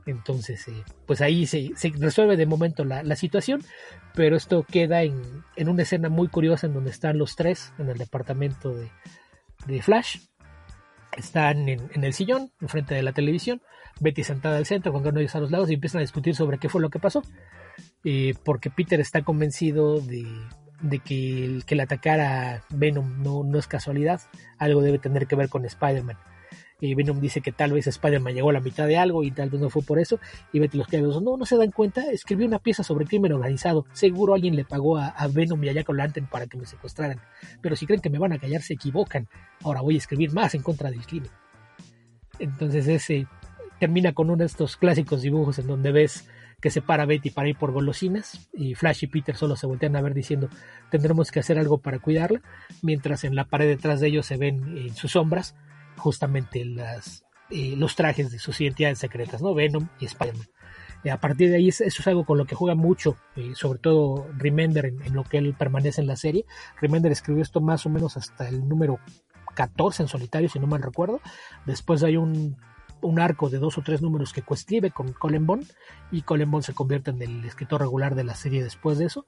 Speaker 7: Entonces, eh, pues ahí se, resuelve de momento la, situación, pero esto queda en, una escena muy curiosa en donde están los tres en el departamento de, Flash. Están en, el sillón, enfrente de la televisión, Betty sentada al centro, con ellos a los lados y empiezan a discutir sobre qué fue lo que pasó. Eh, porque Peter está convencido de, de que el que le atacara Venom no, no es casualidad, algo debe tener que ver con Spider-Man. Y Venom dice que tal vez Spider-Man llegó a la mitad de algo y tal vez no fue por eso. Y Betty los creadores, no, no se dan cuenta, escribió una pieza sobre crimen organizado. Seguro alguien le pagó a, Venom y a Jack Lantern para que me secuestraran. Pero si creen que me van a callar, se equivocan. Ahora voy a escribir más en contra del crimen. Entonces ese termina con uno de estos clásicos dibujos en donde ves que se para Betty para ir por golosinas y Flash y Peter solo se voltean a ver diciendo tendremos que hacer algo para cuidarla, mientras en la pared detrás de ellos se ven en sus sombras justamente las, eh, los trajes de sus identidades secretas, ¿no? Venom y Spider-Man. Eh, a partir de ahí eso es algo con lo que juega mucho, eh, sobre todo Remender en, en, lo que él permanece en la serie. Remender escribió esto más o menos hasta el número 14 en solitario, si no mal recuerdo. Después hay un un arco de dos o tres números que coescribe con Colin Bond y Colin Bond se convierte en el escritor regular de la serie después de eso.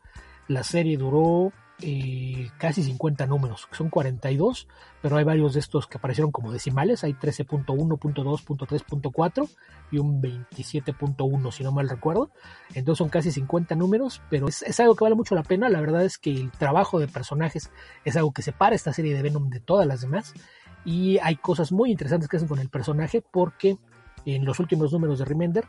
Speaker 7: La serie duró eh, casi 50 números, que son 42, pero hay varios de estos que aparecieron como decimales, hay 13.1.2.3.4 y un 27.1 si no mal recuerdo, entonces son casi 50 números, pero es, es, algo que vale mucho la pena, la verdad es que el trabajo de personajes es algo que separa esta serie de Venom de todas las demás y hay cosas muy interesantes que hacen con el personaje porque en los últimos números de Remender,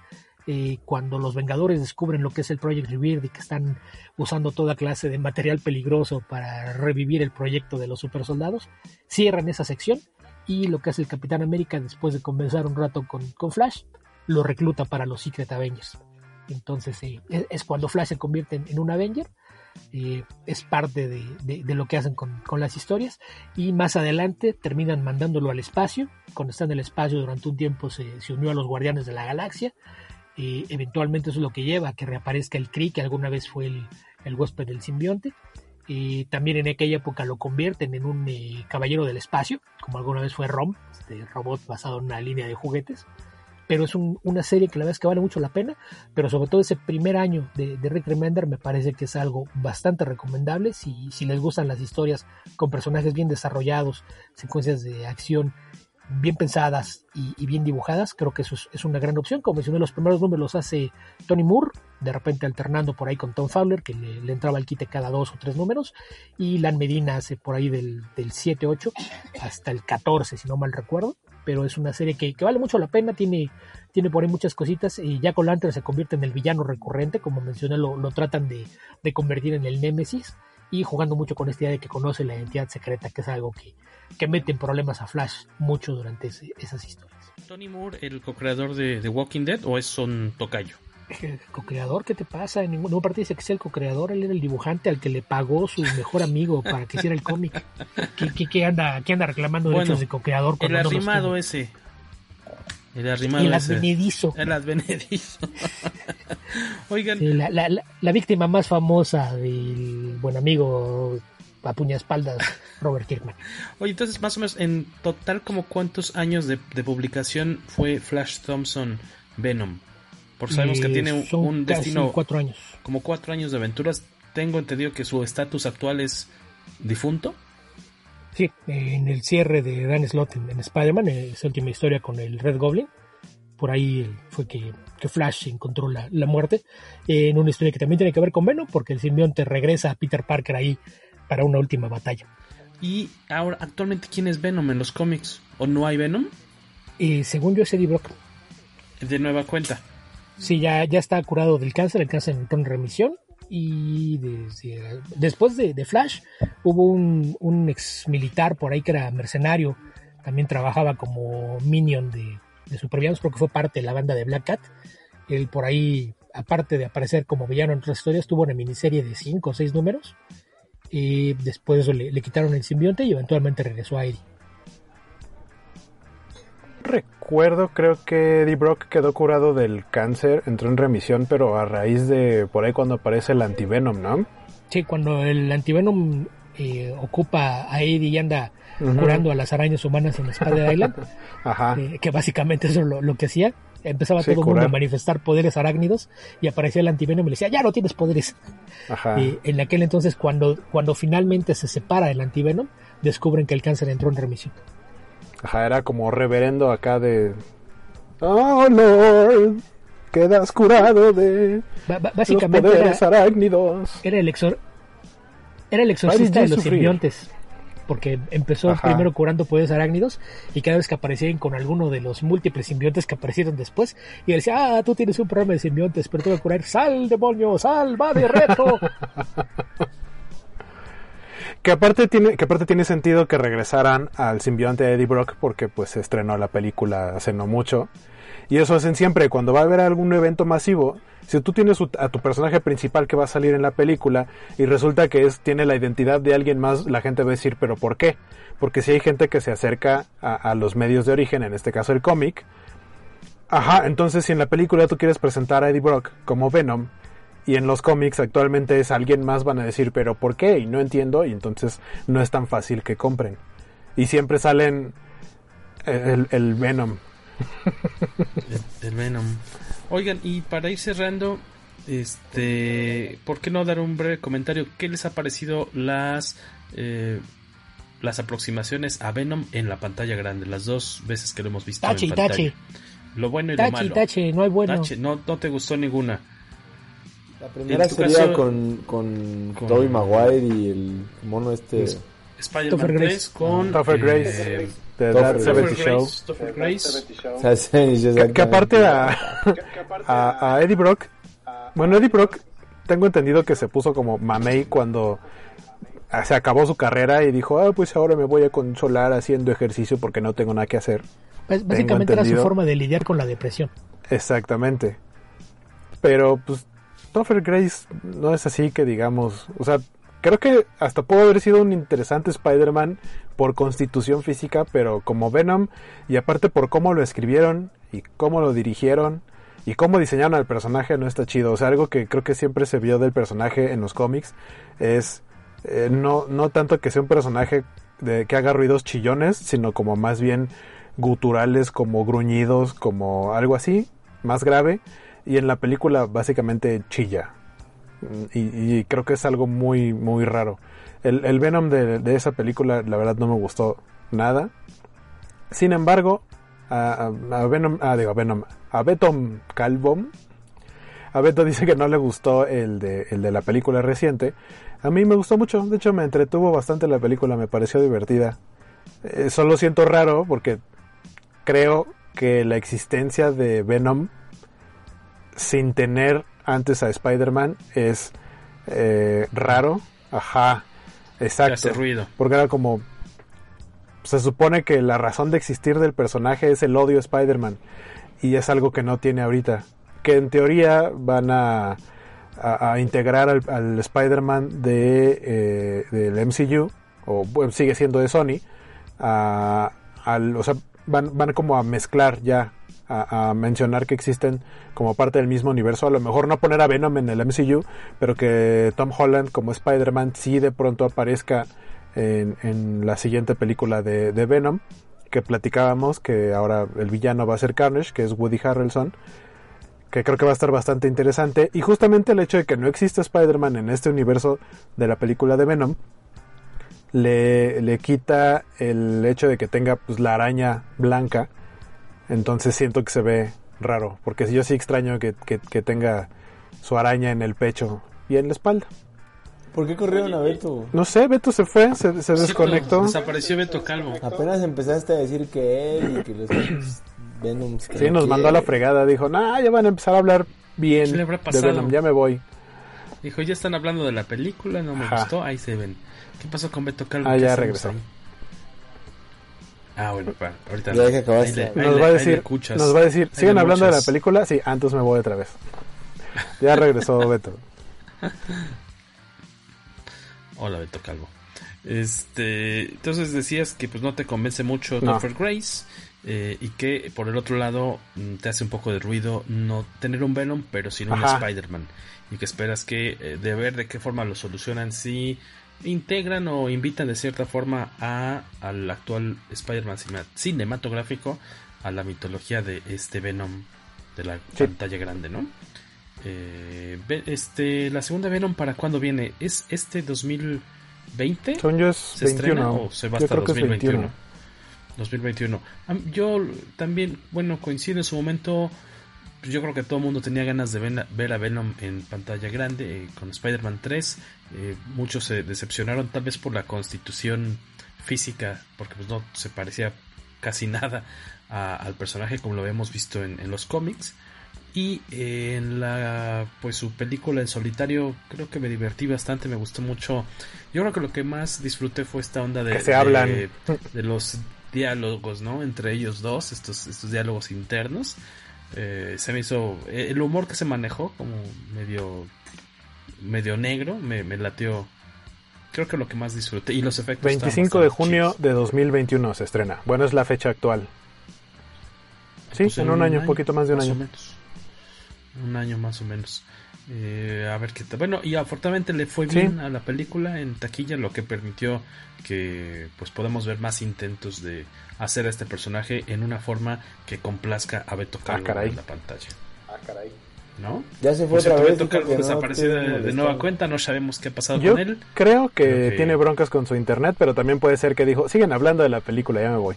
Speaker 7: eh, cuando los Vengadores descubren lo que es el Project Rebirth y que están usando toda clase de material peligroso para revivir el proyecto de los supersoldados, cierran esa sección y lo que hace el Capitán América después de conversar un rato con, con Flash, lo recluta para los Secret Avengers. Entonces es cuando Flash se convierte en un Avenger eh, es parte de, lo que hacen con, las historias. Y más adelante terminan mandándolo al espacio, cuando está en el espacio durante un tiempo se, unió a los Guardianes de la Galaxia, eh, eventualmente eso es lo que lleva a que reaparezca el Kree, que alguna vez fue el, huésped del simbionte, y también en aquella época lo convierten en un eh, caballero del espacio, como alguna vez fue Rom, este robot basado en una línea de juguetes pero es una serie que la verdad es que vale mucho la pena, pero sobre todo ese primer año de, Rick Remender me parece que es algo bastante recomendable si, si les gustan las historias con personajes bien desarrollados, secuencias de acción bien pensadas y, bien dibujadas, creo que eso es, una gran opción. Como mencioné, los primeros números los hace Tony Moore, de repente alternando por ahí con Tom Fowler, que le, entraba el quite cada dos o tres números, y Lan Medina hace por ahí del, del 7-8 hasta el 14, si no mal recuerdo pero es una serie que, vale mucho la pena, tiene, tiene por ahí muchas cositas y Jack O'Lantern se convierte en el villano recurrente, como mencioné, lo, tratan de, convertir en el Némesis y jugando mucho con esta idea de que conoce la identidad secreta, que es algo que, que mete en problemas a Flash mucho durante esas historias.
Speaker 4: ¿Tony Moore el co-creador de The Walking Dead o es un tocayo?
Speaker 7: Co-creador, ¿qué te pasa? En ninguna parte dice que es el co-creador, él era el dibujante al que le pagó su mejor amigo para que hiciera el cómic. ¿Qué, anda, qué anda reclamando derechos de co-creador?
Speaker 4: El arrimado ese. El arrimado
Speaker 7: el advenedizo.
Speaker 4: El advenedizo. [LAUGHS] Oigan.
Speaker 7: la, víctima más famosa del buen amigo a espaldas Robert Kirkman.
Speaker 4: Oye, entonces más o menos en total como cuántos años de, de publicación fue Flash Thompson Venom? Porque sabemos que tiene un, destino.
Speaker 7: Cuatro años.
Speaker 4: Como cuatro años de aventuras. tengo entendido que su estatus actual es difunto.
Speaker 7: Sí, en el cierre de Dan Slott en, Spider-Man, esa última historia con el Red Goblin, por ahí fue que, Flash encontró la, muerte, en una historia que también tiene que ver con Venom, porque el simbionte regresa a Peter Parker ahí para una última batalla.
Speaker 4: ¿Y ahora actualmente quién es Venom en los cómics? ¿O no hay Venom?
Speaker 7: Eh, según yo es Eddie Brock.
Speaker 4: De nueva cuenta.
Speaker 7: Sí, ya, ya está curado del cáncer, el cáncer entró en remisión y después de, Flash hubo un, ex militar por ahí que era mercenario, también trabajaba como minion de, de supervillanos, creo fue parte de la banda de Black Cat. Él por ahí, aparte de aparecer como villano en otras historias, tuvo una miniserie de 5 o 6 números. Y después le, le, quitaron el simbionte y eventualmente regresó a Eddie
Speaker 5: recuerdo, creo que Eddie Brock quedó curado del cáncer, entró en remisión, pero a raíz de por ahí cuando aparece el antivenom, ¿no?
Speaker 7: Sí, cuando el antivenom eh, ocupa a Eddie y anda curando a las arañas humanas en Spider Island, [LAUGHS] Ajá. Eh, que básicamente eso es lo, que hacía. Empezaba todo el mundo a manifestar poderes arácnidos y aparecía el antivenom y le decía, ya no tienes poderes. Ajá. En aquel entonces, cuando, cuando finalmente se separa el antivenom, descubren que el cáncer entró en remisión.
Speaker 5: Ajá, era como reverendo acá de... Oh Lord, quedas curado de básicamente los poderes era, arácnidos.
Speaker 7: Era el, exor era el exorcista de los simbiontes. Porque empezó primero curando poderes arácnidos y cada vez que aparecían con alguno de los múltiples simbiontes que aparecieron después, y él decía, ah, tú tienes un problema de simbiontes, pero te voy a curar, sal demonio, sal, va de reto. [LAUGHS]
Speaker 5: Que aparte tiene, que aparte tiene sentido que regresaran al simbionte de Eddie Brock porque pues se estrenó la película hace no mucho. Y eso hacen siempre, cuando va a haber algún evento masivo, si tú tienes a tu personaje principal que va a salir en la película y resulta que es, tiene la identidad de alguien más, la gente va a decir, pero ¿por qué? Porque si hay gente que se acerca a, a los medios de origen, en este caso el cómic, ajá, entonces si en la película tú quieres presentar a Eddie Brock como Venom, y en los cómics actualmente es alguien más van a decir, pero ¿por qué? Y no entiendo, y entonces no es tan fácil que compren. Y siempre salen el, el Venom. [LAUGHS]
Speaker 4: El, Venom. Oigan, y para ir cerrando, este, ¿por qué no dar un breve comentario? ¿Qué les ha parecido las eh, las aproximaciones a Venom en la pantalla grande? Las dos veces que lo hemos visto en pantalla. Lo bueno y lo malo.
Speaker 7: no hay bueno.
Speaker 4: no, no te gustó ninguna.
Speaker 6: La primera sería con, con, con Tobey Maguire y el mono este...
Speaker 4: Spider-Man 3 con...
Speaker 5: Topher Grace. The That 70 Show. Topher Grace. Que, aparte a, a, a Eddie Brock... Bueno, Eddie Brock tengo entendido que se puso como mamey cuando se acabó su carrera y dijo, ah, pues ahora me voy a consolar haciendo ejercicio porque no tengo nada que hacer.
Speaker 7: básicamente era su forma de lidiar con la depresión.
Speaker 5: Exactamente. Pero pues Topher Grace no es así que digamos, o sea, creo que hasta pudo haber sido un interesante Spider-Man por constitución física, pero como Venom y aparte por cómo lo escribieron y cómo lo dirigieron y cómo diseñaron al personaje no está chido. O sea, algo que creo que siempre se vio del personaje en los cómics es eh, no, no tanto que sea un personaje de, que haga ruidos chillones, sino como más bien guturales, como gruñidos, como algo así, más grave y en la película básicamente chilla. Y, creo que es algo muy, muy raro. El, el Venom de, esa película, la verdad, no me gustó nada. Sin embargo, a, Venom, ah, digo, a Venom, a Betom Calvom, a Beto [LAUGHS] dice que no le gustó el de, el de la película reciente. A mí me gustó mucho, de hecho me entretuvo bastante la película, me pareció divertida. Eh, solo siento raro porque creo que la existencia de Venom sin tener antes a Spider-Man es eh, raro. Ajá, exacto.
Speaker 4: Hace ruido.
Speaker 5: Porque era como. Se supone que la razón de existir del personaje es el odio a Spider-Man. Y es algo que no tiene ahorita. Que en teoría van a, a, integrar al, Spider-Man de, eh, del MCU, o sigue siendo de Sony, al, o sea, van, van como a mezclar ya a, mencionar que existen como parte del mismo universo. A lo mejor no poner a Venom en el MCU, pero que Tom Holland como Spider-Man sí de pronto aparezca en, la siguiente película de, Venom que platicábamos, que ahora el villano va a ser Carnage, que es Woody Harrelson. que creo que va a estar bastante interesante. Y justamente el hecho de que no exista Spider-Man en este universo de la película de Venom, le, le quita el hecho de que tenga pues, la araña blanca. Entonces siento que se ve raro, porque yo sí extraño que, que, que tenga su araña en el pecho y en la espalda.
Speaker 6: ¿Por qué corrieron a Beto?
Speaker 5: No sé, Beto se fue, se, se desconectó.
Speaker 4: desapareció Beto Calvo.
Speaker 6: Apenas empezaste a decir que él y que los Venoms que
Speaker 5: Sí,
Speaker 6: no
Speaker 5: nos mandó a
Speaker 6: quiere.
Speaker 5: la fregada. Dijo, nah, ya van a empezar a hablar bien
Speaker 4: ¿Qué le habrá
Speaker 5: de
Speaker 4: pasado?
Speaker 5: Venom, ya me voy.
Speaker 4: Dijo, ya están hablando de la película, no me
Speaker 5: Ajá.
Speaker 4: gustó, ahí se ven. ¿Qué pasó con Beto Calvo?
Speaker 5: Ah,
Speaker 4: ¿Qué
Speaker 5: ya regresó.
Speaker 4: ahí? Ah, bueno, para, ahorita.
Speaker 6: Ya que acabaste.
Speaker 4: ahí le- ahí
Speaker 5: Nos
Speaker 4: le-
Speaker 5: va a decir, nos va a decir, ¿siguen hablando de la película? Sí, antes me voy otra vez. Ya regresó [LAUGHS] Beto.
Speaker 4: Hola, Beto Calvo. Este, entonces decías que pues no te convence mucho
Speaker 5: No.
Speaker 4: Topher Grace eh, y que por el otro lado mm, te hace un poco de ruido no tener un Venom, pero sino un. Spider-Man y que esperas que eh, de ver de qué forma lo solucionan si integran o invitan de cierta forma a al actual Spider-Man cine- cinematográfico a la mitología de este Venom de la
Speaker 5: Sí.
Speaker 4: pantalla grande, ¿no? Eh, este, la segunda Venom para cuándo viene? ¿Es este 2020?
Speaker 5: Según yo es
Speaker 4: ¿Se estrena
Speaker 5: 21.
Speaker 4: o se va
Speaker 5: Yo
Speaker 4: hasta
Speaker 5: creo que es
Speaker 4: 2021?
Speaker 5: 21.
Speaker 4: 2021. Am- Yo también, bueno, coincido en su momento. Yo creo que todo el mundo tenía ganas de ven- ver a Venom en pantalla grande eh, con Spider-Man 3. Eh, muchos se decepcionaron tal vez por la constitución física, porque pues no se parecía casi [LAUGHS] nada a- al personaje como lo habíamos visto en, en los cómics. Y eh, en la pues su película en solitario creo que me divertí bastante, me gustó mucho. Yo creo que lo que más disfruté fue esta onda de,
Speaker 5: Que se
Speaker 4: de-
Speaker 5: hablan.
Speaker 4: de los diálogos, ¿no? Entre ellos dos, estos, estos diálogos internos. Eh, se me hizo eh, el humor que se manejó como medio medio negro, me, me latió. Creo que lo que más disfruté y los efectos. estaban
Speaker 5: 25 de junio
Speaker 4: chidos.
Speaker 5: de 2021 se estrena. Bueno, es la fecha actual. Sí,
Speaker 4: Pues
Speaker 5: en un año, poquito más de un año.
Speaker 4: menos. Un año más o menos. Eh, a ver qué tal. Bueno, y afortunadamente le fue
Speaker 5: Sí.
Speaker 4: bien a la película en taquilla, lo que permitió que pues podamos ver más intentos de hacer a este personaje en una forma que complazca a Beto Calvo
Speaker 5: caray.
Speaker 4: en la pantalla.
Speaker 6: Ah, caray.
Speaker 4: ¿no?
Speaker 6: Ya se fue otra
Speaker 4: cierto,
Speaker 6: vez.
Speaker 4: Beto Calvo
Speaker 6: no
Speaker 4: desapareció de, nueva cuenta, no sabemos qué ha pasado
Speaker 5: Yo
Speaker 4: con él.
Speaker 5: creo que
Speaker 4: Creo que-
Speaker 5: tiene broncas con su internet, pero también puede ser que dijo, siguen hablando de la película, ya me voy.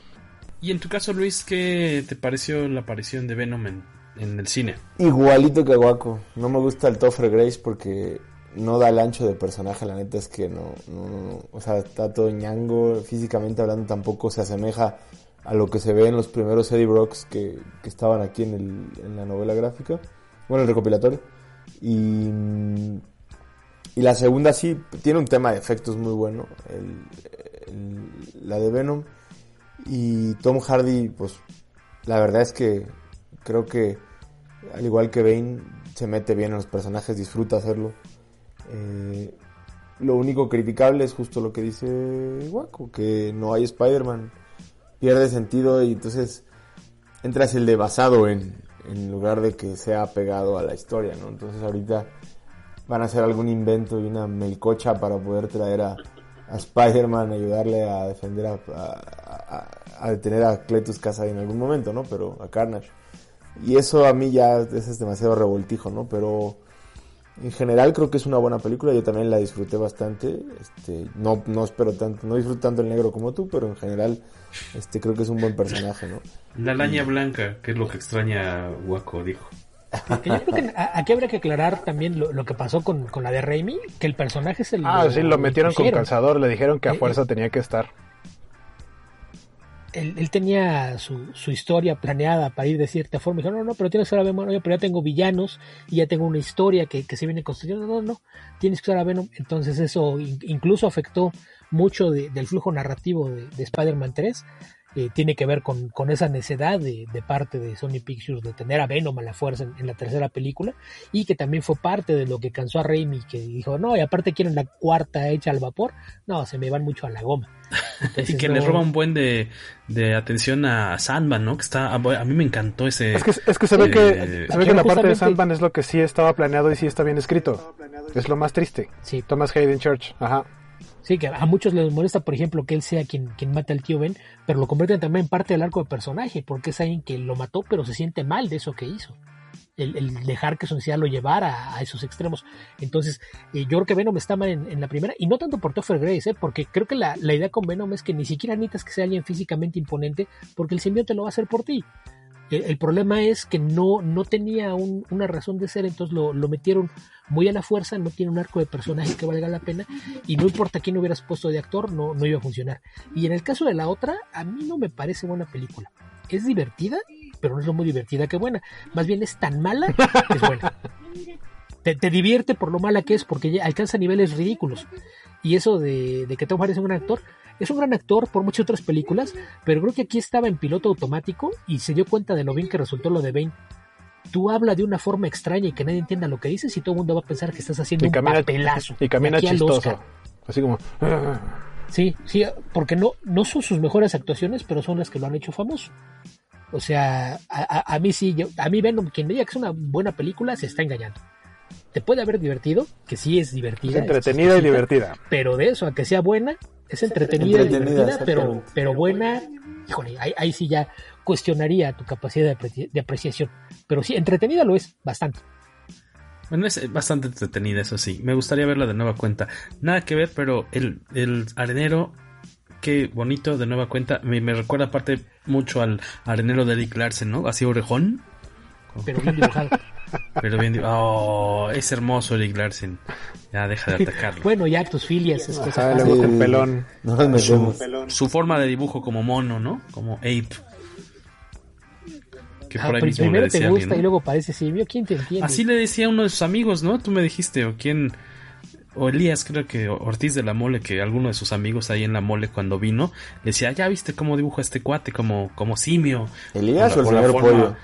Speaker 4: Y en tu caso, Luis, ¿qué te pareció la aparición de Venom en, en el cine?
Speaker 6: Igualito que Guaco. No me gusta el Topher Grace porque no da el ancho de personaje. La neta es que no, no. O sea, está todo ñango. Físicamente hablando tampoco se asemeja a lo que se ve en los primeros Eddie Brocks que, que estaban aquí en, el, en la novela gráfica. Bueno, el recopilatorio. Y, y la segunda sí tiene un tema de efectos muy bueno. La de Venom. Y Tom Hardy, pues la verdad es que creo que al igual que Bane se mete bien en los personajes, disfruta hacerlo. Eh, lo único criticable es justo lo que dice Waco, que no hay Spider-Man. Pierde sentido y entonces entras el de basado en, en lugar de que sea pegado a la historia, ¿no? Entonces ahorita van a hacer algún invento y una melcocha para poder traer a, a Spider-Man, ayudarle a defender a, a, a- detener a Cletus Kasady en algún momento, ¿no? Pero a Carnage. Y eso a mí ya es demasiado revoltijo, ¿no? Pero en general creo que es una buena película, yo también la disfruté bastante, este, no, no espero tanto, no disfruto tanto el negro como tú, pero en general este, creo que es un buen personaje, ¿no?
Speaker 4: La araña blanca, que es lo que extraña Waco, dijo.
Speaker 7: Que yo creo que a- aquí habría que aclarar también lo, lo que pasó con, con la de Raimi, que el personaje es el...
Speaker 5: Ah, sí, lo metieron con calzador, le dijeron que a
Speaker 7: Eh,
Speaker 5: fuerza tenía que estar.
Speaker 7: Él, él tenía su, su historia planeada para ir de cierta forma. Dijo, no, no, pero tienes que usar a Venom, oye, pero ya tengo villanos y ya tengo una historia que, que se viene construyendo. No, no, tienes que usar a Venom. Entonces eso in- incluso afectó mucho de- del flujo narrativo de, de Spider-Man 3. Eh, tiene que ver con, con esa necedad de, de parte de Sony Pictures de tener a Venom a la fuerza en, en la tercera película y que también fue parte de lo que cansó a Raimi que dijo, no, y aparte quieren la cuarta hecha al vapor. No, se me van mucho a la goma. [LAUGHS]
Speaker 4: Y que
Speaker 7: no-
Speaker 4: le roba un buen de, de atención a Sandman, ¿no? Que está, a a mí me encantó ese.
Speaker 5: Es que, es que se ve
Speaker 4: eh,
Speaker 5: que, se ve que la parte de Sandman es lo que sí estaba planeado y sí está bien escrito. Es lo más triste.
Speaker 7: Sí.
Speaker 5: Thomas Hayden Church, ajá.
Speaker 7: Sí, que a muchos les molesta, por ejemplo, que él sea quien, quien mata al tío Ben, pero lo convierten también en parte del arco de personaje, porque es alguien que lo mató, pero se siente mal de eso que hizo. el, dejar que su necesidad lo llevara a, esos extremos. Entonces, eh, yo creo que Venom está mal en, la primera, y no tanto por Topher Grace, ¿eh? porque creo que la, idea con Venom es que ni siquiera necesitas que sea alguien físicamente imponente, porque el simbionte lo va a hacer por ti. El, problema es que no, no tenía una razón de ser, entonces lo, metieron muy a la fuerza, no tiene un arco de personaje que valga la pena, y no importa quién hubieras puesto de actor, no, no iba a funcionar. Y en el caso de la otra, a mí no me parece buena película. Es divertida, pero no es lo muy divertida que buena. Más bien es tan mala que es buena. Te, divierte por lo mala que es, porque alcanza niveles ridículos. Y eso de, que Tom Hardy es un actor, es un gran actor por muchas otras películas, pero creo que aquí estaba en piloto automático y se dio cuenta de lo bien que resultó lo de Bane. Tú hablas de una forma extraña y que nadie entienda lo que dices y todo el mundo va a pensar que estás haciendo un papelazo.
Speaker 5: Y camina chistoso. Así como...
Speaker 7: Sí, sí, porque no, no son sus mejores actuaciones, pero son las que lo han hecho famoso. O sea, a, mí sí, yo, a mí Venom, quien me diga que es una buena película, se está engañando. Te puede haber divertido, que sí es divertida. Es
Speaker 5: entretenida y divertida.
Speaker 7: Pero de eso a que sea buena, es entretenida, y divertida, pero, pero buena, híjole, ahí, sí ya cuestionaría tu capacidad de, apreciación. Pero sí, entretenida lo es, bastante.
Speaker 4: Bueno, es bastante entretenida, eso sí. Me gustaría verla de nueva cuenta. Nada que ver, pero el, el arenero qué bonito de nueva cuenta. Me, recuerda aparte mucho al arenero de Eric Larsen, ¿no? Así orejón.
Speaker 7: Pero bien dibujado. [LAUGHS]
Speaker 4: Pero bien. Oh, es hermoso Eric Larsen. Ya deja de atacarlo. [LAUGHS]
Speaker 7: bueno, ya tus filias. Es
Speaker 5: cosa le gusta el pelón.
Speaker 4: su, forma de dibujo como mono, ¿no? Como ape.
Speaker 7: Que ah, por ahí mismo primero te gusta y luego parece simio. ¿Quién te entiende?
Speaker 4: Así le decía a uno de sus amigos, ¿no? Tú me dijiste, o quién o Elías, creo que Ortiz de la Mole, que alguno de sus amigos ahí en la Mole cuando vino, le decía, ya viste cómo dibuja este cuate, como, como simio.
Speaker 6: ¿Elías o el señor Pollo?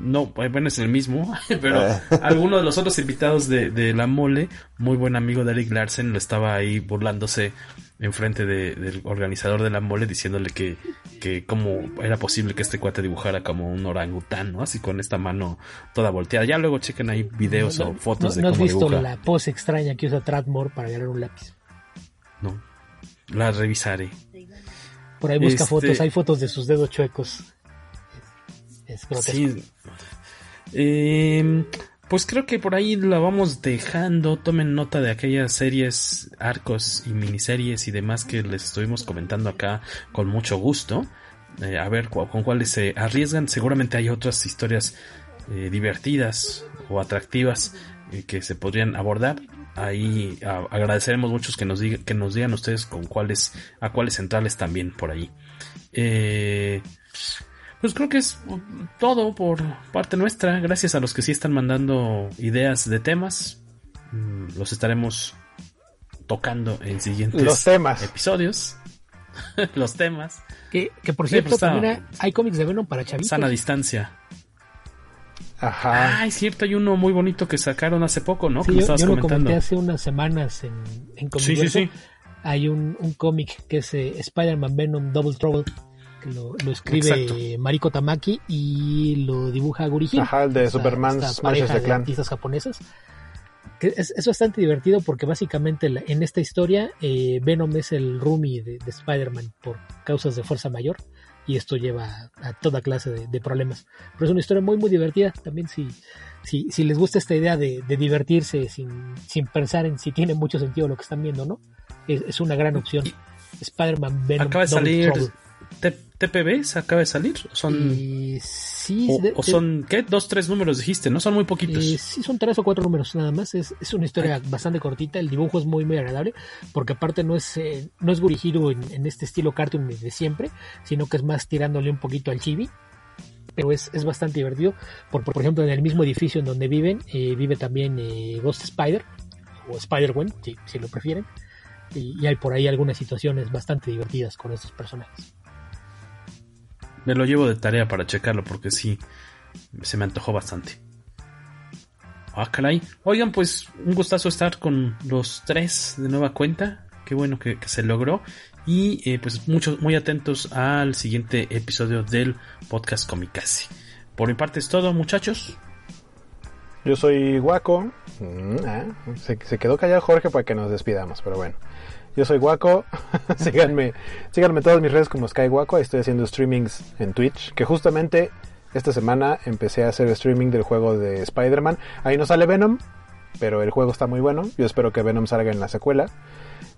Speaker 4: No, eh, bueno, es el mismo, [LAUGHS] pero ah. [LAUGHS] alguno de los otros invitados de, de la Mole, muy buen amigo de Eric Larsen, lo estaba ahí burlándose enfrente de, del organizador de la mole diciéndole que, que cómo era posible que este cuate dibujara como un orangután, ¿no? Así con esta mano toda volteada. Ya luego chequen ahí videos o fotos de cómo
Speaker 7: ¿No has
Speaker 4: visto
Speaker 7: la pose extraña que usa Tradmore para agarrar un lápiz?
Speaker 4: No, la revisaré.
Speaker 7: Por ahí busca este fotos, hay fotos de sus dedos chuecos. Sí.
Speaker 4: Eh, pues creo que por ahí la vamos dejando. Tomen nota de aquellas series, arcos y miniseries y demás que les estuvimos comentando acá con mucho gusto. Eh, a ver con cuáles se arriesgan. Seguramente hay otras historias eh, divertidas o atractivas eh, que se podrían abordar. Ahí agradeceremos muchos que nos, digan, que nos digan ustedes con cuáles, a cuáles centrales también por ahí. Eh, pues creo que es todo por parte nuestra. Gracias a los que sí están mandando ideas de temas. Mm, los estaremos tocando en siguientes
Speaker 5: los temas.
Speaker 4: episodios. [LAUGHS] los temas.
Speaker 7: Que, por cierto, pues también hay cómics de Venom para chavitos.
Speaker 4: Sana distancia.
Speaker 5: Ajá.
Speaker 4: Ah, es cierto, hay uno muy bonito que sacaron hace poco, ¿no?
Speaker 7: Sí, yo, lo comenté hace unas semanas en, en Sí, sí, sí. Hay un, un cómic que es eh, Spider-Man Venom Double Trouble lo, escribe Mariko Tamaki y lo dibuja.
Speaker 5: Ajá, el de Superman
Speaker 7: de, de artistas japonesas. es, es, bastante divertido porque básicamente en esta historia eh, Venom es el roomie de, Spider-Man por causas de fuerza mayor y esto lleva a, toda clase de, problemas. Pero es una historia muy muy divertida también si, si, si les gusta esta idea de, divertirse sin, sin, pensar en si tiene mucho sentido lo que están viendo, ¿no? Es, una gran opción. Spider-Man Venom.
Speaker 4: Acaba de salir TPB se acaba de salir. Son,
Speaker 7: sí,
Speaker 4: o, son, ¿qué? Dos, tres números dijiste, ¿no? Son muy poquitos.
Speaker 7: Eh, sí, son tres o cuatro números nada más. Es, una historia bastante cortita. El dibujo es muy, muy agradable. Porque aparte no es, eh, no es dirigido en, este estilo cartoon de siempre, sino que es más tirándole un poquito al chibi. Pero es, bastante divertido. Por, por, ejemplo, en el mismo edificio en donde viven, eh, vive también Ghost Spider, o Spider-Gwen, si, si, lo prefieren. y hay por ahí algunas situaciones bastante divertidas con estos personajes.
Speaker 4: Me lo llevo de tarea para checarlo porque sí, se me antojó bastante. Ah, caray. Oigan, pues un gustazo estar con los tres de nueva cuenta. Qué bueno que, se logró. Y eh, pues muchos, muy atentos al siguiente episodio del podcast Comicasi. Por mi parte es todo, muchachos.
Speaker 5: Yo soy Guaco. Mm, ah, se, quedó callado Jorge para que nos despidamos, pero bueno. Yo soy Guaco. [LAUGHS] síganme, síganme en todas mis redes como Sky Guaco. Estoy haciendo streamings en Twitch. Que justamente esta semana empecé a hacer streaming del juego de Spider-Man. Ahí no sale Venom, pero el juego está muy bueno. Yo espero que Venom salga en la secuela.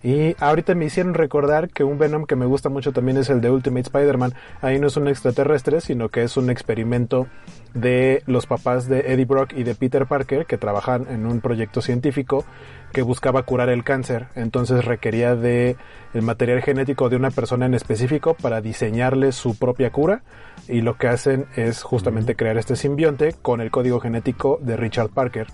Speaker 5: Y ahorita me hicieron recordar que un Venom que me gusta mucho también es el de Ultimate Spider-Man. Ahí no es un extraterrestre, sino que es un experimento de los papás de Eddie Brock y de Peter Parker que trabajan en un proyecto científico que buscaba curar el cáncer. Entonces requería de el material genético de una persona en específico para diseñarle su propia cura. Y lo que hacen es justamente crear este simbionte con el código genético de Richard Parker.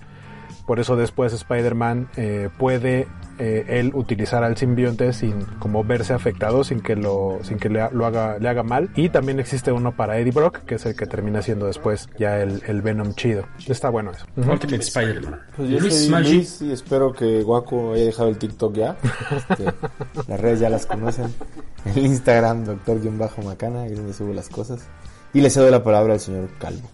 Speaker 5: Por eso después Spider-Man eh, puede eh, él utilizar al simbionte sin como verse afectado, sin que lo, sin que le, lo haga, le haga mal. Y también existe uno para Eddie Brock, que es el que termina siendo después ya el, el Venom chido. Está bueno eso.
Speaker 4: Ultimate Spider-Man.
Speaker 6: Pues yo soy Luis y espero que Guaco haya dejado el TikTok ya. Este, [LAUGHS] las redes ya las conocen. El Instagram, doctor-macana, es donde subo las cosas. Y le cedo la palabra al señor Calvo.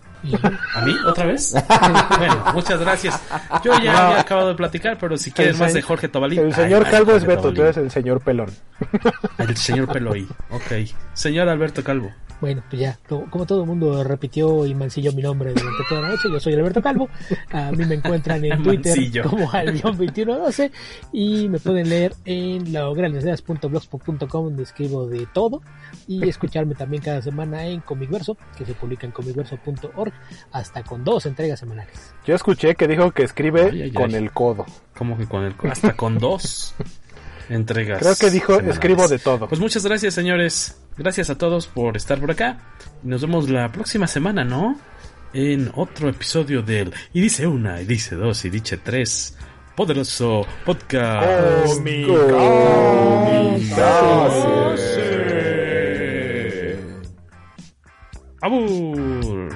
Speaker 4: ¿A mí? ¿Otra vez? [LAUGHS] bueno, muchas gracias. Yo ya no. había acabado de platicar, pero si quieres más de Jorge Tobalín.
Speaker 5: El señor ay, Calvo ay, es Beto, Tobalín. tú eres el señor Pelón.
Speaker 4: El señor Peloí. Ok. Señor Alberto Calvo.
Speaker 7: Bueno, pues ya, como todo el mundo repitió y mancilló mi nombre durante toda la noche, yo soy Alberto Calvo. A mí me encuentran en [LAUGHS] Twitter como Albion2112 y me pueden leer en lograndeseas.blogspot.com donde escribo de todo y escucharme también cada semana en Comicverso, que se publica en comicverso.org, hasta con dos entregas semanales.
Speaker 5: Yo escuché que dijo que escribe ay, ay, con el codo.
Speaker 4: ¿Cómo que con el codo? Hasta con dos [LAUGHS] entregas.
Speaker 5: Creo que dijo semanales. escribo de todo.
Speaker 4: Pues muchas gracias, señores. Gracias a todos por estar por acá. Nos vemos la próxima semana, ¿no? En otro episodio del Y dice una, y dice dos, y dice tres. Poderoso podcast. ¡Abu!